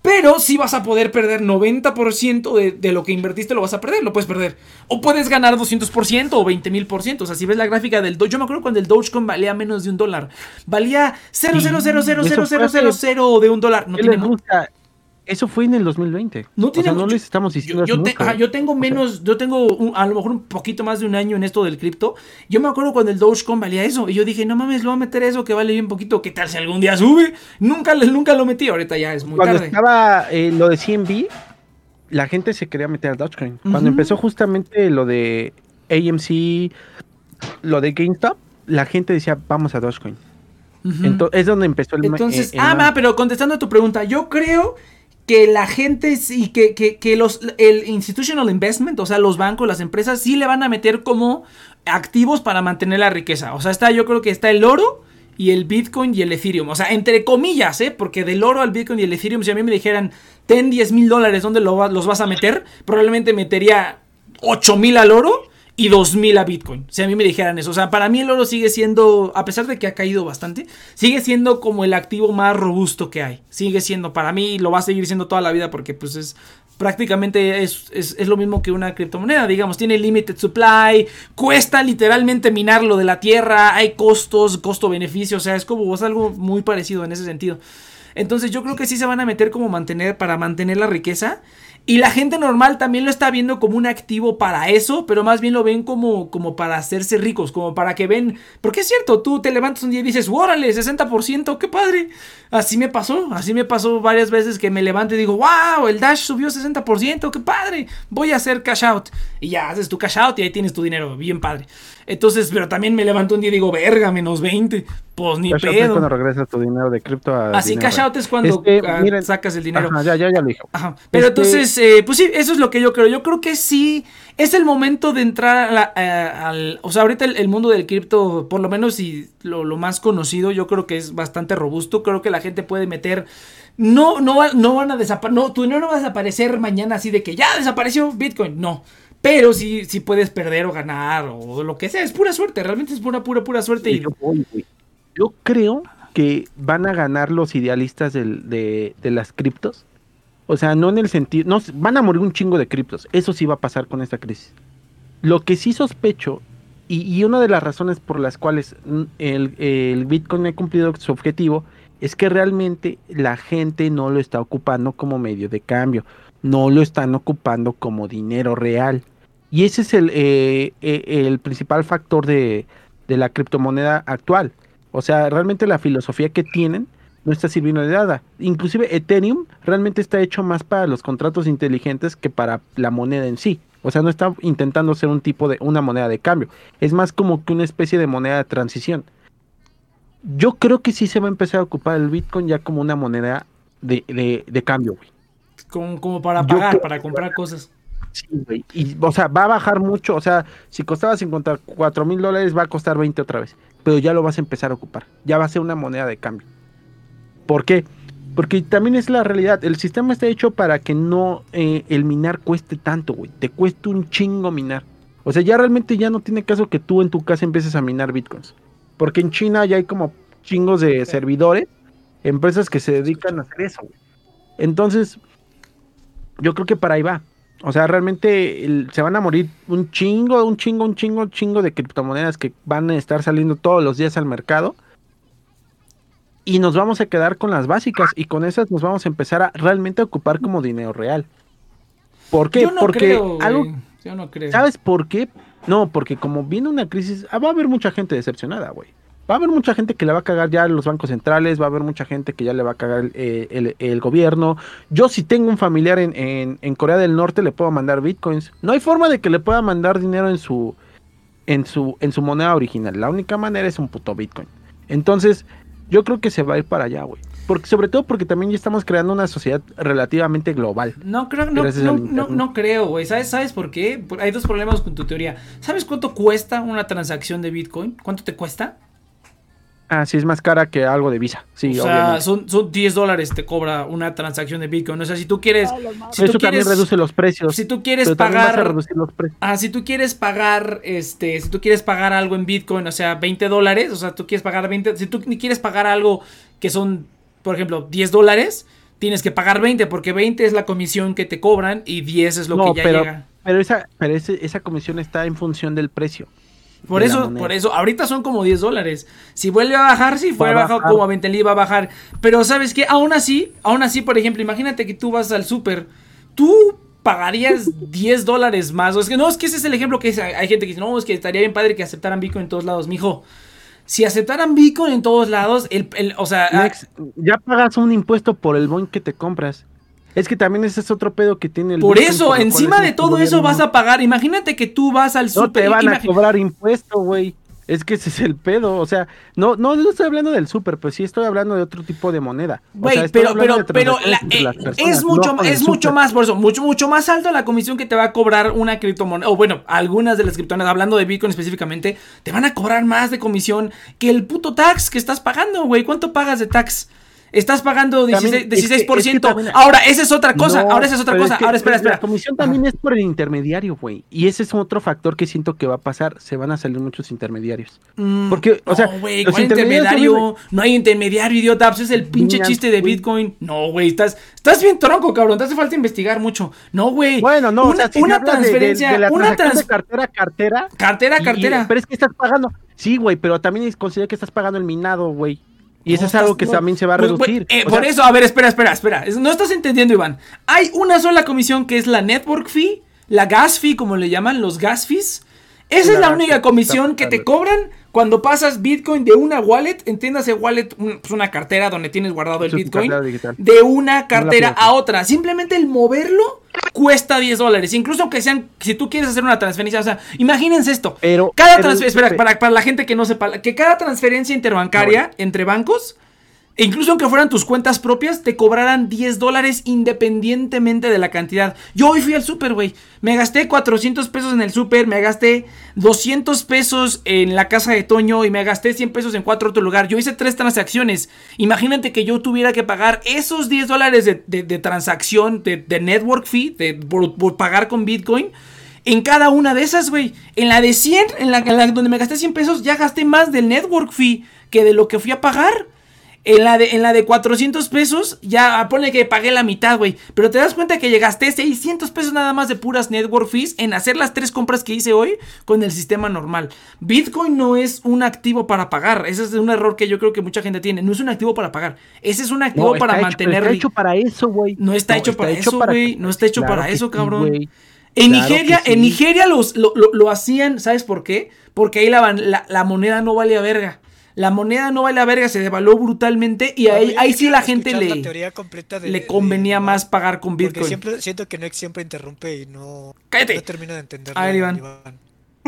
pero si vas a poder perder 90% de, de, lo que invertiste, lo vas a perder, lo puedes perder. O puedes ganar 200% o 20.000%. O sea, si ves la gráfica del Doge, yo me acuerdo cuando el Dogecoin valía menos de un dólar. Valía 0.0000000 de un dólar. No tiene eso fue en el 2020. No, tiene, no les estamos diciendo yo, yo, tengo menos, yo tengo a lo mejor un poquito más de un año en esto del cripto. Yo me acuerdo cuando el Dogecoin valía eso. Y yo dije, no mames, lo voy a meter eso que vale bien poquito. ¿Qué tal si algún día sube? Nunca, nunca lo metí. Ahorita ya es muy cuando tarde. estaba eh, lo de CMB, la gente se quería meter al Dogecoin. Cuando empezó justamente lo de AMC, lo de GameStop, la gente decía, vamos a Dogecoin. Entonces, es donde empezó el Entonces, ah, pero contestando a tu pregunta, yo creo que la gente sí, que, que, que, los, el institutional investment, o sea, los bancos, las empresas, sí le van a meter como activos para mantener la riqueza. O sea, está, yo creo que está el oro y el Bitcoin y el Ethereum. O sea, entre comillas, ¿eh? Porque del oro al Bitcoin y el Ethereum, si a mí me dijeran, ten 10 mil dólares, ¿dónde los vas a meter? Probablemente metería 8 mil al oro y 2000 a Bitcoin. Si a mí me dijeran eso. O sea, para mí el oro sigue siendo, a pesar de que ha caído bastante, sigue siendo como el activo más robusto que hay. Sigue siendo, para mí lo va a seguir siendo toda la vida porque pues es prácticamente es, es, lo mismo que una criptomoneda, digamos, tiene limited supply, cuesta literalmente minarlo de la tierra, hay costos, costo-beneficio, o sea, es como algo muy parecido en ese sentido. Entonces yo creo que sí se van a meter como mantener, para mantener la riqueza. Y la gente normal también lo está viendo como un activo para eso, pero más bien lo ven como, como para hacerse ricos, como para que ven. Porque es cierto, tú te levantas un día y dices, órale, 60%, qué padre. Así me pasó, así me pasó varias veces que me levanto y digo, wow, el Dash subió 60%, qué padre, voy a hacer cash out. Y ya haces tu cash out y ahí tienes tu dinero, bien padre. Entonces, pero también me levanto un día y digo, verga, menos 20. Pues ni cash pedo. cuando regresas tu dinero de cripto a. Así, cash out es cuando ah, sacas el dinero. ya, ya, ya lo dijo. Ajá. Pero este entonces, eh, pues sí, eso es lo que yo creo. Yo creo que sí es el momento de entrar al. O sea, ahorita el, mundo del cripto, por lo menos y lo, lo, más conocido, yo creo que es bastante robusto. Creo que la gente puede meter. No, no, no van a desaparecer. No, tu dinero no va a desaparecer mañana así de que ya desapareció Bitcoin. No. Pero sí, sí puedes perder o ganar o lo que sea. Es pura suerte. Realmente es pura, pura, pura suerte. Y... Yo, creo que van a ganar los idealistas de, las criptos. O sea, no en el sentido. No, van a morir un chingo de criptos. Eso sí va a pasar con esta crisis. Lo que sí sospecho y, una de las razones por las cuales el, el Bitcoin ha cumplido su objetivo es que realmente la gente no lo está ocupando como medio de cambio, no lo están ocupando como dinero real. Y ese es el, eh, eh, el principal factor de, de la criptomoneda actual. O sea, realmente la filosofía que tienen no está sirviendo de nada. Inclusive Ethereum realmente está hecho más para los contratos inteligentes que para la moneda en sí. O sea, no está intentando ser un tipo de una moneda de cambio. Es más como que una especie de moneda de transición. Yo creo que sí se va a empezar a ocupar el Bitcoin ya como una moneda de, de, de cambio, güey. Como, como para pagar, para comprar cosas. Sí, güey. Y, o sea, va a bajar mucho. O sea, si costaba 54 mil dólares, va a costar 20 otra vez. Pero ya lo vas a empezar a ocupar. Ya va a ser una moneda de cambio. ¿Por qué? Porque también es la realidad. El sistema está hecho para que no eh, el minar cueste tanto, güey. Te cueste un chingo minar. O sea, ya realmente ya no tiene caso que tú en tu casa empieces a minar bitcoins. Porque en China ya hay como chingos de servidores, empresas que se dedican a hacer eso, güey. Entonces, yo creo que para ahí va. O sea, realmente el- se van a morir un chingo, un chingo, un chingo, un chingo de criptomonedas que van a estar saliendo todos los días al mercado. Y nos vamos a quedar con las básicas y con esas nos vamos a empezar a realmente ocupar como dinero real. ¿Por qué? Yo no Porque creo, algo, Yo no creo. ¿sabes por qué? No, porque como viene una crisis, ah, va a haber mucha gente decepcionada, güey. Va a haber mucha gente que le va a cagar ya los bancos centrales, va a haber mucha gente que ya le va a cagar el, eh, el- el gobierno. Yo si tengo un familiar en, en- en Corea del Norte le puedo mandar bitcoins. No hay forma de que le pueda mandar dinero en su, en su, en su moneda original. La única manera es un puto bitcoin. Entonces, yo creo que se va a ir para allá, güey. Porque, sobre todo porque también ya estamos creando una sociedad relativamente global. No creo, no, no, no, no creo, güey. ¿Sabes, ¿Sabes por qué? Hay dos problemas con tu teoría. ¿Sabes cuánto cuesta una transacción de Bitcoin? ¿Cuánto te cuesta? Ah, sí, es más cara que algo de Visa. Sí, o sea, son, son 10 dólares te cobra una transacción de Bitcoin. O sea, si tú quieres, si tú Eso también quieres, reduce los precios. si tú quieres pero también vas a pagar, reducir los precios. ah, si tú quieres pagar, este, si tú quieres pagar algo en Bitcoin, o sea, 20 dólares, o sea, tú quieres pagar 20, si tú ni quieres pagar algo que son, por ejemplo, 10 dólares, tienes que pagar 20 porque 20 es la comisión que te cobran y 10 es lo No, que ya pero, llega. pero esa, pero ese- esa comisión está en función del precio. Por eso, moneda. por eso, ahorita son como 10 dólares. Si vuelve a bajar, si bajar bajar. como a 20 li, va a bajar. Pero sabes que aún así, aún así, por ejemplo, imagínate que tú vas al súper, tú pagarías 10 dólares más. O es que no, es que ese es el ejemplo que es- hay gente que dice, no, es que estaría bien padre que aceptaran Bitcoin en todos lados, mijo. Si aceptaran Bitcoin en todos lados, el, el- o sea, ya pagas un impuesto por el boin que te compras. Es que también ese es otro pedo que tiene el por eso, encima de todo eso vas a pagar. Imagínate que tú vas al No súper. te van a cobrar impuesto, güey. Es que ese es el pedo, o sea, no, no, no estoy hablando del súper, pues sí estoy hablando de otro tipo de moneda. O Güey, sea, pero, pero, pero la- eh, personas, es mucho, no es mucho más, por eso, mucho, mucho más alto la comisión que te va a cobrar una criptomoneda, o bueno, algunas de las criptomonedas, hablando de Bitcoin específicamente, te van a cobrar más de comisión que el puto tax que estás pagando, güey. ¿Cuánto pagas de tax? Estás pagando 16%. También, es que- es que 16%. también- ahora, esa es otra cosa. No, ahora, esa es otra cosa. que- ahora, espera, espera. La comisión también es por el intermediario, güey. Y ese es otro factor que siento que va a pasar. Se van a salir muchos intermediarios. Mm, Porque, o sea, no, güey, los ¿cuál intermediarios intermediario? No hay intermediario, idiota. Pues es el pinche chiste de. Bitcoin. No, güey, estás, estás bien tronco, cabrón. Te hace falta investigar mucho. No, güey. Bueno, no, una, o sea, si una de- de- transferencia, de, la una trans- de cartera cartera. cartera, y- cartera. pero es que estás pagando. Sí, güey, pero también considera que estás pagando el minado, güey. Y eso No es algo que no, también se va a pues, reducir. pues, eh, por sea, eso, a ver, espera, espera, espera. Es- No estás entendiendo, Iván. Hay una sola comisión que es la network fee, la gas fee, como le llaman, los gas fees. Esa es la única comisión que te cobran cuando pasas Bitcoin de una wallet, entiéndase wallet, pues una cartera donde tienes guardado el Bitcoin, de una cartera a otra. Simplemente el moverlo cuesta 10 dólares. Incluso aunque sean, si tú quieres hacer una transferencia, o sea, imagínense esto. Pero- cada transferencia, espera, pe- para, para la gente que no sepa, que cada transferencia interbancaria entre bancos incluso aunque fueran tus cuentas propias, te cobrarán 10 dólares independientemente de la cantidad. Yo hoy fui al súper, güey. Me gasté 400 pesos en el súper, me gasté 200 pesos en la casa de Toño y me gasté 100 pesos en cuatro otro lugar. Yo hice tres transacciones. Imagínate que yo tuviera que pagar esos 10 dólares de, de- transacción, de, de network fee, de, por, pagar con Bitcoin. En cada una de esas, güey. En la de 100, en la, en la donde me gasté 100 pesos, ya gasté más del network fee que de lo que fui a pagar. En la, de, en la de 400 pesos, ya pone que pagué la mitad, güey. Pero te das cuenta que llegaste 600 pesos nada más de puras network fees en hacer las tres compras que hice hoy con el sistema normal. Bitcoin no es un activo para pagar. Ese es un error que yo creo que mucha gente tiene. No es un activo para pagar. Ese es un activo No, para hecho- mantener. Está hecho para eso, güey. No está hecho para eso, güey. No está hecho Claro para eso, sí, cabrón. En Claro Nigeria, sí. en Nigeria los, lo, lo- lo hacían, ¿sabes por qué? Porque ahí la, la, la moneda no vale a verga. La moneda no vale a verga, se devaluó brutalmente y ahí, ahí sí la gente la le, teoría completa de- le de convenía más pagar con Porque Bitcoin. siempre siento que Nex siempre interrumpe y no, ¡Cállate! no termino de entenderlo. A ver, Iván.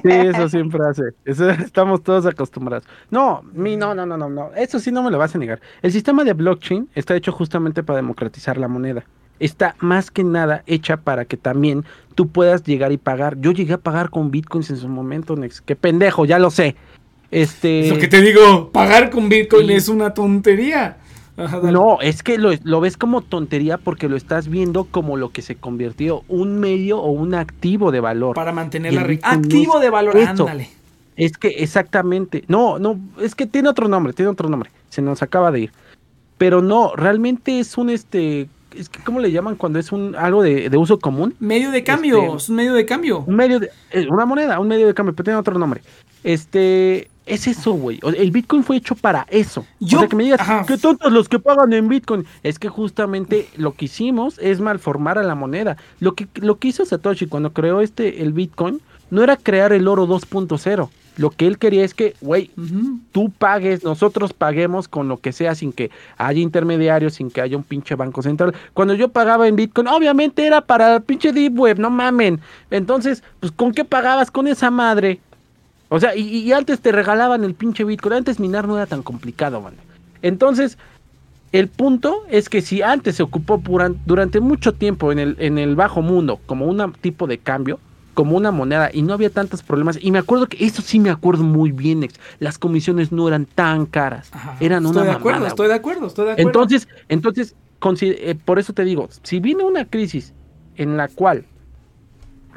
Sí, eso siempre hace. Eso estamos todos acostumbrados. No, mi, no, no, no, no, no. Eso sí no me lo vas a negar. El sistema de blockchain está hecho justamente para democratizar la moneda. Está más que nada hecha para que también tú puedas llegar y pagar. Yo llegué a pagar con bitcoins en su momento, Nex. Qué pendejo, ya lo sé. Este. Eso que te digo, pagar con Bitcoin es una tontería. Ajá. No, es que lo, lo ves como tontería porque lo estás viendo como lo que se convirtió un medio o un activo de valor. Para mantener la riqueza. Activo de valor, ándale. Es que exactamente. No, no, es que tiene otro nombre, tiene otro nombre. Se nos acaba de ir. Pero no, realmente es un este. Es que, ¿cómo le llaman cuando es un algo de, de uso común? Medio de cambio, Este- es un medio de cambio. Un medio de. eh, una moneda, un medio de cambio, pero tiene otro nombre. Este. Es eso, güey. El Bitcoin fue hecho para eso. Yo- o sea, que me digas, ajá. qué tontos los que pagan en Bitcoin. Es que justamente lo que hicimos es malformar a la moneda. Lo que, lo que hizo Satoshi cuando creó este, el Bitcoin, no era crear el oro 2.0. Lo que él quería es que, güey, tú pagues, nosotros paguemos con lo que sea sin que haya intermediarios, sin que haya un pinche banco central. Cuando yo pagaba en Bitcoin, obviamente era para el pinche Deep Web, no mamen. Entonces, pues ¿con qué pagabas con esa madre? O sea, y, y antes te regalaban el pinche Bitcoin, antes minar no era tan complicado, man. Entonces, el punto es que si antes se ocupó durante mucho tiempo en el, en el bajo mundo como un tipo de cambio, como una moneda y no había tantos problemas. Y me acuerdo que eso sí me acuerdo muy bien, ex, las comisiones no eran tan caras, Ajá. eran estoy una de acuerdo, mamada, estoy de acuerdo, estoy de acuerdo. entonces, entonces, eh, por eso te digo, si viene una crisis en la cual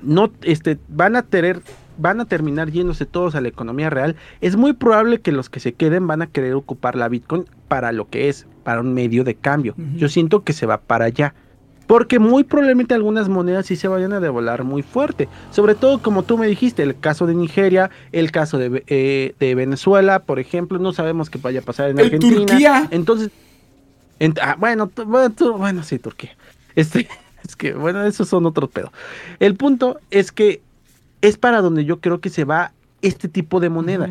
no este, van a tener, van a terminar yéndose todos a la economía real, es muy probable que los que se queden van a querer ocupar la Bitcoin para lo que es, para un medio de cambio. Yo siento que se va para allá. Porque muy probablemente algunas monedas sí se vayan a devolar muy fuerte. Sobre todo, como tú me dijiste, el caso de Nigeria, el caso de, eh, de Venezuela, por ejemplo, no sabemos qué vaya a pasar en El Argentina. Turquía. Entonces, en- ah, bueno, bueno, sí, Turquía. Este, es que, bueno, esos son otros pedos. El punto es que es para donde yo creo que se va este tipo de moneda.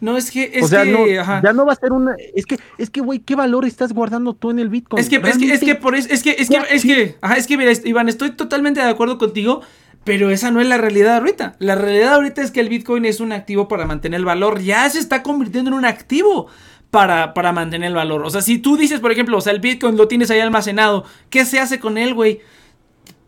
No, es que, es o sea, que, no, ya no va a ser una. Es que, es que, güey, ¿qué valor estás guardando tú en el Bitcoin? Es que, es que, es que por eso, es que, es que, es que, ajá, es que, mira, Iván, estoy totalmente de acuerdo contigo, pero esa no es la realidad ahorita. La realidad ahorita es que el Bitcoin es un activo para mantener el valor, ya se está convirtiendo en un activo para, para mantener el valor. O sea, si tú dices, por ejemplo, o sea, el Bitcoin lo tienes ahí almacenado, ¿qué se hace con él, güey?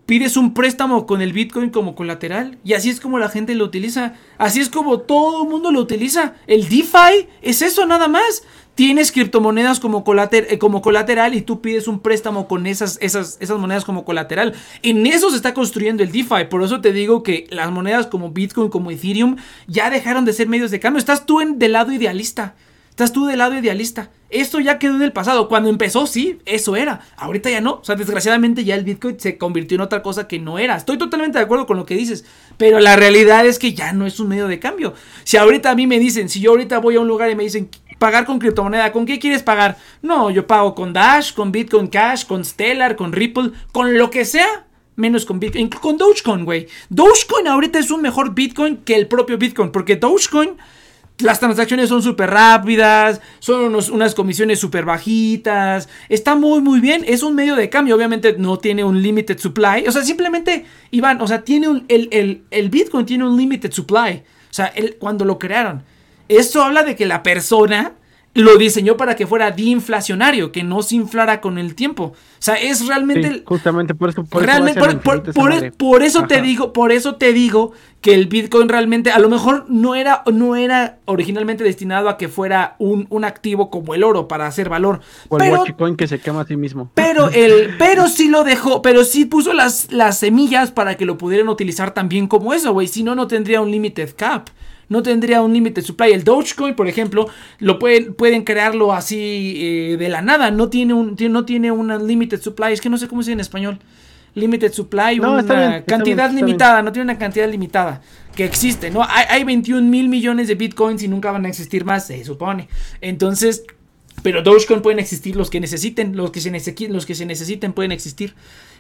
Pides un préstamo con el Bitcoin como colateral. Y así es como la gente lo utiliza. Así es como todo el mundo lo utiliza. El DeFi es eso nada más. Tienes criptomonedas como, colater eh, como colateral y tú pides un préstamo con esas, esas, esas monedas como colateral. En eso se está construyendo el DeFi. Por eso te digo que las monedas como Bitcoin, como Ethereum, ya dejaron de ser medios de cambio. Estás tú en, del lado idealista. Estás tú del lado idealista. Esto ya quedó en el pasado. Cuando empezó, sí, eso era. Ahorita ya no. O sea, desgraciadamente ya el Bitcoin se convirtió en otra cosa que no era. Estoy totalmente de acuerdo con lo que dices. Pero la realidad es que ya no es un medio de cambio. Si ahorita a mí me dicen, si yo ahorita voy a un lugar y me dicen, pagar con criptomoneda, ¿con qué quieres pagar? No, yo pago con Dash, con Bitcoin Cash, con Stellar, con Ripple, con lo que sea. Menos con Bitcoin, con Dogecoin, güey. Dogecoin ahorita es un mejor Bitcoin que el propio Bitcoin. Porque Dogecoin las transacciones son súper rápidas, son unas comisiones súper bajitas, está muy muy bien, es un medio de cambio, obviamente no tiene un limited supply, o sea, simplemente, Iván, o sea, tiene un, el, el- el Bitcoin tiene un limited supply, o sea, cuando lo crearon, esto habla de que la persona lo diseñó para que fuera diinflacionario, que no se inflara con el tiempo, o sea, es realmente... Sí, justamente por eso. Por Realmente, eso va a ser por, infinita por- por esa es- madre. por eso te digo, por eso te digo que el Bitcoin realmente, a lo mejor no era, no era originalmente destinado a que fuera un, un activo como el oro para hacer valor. O el Pero, Watchcoin que se quema a sí mismo. pero el, pero sí lo dejó, pero sí puso las, las semillas para que lo pudieran utilizar también como eso, güey. Si no, no tendría un limited cap. No tendría un limited supply. El Dogecoin, por ejemplo, lo pueden, pueden crearlo así eh, de la nada. No tiene un, no tiene una limited supply. Es que no sé cómo se dice en español. Limited supply, No, una bien, cantidad bien, limitada, no tiene una cantidad limitada que existe, ¿no? Hay, hay 21 mil millones de bitcoins y nunca van a existir más, se supone. Entonces, pero Dogecoin pueden existir los que necesiten, los que se, necesi- los que se necesiten pueden existir.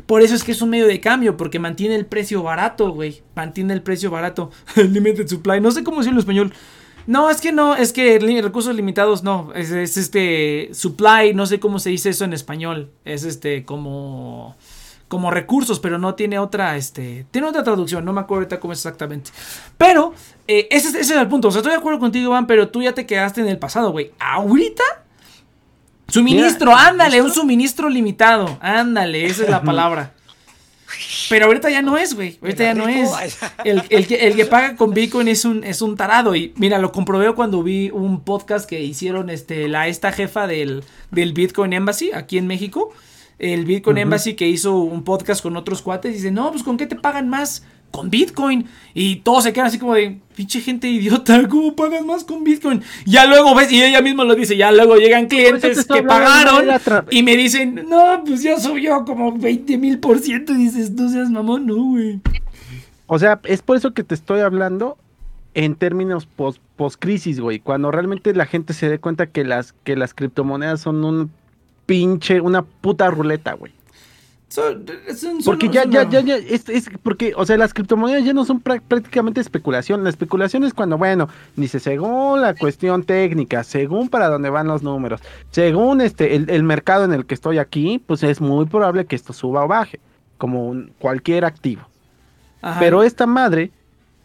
Por eso es que es un medio de cambio, porque mantiene el precio barato, güey. Mantiene el precio barato. Limited supply, no sé cómo decirlo en español. No, es que no, es que recursos limitados no, es, es este supply, no sé cómo se dice eso en español. Es este como como recursos, pero no tiene otra, este, tiene otra traducción, no me acuerdo ahorita cómo es exactamente. Pero, eh, ese, es- ese es el punto, o sea, estoy de acuerdo contigo, Iván, pero tú ya te quedaste en el pasado, güey. Ahorita, suministro, Mira, ándale, un suministro limitado, ándale, esa es la palabra. Pero ahorita ya no es, güey. Ahorita ya no es. El, el que, el que paga con Bitcoin es un, es un tarado. Y mira, lo comprobé cuando vi un podcast que hicieron este, la, esta jefa del, del Bitcoin Embassy aquí en México. El Bitcoin Embassy que hizo un podcast con otros cuates. Y dice, no, pues ¿con qué te pagan más? Con Bitcoin. Y todos se quedan así como de, pinche gente idiota, ¿cómo pagas más con Bitcoin? Ya luego ves, y ella misma lo dice, ya luego llegan clientes que pagaron y me dicen, no, pues ya subió como 20 mil por ciento. Y dices, no seas mamón, no, güey. O sea, es por eso que te estoy hablando en términos post, crisis, güey. Cuando realmente la gente se dé cuenta que las, que las criptomonedas son un pinche, una puta ruleta, güey. Son- son- Porque son- ya, ya, ya, ya, es, es porque, o sea, las criptomonedas ya no son prá- prácticamente especulación. La especulación es cuando, bueno, dice, según la cuestión técnica, según para dónde van los números, según este, el, el mercado en el que estoy aquí, pues es muy probable que esto suba o baje, como un- cualquier activo. Ajá. Pero esta madre,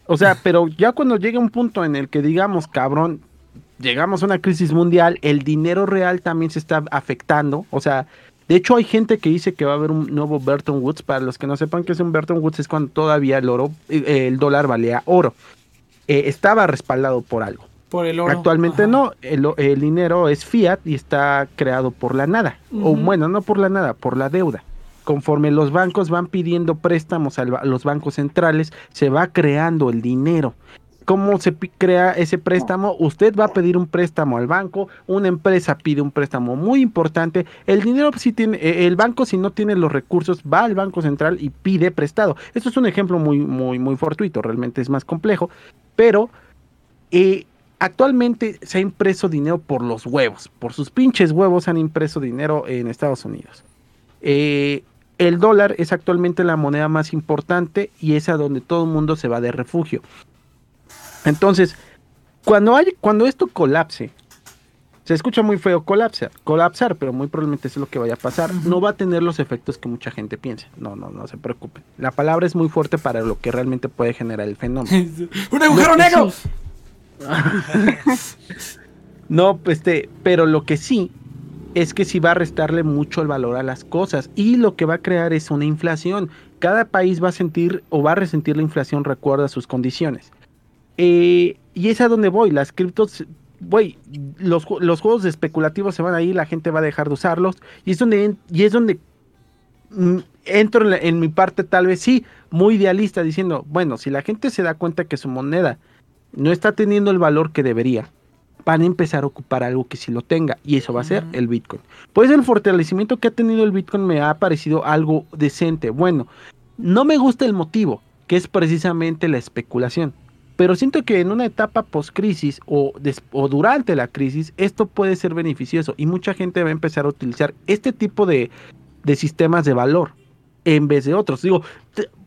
o sea, pero ya cuando llegue un punto en el que digamos, cabrón, llegamos a una crisis mundial, el dinero real también se está afectando. O sea, de hecho hay gente que dice que va a haber un nuevo Bretton Woods. Para los que no sepan qué es un Bretton Woods, es cuando todavía el oro, eh, el dólar valía oro. Eh, estaba respaldado por algo. por el oro. Actualmente Ajá. no, el, dinero es fiat y está creado por la nada. O bueno, no por la nada, por la deuda. Conforme los bancos van pidiendo préstamos a los bancos centrales, se va creando el dinero. ¿Cómo se crea ese préstamo? Usted va a pedir un préstamo al banco, una empresa pide un préstamo muy importante, el dinero si tiene, eh, el banco si no tiene los recursos va al banco central y pide prestado. Esto es un ejemplo muy, muy, muy fortuito, realmente es más complejo, pero eh, actualmente se ha impreso dinero por los huevos, por sus pinches huevos han impreso dinero en Estados Unidos. Eh, el dólar es actualmente la moneda más importante y es a donde todo el mundo se va de refugio. Entonces, cuando, hay, cuando esto colapse, se escucha muy feo colapsar, colapsar, pero muy probablemente eso es lo que vaya a pasar. No va a tener los efectos que mucha gente piensa. No, no, no se preocupen. La palabra es muy fuerte para lo que realmente puede generar el fenómeno. ¡Un agujero negro! sí- no, pues, este, pero lo que sí es que sí va a restarle mucho el valor a las cosas y lo que va a crear es una inflación. Cada país va a sentir o va a resentir la inflación recuerda sus condiciones. Eh, y es a donde voy, las criptos, güey, los, ju- los juegos especulativos se van a ir, la gente va a dejar de usarlos y es donde, y es donde mm, entro en, la- en mi parte tal vez sí, muy idealista, diciendo, bueno, si la gente se da cuenta que su moneda no está teniendo el valor que debería, van a empezar a ocupar algo que sí lo tenga y eso va a ser el Bitcoin. Pues el fortalecimiento que ha tenido el Bitcoin me ha parecido algo decente. Bueno, no me gusta el motivo, que es precisamente la especulación. Pero siento que en una etapa post-crisis o, o durante la crisis, esto puede ser beneficioso y mucha gente va a empezar a utilizar este tipo de, de sistemas de valor en vez de otros. Digo,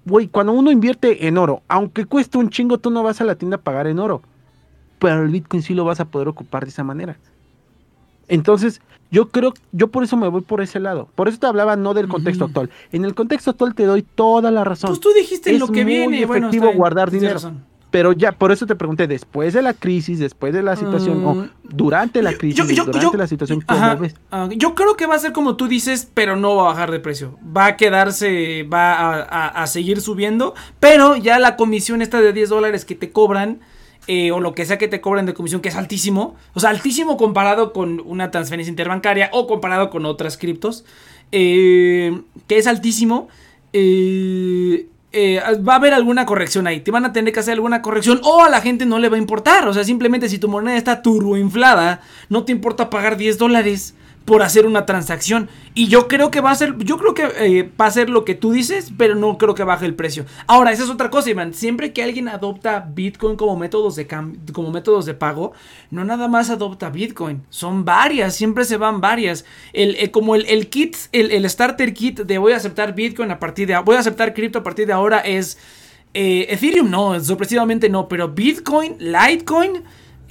güey, cuando uno invierte en oro, aunque cueste un chingo, tú no vas a la tienda a pagar en oro. Pero el Bitcoin sí lo vas a poder ocupar de esa manera. Entonces, yo creo, yo por eso me voy por ese lado. Por eso te hablaba no del contexto Ujú. actual. En el contexto actual te doy toda la razón. Pues tú dijiste Es lo que muy viene. Bueno, efectivo bien, guardar dinero. razón. Pero ya, por eso te pregunté, después de la crisis, después de la situación, o Mm. durante la crisis, yo- yo- durante yo- la situación, ¿cómo Ajá, ves? ah, yo creo que va a ser como tú dices, pero no va a bajar de precio. Va a quedarse, va a, a- a seguir subiendo, pero ya la comisión esta de 10 dólares que te cobran, eh, o lo que sea que te cobren de comisión, que es altísimo, o sea, altísimo comparado con una transferencia interbancaria o comparado con otras criptos, eh, que es altísimo. eh, eh, va a haber alguna corrección ahí. Te van a tener que hacer alguna corrección o a la gente no le va a importar. O sea, simplemente si tu moneda está turboinflada, no te importa pagar 10 dólares por hacer una transacción. Y yo creo que va a ser, yo creo que eh, va a ser lo que tú dices, pero no creo que baje el precio. Ahora, esa es otra cosa, Iván. Siempre que alguien adopta Bitcoin como métodos de como métodos de pago, no nada más adopta Bitcoin, son varias, siempre se van varias. El, eh, como el, kit, el, starter kit de voy a aceptar Bitcoin a partir de, voy a aceptar cripto a partir de ahora es eh, Ethereum, no, sorpresivamente no, pero Bitcoin, Litecoin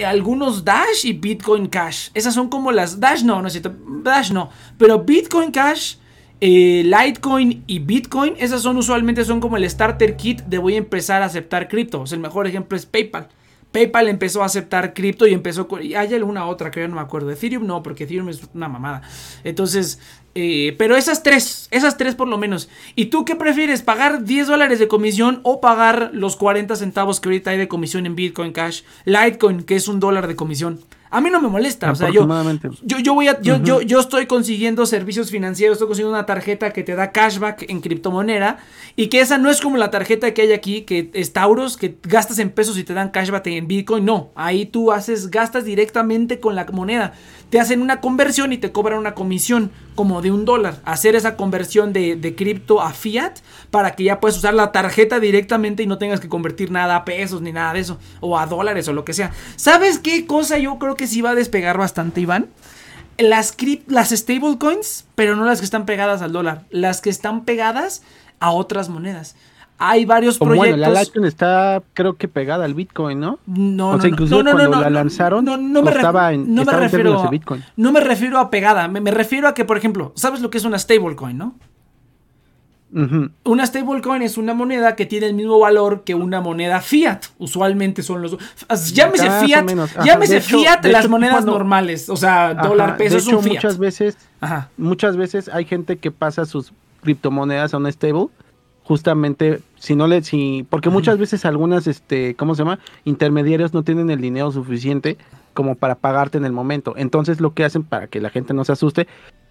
algunos Dash y Bitcoin Cash. Esas son como las Dash no, no es cierto. Dash no, pero Bitcoin Cash, eh, Litecoin y Bitcoin, esas son usualmente son como el starter kit de voy a empezar a aceptar criptos. El mejor ejemplo es PayPal. PayPal empezó a aceptar cripto y empezó con... Hay alguna otra que yo no me acuerdo. Ethereum no, porque Ethereum es una mamada. Entonces, eh, pero esas tres, esas tres por lo menos. ¿Y tú qué prefieres? ¿Pagar 10 dólares de comisión o pagar los 40 centavos que ahorita hay de comisión en Bitcoin Cash? Litecoin, que es un dólar de comisión. A mí no me molesta, o sea, yo, yo, voy a, yo, yo, yo estoy consiguiendo servicios financieros, estoy consiguiendo una tarjeta que te da cashback en criptomoneda y que esa no es como la tarjeta que hay aquí, que es Tauros, que gastas en pesos y te dan cashback en Bitcoin, no, ahí tú haces, gastas directamente con la moneda, te hacen una conversión y te cobran una comisión como de un dólar, hacer esa conversión de, de cripto a fiat para que ya puedas usar la tarjeta directamente y no tengas que convertir nada a pesos ni nada de eso, o a dólares o lo que sea. ¿Sabes qué cosa yo creo que sí va a despegar bastante, Iván? Las, las stablecoins, pero no las que están pegadas al dólar, las que están pegadas a otras monedas. Hay varios proyectos. Bueno, la Litecoin está, creo que pegada al Bitcoin, ¿no? No, o sea, incluso cuando la lanzaron, no, me, estaba en, no me refiero, a, Bitcoin. No me refiero a pegada, me, me, refiero a que, por ejemplo, ¿sabes lo que es una stablecoin, no? Una stablecoin es una moneda que tiene el mismo valor que una moneda fiat. Usualmente son los. Llámese fiat. Llámese fiat de las monedas normales. O sea, dólar, peso, es un fiat. Muchas veces, muchas veces hay gente que pasa sus criptomonedas a una stable. Justamente, si no le. Si, porque muchas veces algunas, este, ¿cómo se llama? Intermediarios no tienen el dinero suficiente como para pagarte en el momento. Entonces, lo que hacen para que la gente no se asuste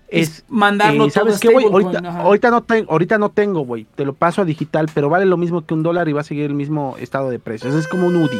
es, mandarlo eh, ¿sabes qué, güey? Ahorita, no tengo, ahorita no tengo, güey. Te lo paso a digital, pero vale lo mismo que un dólar y va a seguir el mismo estado de precios. Es como un UDI.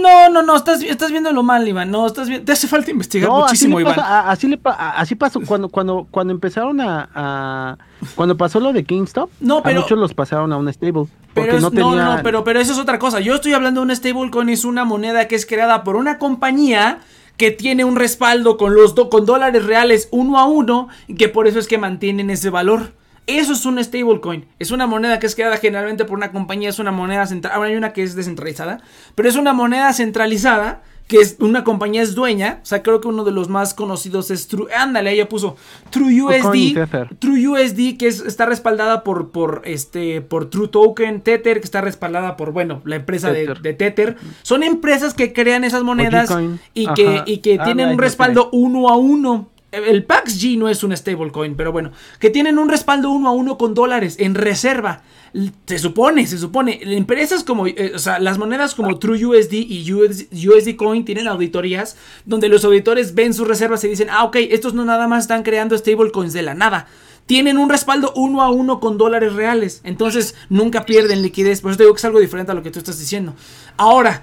no, no, no, estás, estás viéndolo mal, Iván. No, estás. Te hace falta investigar muchísimo, así Iván. así, le así pasó cuando, cuando, cuando empezaron a, Cuando pasó lo de GameStop, no, pero, a muchos los pasaron a un stable. Pero no, no, no, pero, pero eso es otra cosa. Yo estoy hablando de un stablecoin, es una moneda que es creada por una compañía que tiene un respaldo con los con dólares reales uno a uno y que por eso es que mantienen ese valor. Eso es un stablecoin. Es una moneda que es creada generalmente por una compañía, es una moneda central. Ahora hay una que es descentralizada, pero es una moneda centralizada que es una compañía es dueña, o sea, creo que uno de los más conocidos es True, ándale, ella puso True USD, True USD que está respaldada por por este por True Token, Tether que está respaldada por bueno, la empresa De, Tether. Son empresas que crean esas monedas y que, y que tienen un respaldo uno a uno el PaxG no es un stablecoin, pero bueno, que tienen un respaldo uno a uno con dólares en reserva. Se supone, se supone. Empresas como, eh, o sea, las monedas como TrueUSD y USD, Coin tienen auditorías donde los auditores ven sus reservas y dicen, ah, ok, estos no nada más están creando stablecoins de la nada. Tienen un respaldo uno a uno con dólares reales. Entonces nunca pierden liquidez. Por eso te digo que es algo diferente a lo que tú estás diciendo. Ahora,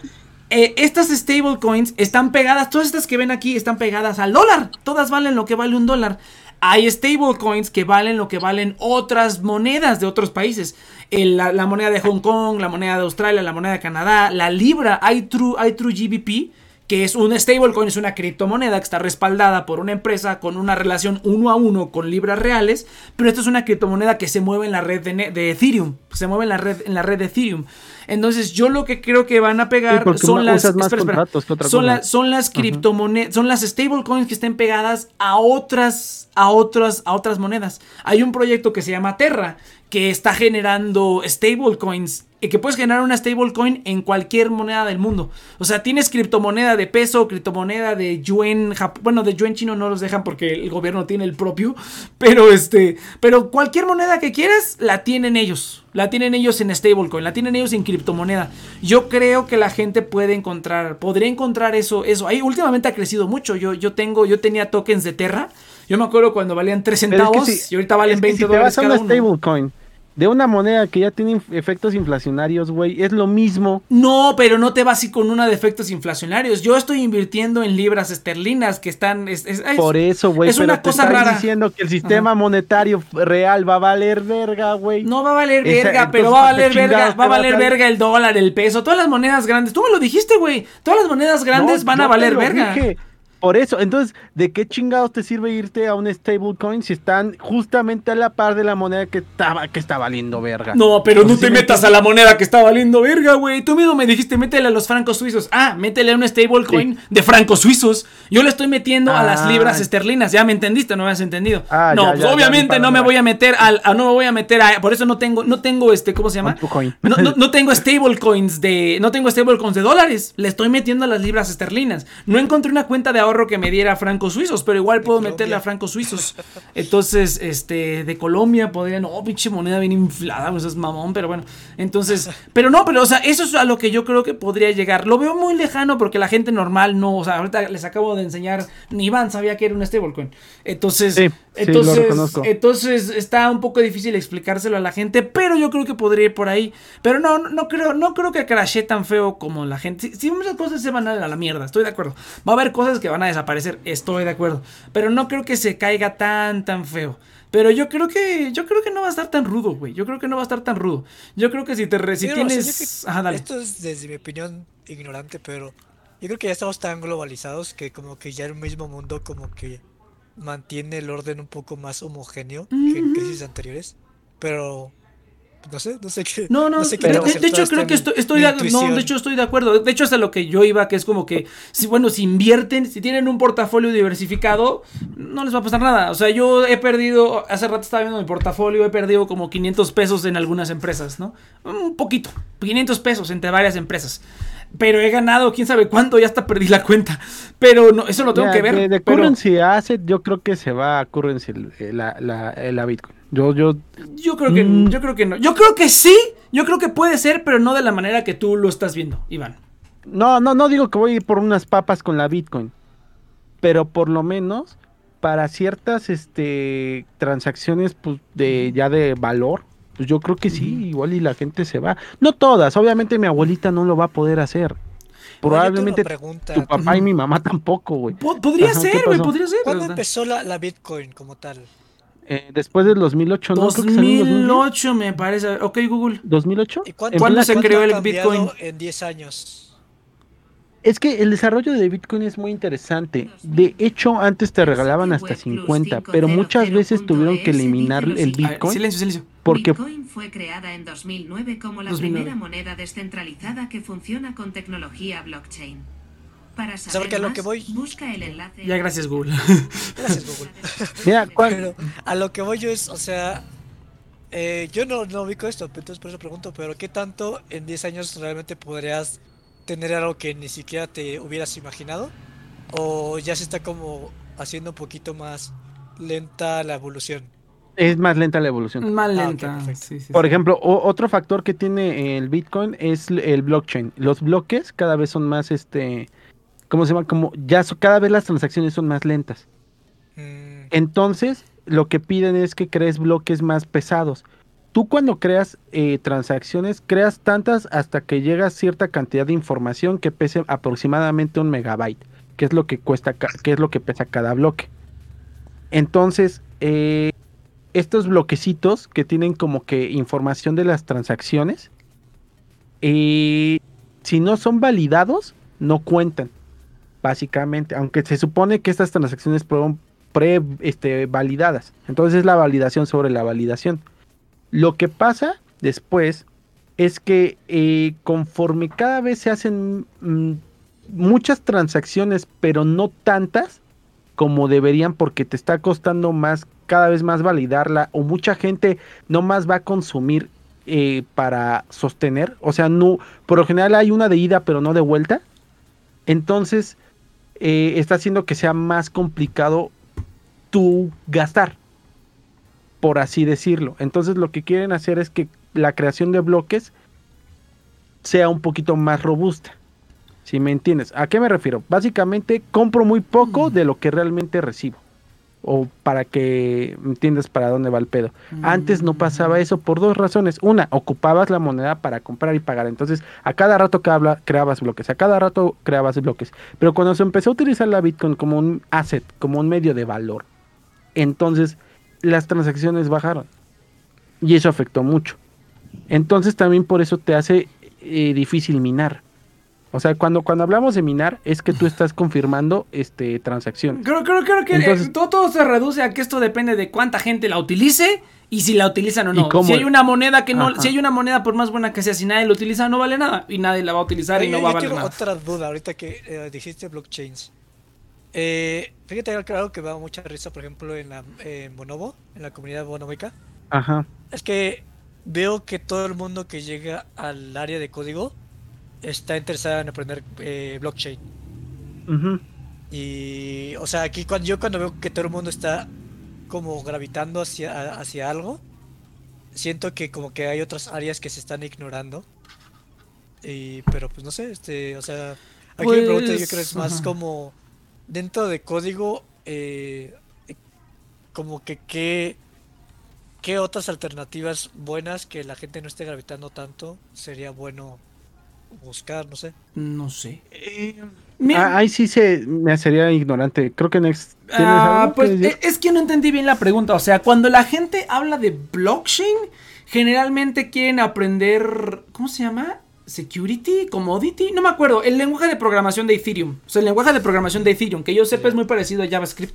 eh, estas stablecoins están pegadas, todas estas que ven aquí están pegadas al dólar. Todas valen lo que vale un dólar. Hay stablecoins que valen lo que valen otras monedas de otros países. la, moneda de Hong Kong, la moneda de Australia, la moneda de Canadá, la libra, hay True, hay True GBP que es un stablecoin, es una criptomoneda que está respaldada por una empresa con una relación uno a uno con libras reales, pero esto es una criptomoneda que se mueve en la red de, Ethereum, se mueve en la red en la red de Ethereum. Entonces, yo lo que creo que van a pegar son, las, son, son las criptomonedas, son las stablecoins que estén pegadas a otras a otras a otras monedas. Hay un proyecto que se llama Terra que está generando stablecoins que puedes generar una stablecoin en cualquier moneda del mundo. O sea, tienes criptomoneda de peso, criptomoneda de yuan, bueno, de yuan chino no los dejan porque el gobierno tiene el propio, pero este, pero cualquier moneda que quieras la tienen ellos. La tienen ellos en stablecoin, la tienen ellos en criptomoneda. Yo creo que la gente puede encontrar, podría encontrar eso, eso. Ahí últimamente ha crecido mucho. Yo, yo tengo, yo tenía tokens de Terra. Yo me acuerdo cuando valían 3 centavos y ahorita valen 20 dólares cada uno de una moneda que ya tiene efectos inflacionarios, güey, es lo mismo. No, pero no te vas así con una de efectos inflacionarios. Yo estoy invirtiendo en libras esterlinas que están. es- es- es- Por eso, güey. es pero una te cosa estás rara. diciendo que el sistema monetario real va a valer verga, güey. No va a valer Esa- verga, pero va a ¿para qué valer verga, va a valer verga el dólar, el peso, todas las monedas grandes. Tú me lo dijiste, güey. Todas las monedas grandes No, van a valer verga. dije. Por eso, entonces, ¿de qué chingados te sirve irte a un stablecoin si están justamente a la par de la moneda que estaba que está valiendo verga? No, pero no te sí me metas a la moneda que está valiendo verga, güey. Tú mismo me dijiste, métele a los francos suizos. Ah, métele a un stablecoin de francos suizos. Yo le estoy metiendo a las Ah. libras esterlinas. Ya me entendiste, no me has entendido. Ah, no, ya, pues ya, obviamente no me voy a meter al, a- no me voy a meter a, por eso no tengo, no tengo este, ¿cómo se llama? No, no, no tengo stablecoins de, no tengo stablecoins de dólares. Le estoy metiendo a las libras esterlinas. No encontré una cuenta de ahorro que me diera francos suizos, pero igual puedo meterle a francos suizos. Entonces, este, de Colombia podría, no, pinche moneda bien inflada, pues es mamón, pero bueno. Entonces, pero no, pero o sea, eso es a lo que yo creo que podría llegar. Lo veo muy lejano porque la gente normal no, o sea, ahorita les acabo de enseñar, ni Iván sabía que era un stablecoin. Entonces, Sí, entonces, reconozco. entonces está un poco difícil explicárselo a la gente, pero yo creo que podría ir por ahí. Pero no, no creo, no creo que crashe tan feo como la gente. Si, si muchas cosas se van a la mierda, estoy de acuerdo. Va a haber cosas que van a desaparecer, estoy de acuerdo. Pero no creo que se caiga tan, tan feo. Pero yo creo que, yo creo que no va a estar tan rudo, güey. Yo creo que no va a estar tan rudo. Yo creo que si te, re- si tienes, ajá, dale. Esto es desde mi opinión ignorante, pero yo creo que ya estamos tan globalizados que como que ya el mismo mundo como que mantiene el orden un poco más homogéneo que en crisis anteriores. Pero no sé, no sé qué. No, no, sé qué de, tan de- de hecho creo está que estoy, de, no, de hecho estoy de acuerdo. De hecho hasta lo que yo iba que es como que si bueno, si invierten, si tienen un portafolio diversificado, no les va a pasar nada. O sea, yo he perdido, hace rato estaba viendo mi portafolio, he perdido como 500 pesos en algunas empresas, ¿no? Un poquito, 500 pesos entre varias empresas. Pero he ganado, quién sabe cuánto, ya hasta perdí la cuenta. Pero no, eso lo tengo Ya, que ver. De, de pero- currency a asset, yo creo que se va a currency eh, la, la, eh, la Bitcoin. Yo, yo, Yo creo que, Mm. yo creo que no. Yo creo que sí, yo creo que puede ser, pero no de la manera que tú lo estás viendo, Iván. no, no, no digo que voy a ir por unas papas con la Bitcoin, pero por lo menos para ciertas, este, transacciones, pues, de ya de valor, pues yo creo que sí, igual y la gente se va. No todas, obviamente mi abuelita no lo va a poder hacer. Probablemente pregunta. tu papá y mi mamá tampoco, güey. Po- podría Ajá, ¿qué ser, güey, podría ser. ¿Cuándo empezó la, la Bitcoin como tal? Eh, después del 2008, ¿no? Creo que salió en 2010. 2008 me parece. Ok, Google. ¿2008? ¿Y cuánto, ¿Cuándo se creó el Bitcoin? En 10 años. Es que el desarrollo de Bitcoin es muy interesante. De hecho, antes te regalaban hasta 50, pero muchas veces tuvieron que eliminar el Bitcoin silencio, silencio. Porque Bitcoin fue creada en 2009 como la 2009. primera moneda descentralizada que funciona con tecnología blockchain. Para sea, saber porque a lo que voy- busca el enlace. Ya, gracias, Google. Gracias, Google. mira, a lo que voy yo es, o sea, eh, yo no, no ubico esto, entonces por eso pregunto, pero ¿qué tanto en 10 años realmente podrías tener algo que ni siquiera te hubieras imaginado? ¿O ya se está como haciendo un poquito más lenta la evolución? Es más lenta la evolución. Más Ah, lenta. perfecto. sí, sí, Por sí. ejemplo, o- otro factor que tiene el Bitcoin es el blockchain. Los bloques cada vez son más, este, ¿cómo se llama? Como ya so- cada vez las transacciones son más lentas. Mm, Entonces, lo que piden es que crees bloques más pesados. Tú cuando creas eh, transacciones, creas tantas hasta que llegas cierta cantidad de información que pese aproximadamente un megabyte, que es lo que cuesta, que es lo que pesa cada bloque. Entonces, eh, estos bloquecitos que tienen como que información de las transacciones, eh, si no son validados, no cuentan, básicamente, aunque se supone que estas transacciones fueron pre este, validadas. Entonces es la validación sobre la validación. Lo que pasa después es que eh, conforme cada vez se hacen mm, muchas transacciones, pero no tantas como deberían porque te está costando más, cada vez más validarla o mucha gente no más va a consumir eh, para sostener. O sea, no, por lo general hay una de ida pero no de vuelta. Entonces eh, está haciendo que sea más complicado tu gastar, por así decirlo. Entonces lo que quieren hacer es que la creación de bloques sea un poquito más robusta. Si me entiendes, ¿a qué me refiero? Básicamente compro muy poco de lo que realmente recibo. o para que entiendas para dónde va el pedo. Antes no pasaba eso por dos razones. Una, ocupabas la moneda para comprar y pagar. Entonces, a cada rato que creabas bloques, a cada rato creabas bloques. Pero cuando se empezó a utilizar la Bitcoin como un asset, como un medio de valor, entonces las transacciones bajaron. Y eso afectó mucho. Entonces también por eso te hace eh, difícil minar. O sea, cuando, cuando hablamos de minar, es que tú estás confirmando este transacción. Creo, creo, creo que eh, todo, se reduce a que esto depende de cuánta gente la utilice y si la utilizan o no. Si hay una moneda que no, si hay una moneda por más buena que sea, si nadie la utiliza, no vale nada. Y nadie la va a utilizar y no va a valer nada. otra duda ahorita que eh, dijiste blockchains. Eh, fíjate algo que me da mucha risa, por ejemplo, en, la, en Bonobo, en la comunidad bonómica. Ajá. Es que veo que todo el mundo que llega al área de código está interesada en aprender eh, blockchain. Y, o sea, aquí cuando yo cuando veo que todo el mundo está como gravitando hacia, hacia algo, siento que como que hay otras áreas que se están ignorando. Y, pero pues no sé, este, o sea, aquí me pregunta yo creo es pues, más como dentro de código, eh, como que qué, qué otras alternativas buenas que la gente no esté gravitando tanto sería bueno buscar, no sé. No sé. Eh, ah, ahí sí se me sería ignorante. Creo que Next. Ah, pues eh, es que no entendí bien la pregunta. O sea, cuando la gente habla de blockchain, generalmente quieren aprender. ¿Cómo se llama? Security, Commodity, no me acuerdo, el lenguaje de programación de Ethereum. O sea, el lenguaje de programación de Ethereum, que yo sepa es muy parecido a JavaScript.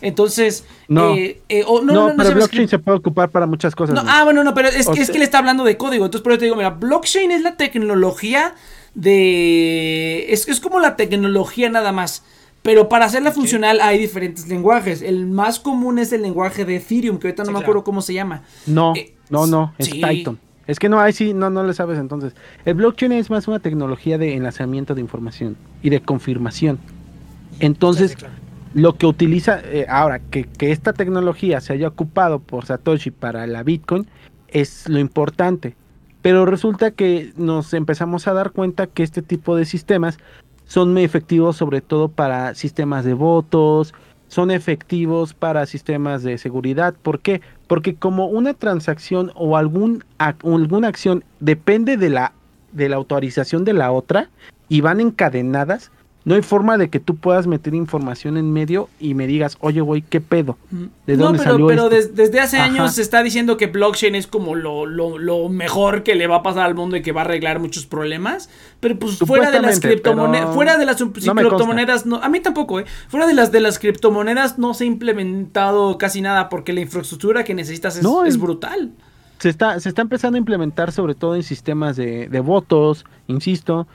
Entonces, no, eh, no, no, pero blockchain se puede ocupar para muchas cosas. ah, bueno, no, pero es, es que le está hablando de código. Entonces, por eso te digo, mira, blockchain es la tecnología de. Es, es como la tecnología nada más. Pero para hacerla funcional hay diferentes lenguajes. El más común es el lenguaje de Ethereum, que ahorita no me acuerdo cómo se llama. No, eh, no, no, es Python. Es que no, ahí sí, no, no le sabes entonces. El blockchain es más una tecnología de enlazamiento de información y de confirmación. Entonces, lo que utiliza, eh, ahora, que, que, esta tecnología se haya ocupado por Satoshi para la Bitcoin, es lo importante. Pero resulta que nos empezamos a dar cuenta que este tipo de sistemas son muy efectivos sobre todo para sistemas de votos, son efectivos para sistemas de seguridad. ¿Por qué? Porque como una transacción o algún, alguna acción depende de la, de la autorización de la otra y van encadenadas, no hay forma de que tú puedas meter información en medio y me digas, oye, güey, ¿qué pedo? ¿De dónde no, pero, pero desde hace años se está diciendo que blockchain es como lo, lo, mejor que le va a pasar al mundo y que va a arreglar muchos problemas. Pero pues fuera de las criptomonedas, fuera de las criptomonedas, no, a mí tampoco, ¿eh? Fuera de las de las criptomonedas no se ha implementado casi nada porque la infraestructura que necesitas es, es brutal. Se está, se está empezando a implementar sobre todo en sistemas de, de votos, insisto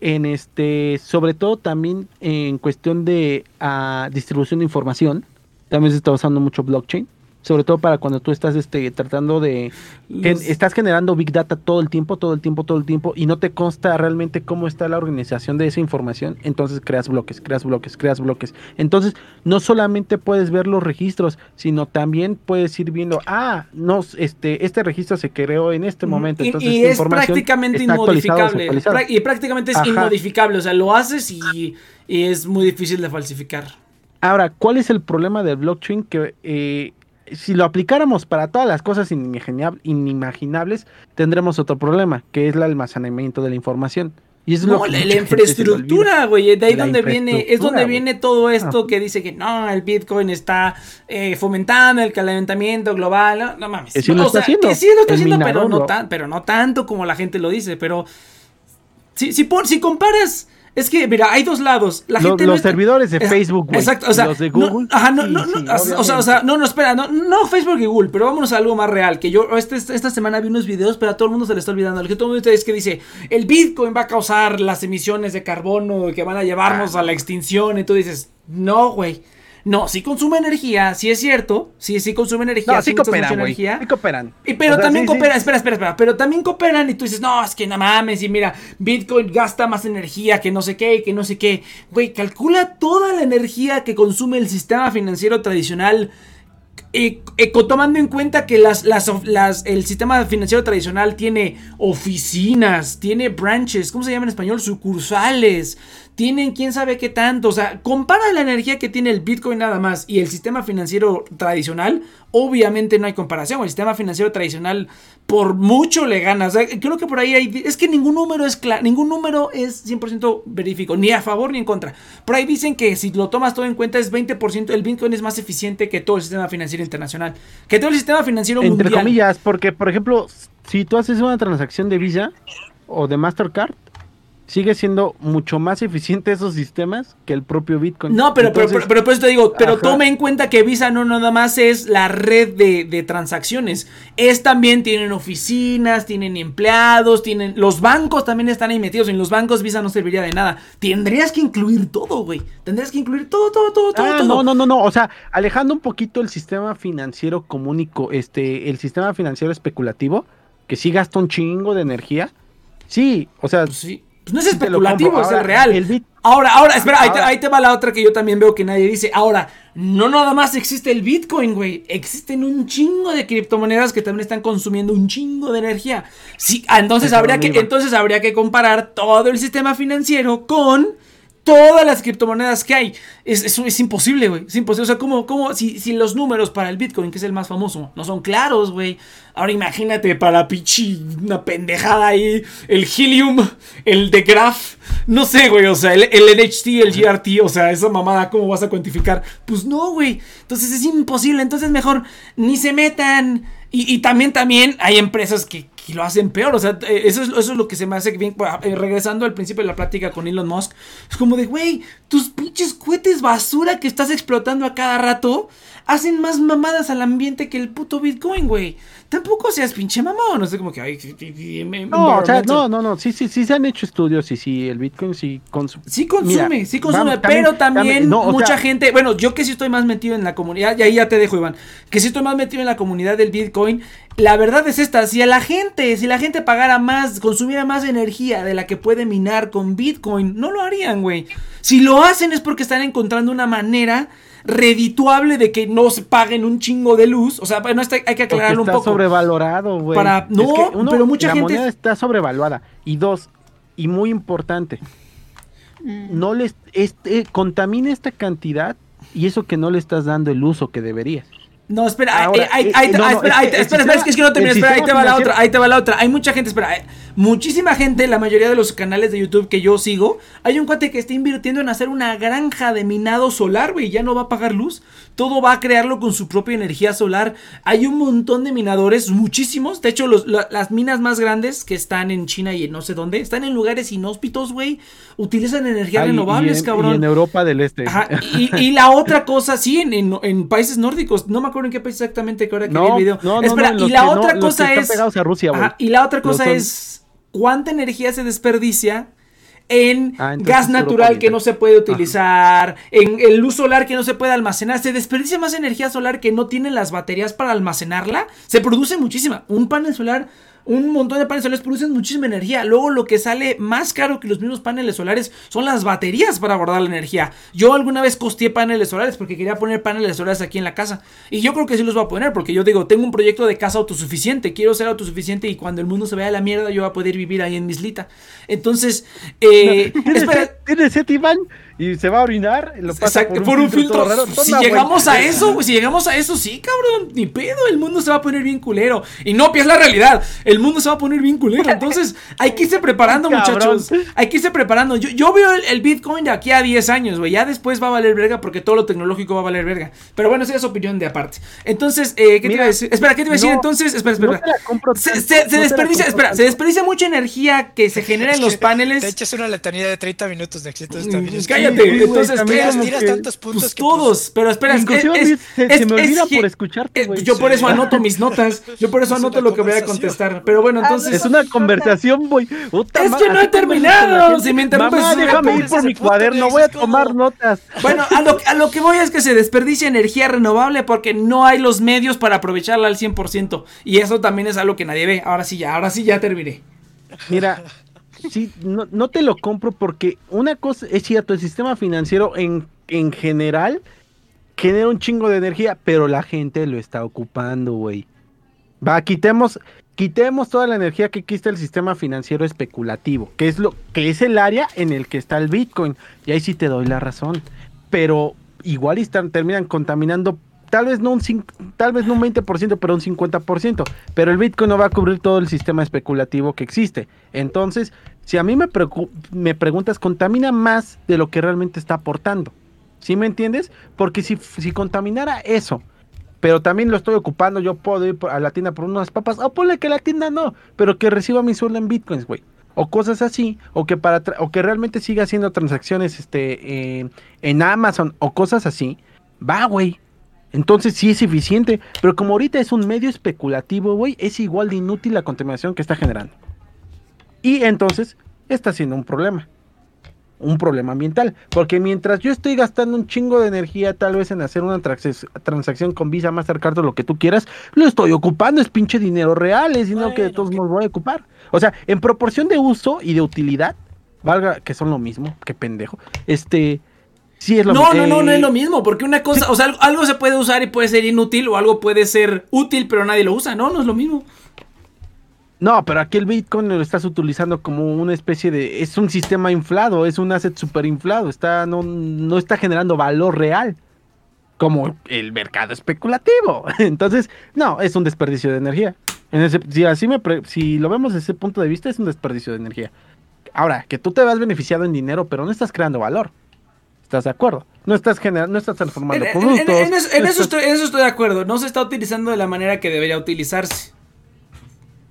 en este, sobre todo también en cuestión de ah, distribución de información, también se está usando mucho blockchain sobre todo para cuando tú estás este, tratando de... estás generando Big Data todo el tiempo, todo el tiempo, todo el tiempo, y no te consta realmente cómo está la organización de esa información, entonces creas bloques, creas bloques, creas bloques. Entonces, no solamente puedes ver los registros, sino también puedes ir viendo, ah, no, este, este registro se creó en este momento. Entonces, y, es prácticamente inmodificable. Y prácticamente es inmodificable, o sea, lo haces y, y, es muy difícil de falsificar. Ahora, ¿cuál es el problema del blockchain? Que eh, si lo aplicáramos para todas las cosas inimaginables, tendremos otro problema, que es el almacenamiento de la información. Y es no, la, infraestructura, güey, de ahí donde viene, es donde viene todo esto que dice que no, el Bitcoin está eh, fomentando el calentamiento global, no, mames. Que sí lo está haciendo. Que sí lo está haciendo, pero no, tan, pero no tanto como la gente lo dice, pero si, si, si comparas es que, mira, hay dos lados. La gente los servidores de Facebook, güey. Exacto, o sea, los de Google. No, ajá, no, no, no, o, sea, o sea, no, no, espera, no, no Facebook y Google, pero vámonos a algo más real. Que yo este, esta semana vi unos videos, pero a todo el mundo se le está olvidando. Lo que todo el mundo dice es que dice, el Bitcoin va a causar las emisiones de carbono que van a llevarnos a la extinción. Y tú dices, no, güey. No, sí consume energía, sí es cierto, sí, sí consume energía, no, sí, cooperan, energía. Sí cooperan. Y, pero también cooperan, espera, espera, espera, pero también cooperan y tú dices, no, es que no mames, y mira, Bitcoin gasta más energía que no sé qué, que no sé qué. Güey, calcula toda la energía que consume el sistema financiero tradicional. Eh, eh, tomando en cuenta que las, las, las, el sistema financiero tradicional tiene oficinas, tiene branches, ¿cómo se llama en español? Sucursales, tienen quién sabe qué tanto. O sea, compara la energía que tiene el Bitcoin nada más y el sistema financiero tradicional. Obviamente no hay comparación. El sistema financiero tradicional por mucho le gana. O sea, creo que por ahí hay... Es que ningún número es claro, ningún número es 100% verífico, ni a favor ni en contra. Por ahí dicen que si lo tomas todo en cuenta es 20%, el Bitcoin es más eficiente que todo el sistema financiero internacional. Que todo el sistema financiero Entre mundial. comillas, porque por ejemplo, si tú haces una transacción de Visa o de Mastercard, sigue siendo mucho más eficiente esos sistemas que el propio Bitcoin. No, pero, pero, Entonces, pero, pero por eso te digo, pero Ajá. tome en cuenta que Visa no nada más es la red de, de transacciones. Es también, tienen oficinas, tienen empleados, tienen. Los bancos también están ahí metidos. En los bancos Visa no serviría de nada. Tendrías que incluir todo, güey. Tendrías que incluir todo, todo, todo, todo. Ah, todo. no, no, no, no. O sea, alejando un poquito el sistema financiero común y co- este, el sistema financiero especulativo, que sí gasta un chingo de energía. Sí, o sea, Pues sí. Pues no es especulativo, es el real. el bit- Ahora, ahora, espera, ahí te, ahí te va la otra que yo también veo que nadie dice. Ahora, no nada más existe el Bitcoin, güey. Existen un chingo de criptomonedas que también están consumiendo un chingo de energía. Sí, ah, entonces habría que, entonces habría que comparar todo el sistema financiero con todas las criptomonedas que hay. Es, es, es imposible, güey. Es imposible. O sea, como, como si, si los números para el Bitcoin, que es el más famoso, no son claros, güey. Ahora imagínate para pichi, una pendejada ahí, el Helium, el de Graph, no sé, güey, o sea, el, el NHT, el GRT, o sea, esa mamada, ¿cómo vas a cuantificar? Pues no, güey. Entonces es imposible, entonces mejor ni se metan. Y, y también, también hay empresas que, que lo hacen peor, o sea, eh, eso es, eso es lo que se me hace bien, eh, regresando al principio de la plática con Elon Musk, es como de, güey, tus pinches cohetes basura que estás explotando a cada rato, hacen más mamadas al ambiente que el puto Bitcoin, güey. Tampoco seas pinche mamón, no sé, como que, ay, no, o sea, no, no, no, sí, sí, sí se han hecho estudios y sí, el Bitcoin sí consume. Sí consume, Mira, sí consume, vamos, pero también, no, mucha sea, gente, bueno, yo que sí estoy más metido en la comunidad, y ahí ya te dejo, Iván, que sí estoy más metido en la comunidad del Bitcoin, la verdad es esta, si a la gente, si la gente pagara más, consumiera más energía de la que puede minar con Bitcoin, no lo harían, güey. Si lo hacen es porque están encontrando una manera redituable de que no se paguen un chingo de luz, o sea, bueno, esto hay que aclararlo un está poco. sobrevalorado, güey. Para- Es no, pero mucha la gente- moneda está sobrevaluada. Y dos, y muy importante, Mm. no les este, contamina esta cantidad y eso que no le estás dando el uso que deberías. No, espera, Ahora, eh, no, no, espera, es que espera, sistema- espera, es que no terminé, espera, ahí te va la otra, ahí te va la otra. Hay mucha gente, espera, eh, muchísima gente, la mayoría de los canales de YouTube que yo sigo, hay un cuate que está invirtiendo en hacer una granja de minado solar, güey, ya no va a pagar luz, todo va a crearlo con su propia energía solar. Hay un montón de minadores, muchísimos, de hecho los- la- las minas más grandes que están en China y en no sé dónde, están en lugares inhóspitos, güey, utilizan energías Ah, y renovables, en- cabrón. Y en Europa del Este. Ajá, y, y la otra cosa, sí, en, en- en países nórdicos, no me acuerdo en qué país exactamente que ahora que vi No, el video. no, no, Espera, no, y la otra cosa es. Rusia. Ajá, y la otra cosa son- es cuánta energía se desperdicia en Ah, gas natural que no se puede utilizar, en el luz solar que no se puede almacenar. Se desperdicia más energía solar que no tienen las baterías para almacenarla. Se produce muchísima. Un panel solar, un montón de paneles solares producen muchísima energía. Luego lo que sale más caro que los mismos paneles solares son las baterías para guardar la energía. Yo alguna vez costeé paneles solares porque quería poner paneles solares aquí en la casa. Y yo creo que sí los voy a poner porque yo digo, tengo un proyecto de casa autosuficiente. Quiero ser autosuficiente y cuando el mundo se vaya a la mierda yo voy a poder vivir ahí en mi islita. Entonces, eh, ¿Tiene espera, sed- ¿Tiene sed, Iván? Y se va a orinar. Lo pasa Exacto, por un, filtro. raro. Si llegamos a eso, si llegamos a eso, sí, cabrón, ni pedo, el mundo se va a poner bien culero. Y no, es la realidad, el mundo se va a poner bien culero. Entonces, hay que irse preparando, muchachos. Hay que irse preparando. Yo, yo veo el, el Bitcoin de aquí a 10 años, güey. Ya después va a valer verga porque todo lo tecnológico va a valer verga. Pero bueno, esa es opinión de aparte. Entonces, eh, ¿qué te Mira, iba a decir? Espera, ¿qué te iba a decir? no, Entonces, espera, No espera. te la compro se, tanto, se- no se te desperdicia, espera, tanto. se desperdicia mucha energía que se genera en los paneles. Te echas una letanía de 30 minutos de éxito. Mm, Está Sí, entonces como tiras que- tantos puntos Pues que, pues, todos, pero espera, es, se- es- se me olvida por escucharte, eh, güey. Yo por eso anoto mis notas. Yo por eso Es anoto lo que voy a contestar. Pero bueno, entonces. Es una conversación, güey. Es que no he terminado, si me interrumpes, déjame ir por mi cuaderno. Voy a tomar notas. Bueno, a lo, a lo que voy es que se desperdicia energía renovable porque no hay los medios para aprovecharla al 100%. Y eso también es algo que nadie ve. Ahora sí ya, ahora sí ya terminé. Mira, sí, no, no te lo compro porque una cosa es cierto, el sistema financiero en, en general genera un chingo de energía, pero la gente lo está ocupando, güey. Va, quitemos, quitemos toda la energía que quita el sistema financiero especulativo, que es lo que es el área en el que está el Bitcoin. Y ahí sí te doy la razón. Pero igual están, terminan contaminando tal vez no un tal vez no un 20%, pero un 50%, pero el Bitcoin no va a cubrir todo el sistema especulativo que existe. Entonces, si a mí me, me preguntas, contamina más de lo que realmente está aportando. ¿Sí me entiendes? Porque si, si contaminara eso, pero también lo estoy ocupando, yo puedo ir a la tienda por unas papas, o ponle que la tienda no, pero que reciba mi sueldo en bitcoins, güey. O cosas así, o que para o que realmente siga haciendo transacciones este, eh, en Amazon o cosas así, va, güey. Entonces sí es eficiente, pero como ahorita es un medio especulativo, güey, es igual de inútil la contaminación que está generando. Y entonces está siendo un problema. Un problema ambiental. Porque mientras yo estoy gastando un chingo de energía tal vez en hacer una transac- transacción con Visa, Mastercard o lo que tú quieras, lo estoy ocupando, es pinche dinero real, es dinero que de todos que- modos voy a ocupar. O sea, en proporción de uso y de utilidad, valga que son lo mismo, que pendejo, este... Sí es lo No, no, no, no eh, es lo mismo, porque una cosa, o sea, algo, algo se puede usar y puede ser inútil o algo puede ser útil pero nadie lo usa, no, no es lo mismo. No, pero aquí el Bitcoin lo estás utilizando como una especie de... Es un sistema inflado, es un asset super inflado, está, no, no está generando valor real como el mercado especulativo. Entonces, no, es un desperdicio de energía. En ese, si así me pre- si lo vemos desde ese punto de vista, es un desperdicio de energía. Ahora, que tú te vas beneficiado en dinero, pero no estás creando valor. ¿Estás de acuerdo? No estás generando, no estás transformando En, en- productos. en- en eso, en no eso estás- estoy, en eso estoy de acuerdo, no se está utilizando de la manera que debería utilizarse.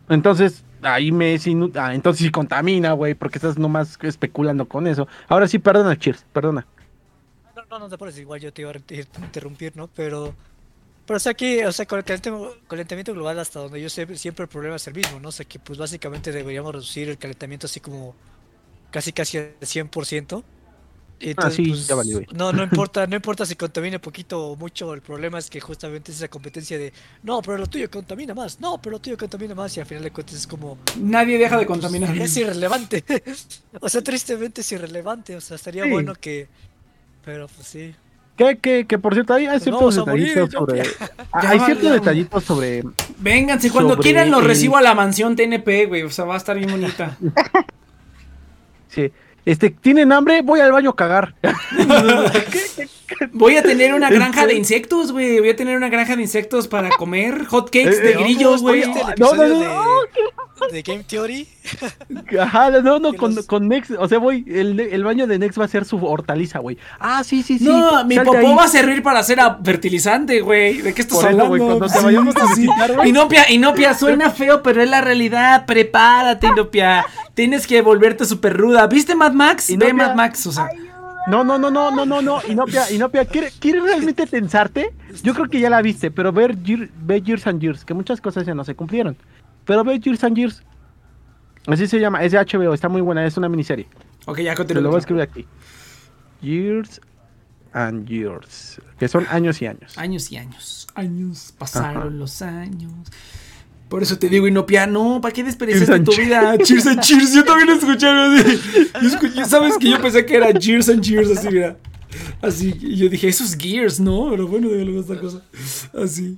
Entonces, ahí me es ah, entonces sí contamina, güey, porque estás nomás especulando con eso. Ahora sí, perdona, Cheers, perdona. No, no, no te pones igual, yo te iba a inter- interrumpir, ¿no? Pero, pero o sea, aquí, o sea, con el calentamiento, calentamiento global, hasta donde yo sé, siempre el problema es el mismo, ¿no? O sea, que pues básicamente deberíamos reducir el calentamiento así como casi casi al 100%. Ah, sí, pues, ya valió, güey. No, no importa, no importa si contamine poquito o mucho, el problema es que justamente es esa competencia de, no, pero lo tuyo contamina más, no, pero lo tuyo contamina más, y al final de cuentas es como, Nadie deja de pues, contaminar. es irrelevante. o sea, tristemente es irrelevante, o sea, estaría Sí. bueno que, pero pues sí. Que, que, que por cierto, hay, hay Nos ciertos morir, detallitos sobre. hay ciertos detallitos sobre. Vénganse, cuando Sobre quieran lo el- recibo a la mansión TNP, güey, o sea, va a estar bien bonita. Sí. Este, ¿tienen hambre? Voy al baño a cagar. Voy a tener una granja de insectos, güey, voy a tener una granja de insectos para comer hot cakes Eh, de eh, grillos, güey. ¿Viste el No, no, no, de, de Game Theory? Ajá, no, no, con, los- con Nex. O sea, voy. El, el baño de Nex va a ser su hortaliza, güey. Ah, sí, sí, sí. No, mi popó ahí. va a servir para hacer a- fertilizante, güey. ¿De qué estás hablando? güey, cuando te Sí, vayamos a sí. visitar, güey. Inopia, Inopia, suena feo, pero es la realidad. Prepárate, Inopia. Tienes que volverte súper ruda. ¿Viste Mad Max? Ve. Mad Max, o sea. No, no, no, no, no, no, no. Inopia, Inopia, ¿quiere- ¿quieres realmente tensarte? Yo creo que ya la viste, pero ver ve Years and Years, que muchas cosas ya no se cumplieron. Pero ve Years and Years. Así se llama, es de HBO, está muy buena, es una miniserie. Ok, ya continúo. lo voy a escribir aquí. Years and Years, que son años y años. Años y años. Años. Pasaron Ajá. los años. Por eso te digo, Inopia, no, ¿para qué desperdiciaste tu vida? Cheers and cheers, yo también lo escuché así. Yo escuché- ¿Sabes que yo pensé que era cheers and cheers? Así, mira. Así, y yo dije, eso es gears, ¿no? Pero bueno, de otra cosa. Así.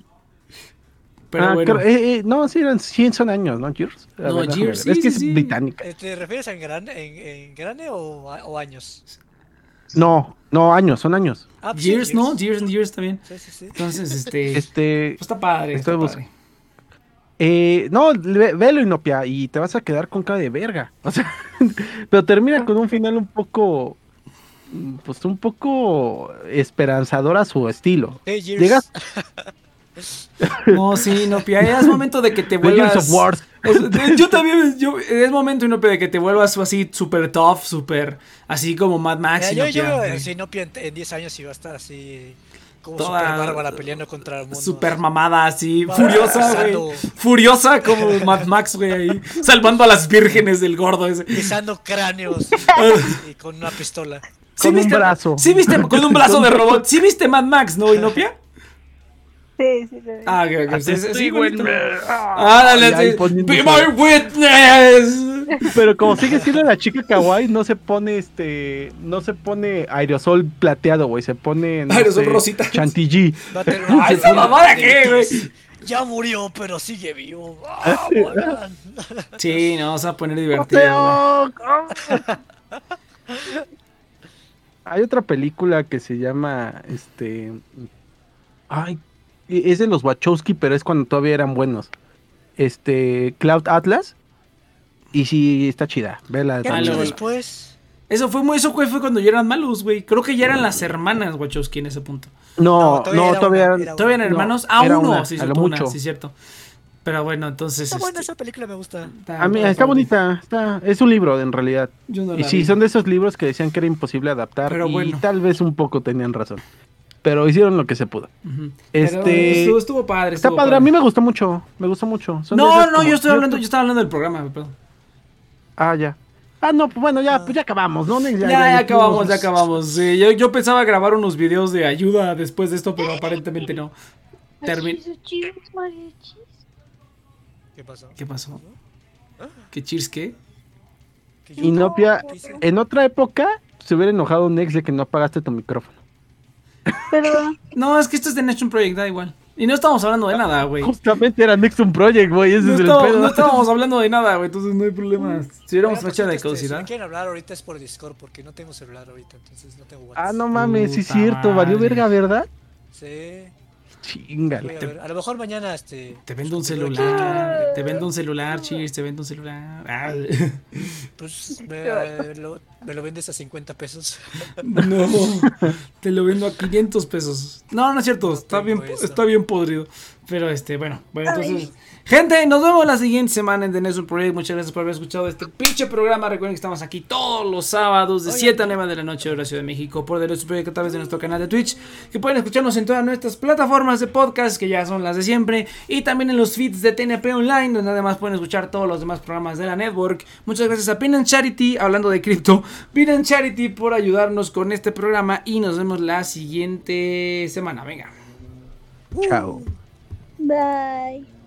Pero Ah, bueno. creo- eh, eh, no, sí, eran 100 son años, ¿no? Years. A No, sí, es que sí, es sí. británica. ¿Te refieres a en grane, en, en grane o, años? No, no, años, son años. Ah, pues sí, Years, ¿no? Years and years también. Sí, sí, sí. Entonces, este. Este, Pues está padre. estoy está bus- padre. Eh, no, ve- velo Inopia y te vas a quedar con cara de verga. O sea, pero termina con un final un poco, pues un poco esperanzador a su estilo. Hey. Llegas No, sí, Inopia, es momento de que te vuelvas. of Wars. O sea, de- yo también, yo, es momento, Inopia, de que te vuelvas así super tough, super, así como Mad Max. Mira, yo, Inopia, yo, eh, si no en, en 10 años iba a estar así como Toda- super bárbara peleando contra el mundo. Super mamada, así, furiosa, güey. Furiosa como Mad Max, güey, ahí. Salvando a las vírgenes del gordo ese. Pisando cráneos y con una pistola. ¿Sí Con un brazo. Sí viste, con un brazo de robot. ¿Sí viste Mad Max, no, Inopia? Sí, sí. Ah, ok, ok. Sí, sí, sí, Sí, güey. bonito. Ah, sí. Pero como sigue siendo la chica kawaii, no se pone este, no se pone aerosol plateado, güey, se pone no Aerosol sé, rosita. chantilly. Ay, esa mamada, ¿qué, güey? Ya murió, pero sigue vivo. Sí, no, se va a poner divertido. Hay otra película que se llama este ay es de los Wachowski, pero es cuando todavía eran buenos. Este Cloud Atlas y sí está chida. Vela. ¿Qué Ah, después? Eso fue muy, eso fue, fue cuando ya eran malos, güey. Creo que ya eran las hermanas Wachowski en ese punto. No, No, todavía no, era todavía una, eran- era ¿Todavía eran No, hermanos? Ah, era uno, una, sí, a cierto, lo una, mucho. sí, cierto. Pero bueno, entonces. Está buena este, esa película, me gusta. está- A mí está bonita, está es un libro en realidad. Yo no Y la sí, vi. son de esos libros que decían que era imposible adaptar Pero y bueno. tal vez un poco tenían razón. Pero hicieron lo que se pudo. Este- estuvo, estuvo padre. Está padre, a mí me gustó mucho, me gustó mucho. Son No, no, como- yo estoy hablando, yo estaba hablando del programa, perdón. Ah, ya. Ah, no, pues bueno, ya, pues ya acabamos, ¿no? Ya, ya acabamos, ya acabamos. Sí, yo, yo pensaba grabar unos videos de ayuda después de esto, pero aparentemente no. Termin-. ¿Qué pasó? ¿Qué pasó? ¿Qué cheers qué? ¿Qué yo- Inopia, en otra época se hubiera enojado Nex de que no apagaste tu micrófono. Pero No, es que esto es de Nation Project, da igual. Y no estamos hablando de nada, güey. Justamente era Nexum Project, güey, ese No, es el pedo. no estábamos hablando de nada, güey, entonces no hay problema. Si hubiéramos fecha de este, Si caducidad. me quieren hablar ahorita es por Discord porque no tengo celular ahorita, entonces no tengo Ah, WhatsApp. no mames, sí es cierto, valió verga, ¿verdad? Sí. Chingale. a, ver. a lo mejor mañana este. Te vendo un pues, celular, te vendo un celular, cheers, te vendo un celular. Ah, Pues me lo, me lo vendes a 50 pesos. no, te lo vendo a 500 pesos. No, no es cierto, está bien, eso. está bien podrido. Pero este, bueno, bueno, entonces. Gente, nos vemos la siguiente semana en The Nessun Project. Muchas gracias por haber escuchado este pinche programa. Recuerden que estamos aquí todos los sábados de Oigan. 7 a 9 de la noche, hora Ciudad de México, por The Nessun Project a través de nuestro canal de Twitch. Que pueden escucharnos en todas nuestras plataformas de podcast, que ya son las de siempre. Y también en los feeds de TNP Online, donde además pueden escuchar todos los demás programas de la network. Muchas gracias a Pin and Charity, hablando de cripto. Pin and Charity por ayudarnos con este programa. Y nos vemos la siguiente semana. Venga. Chao. bye.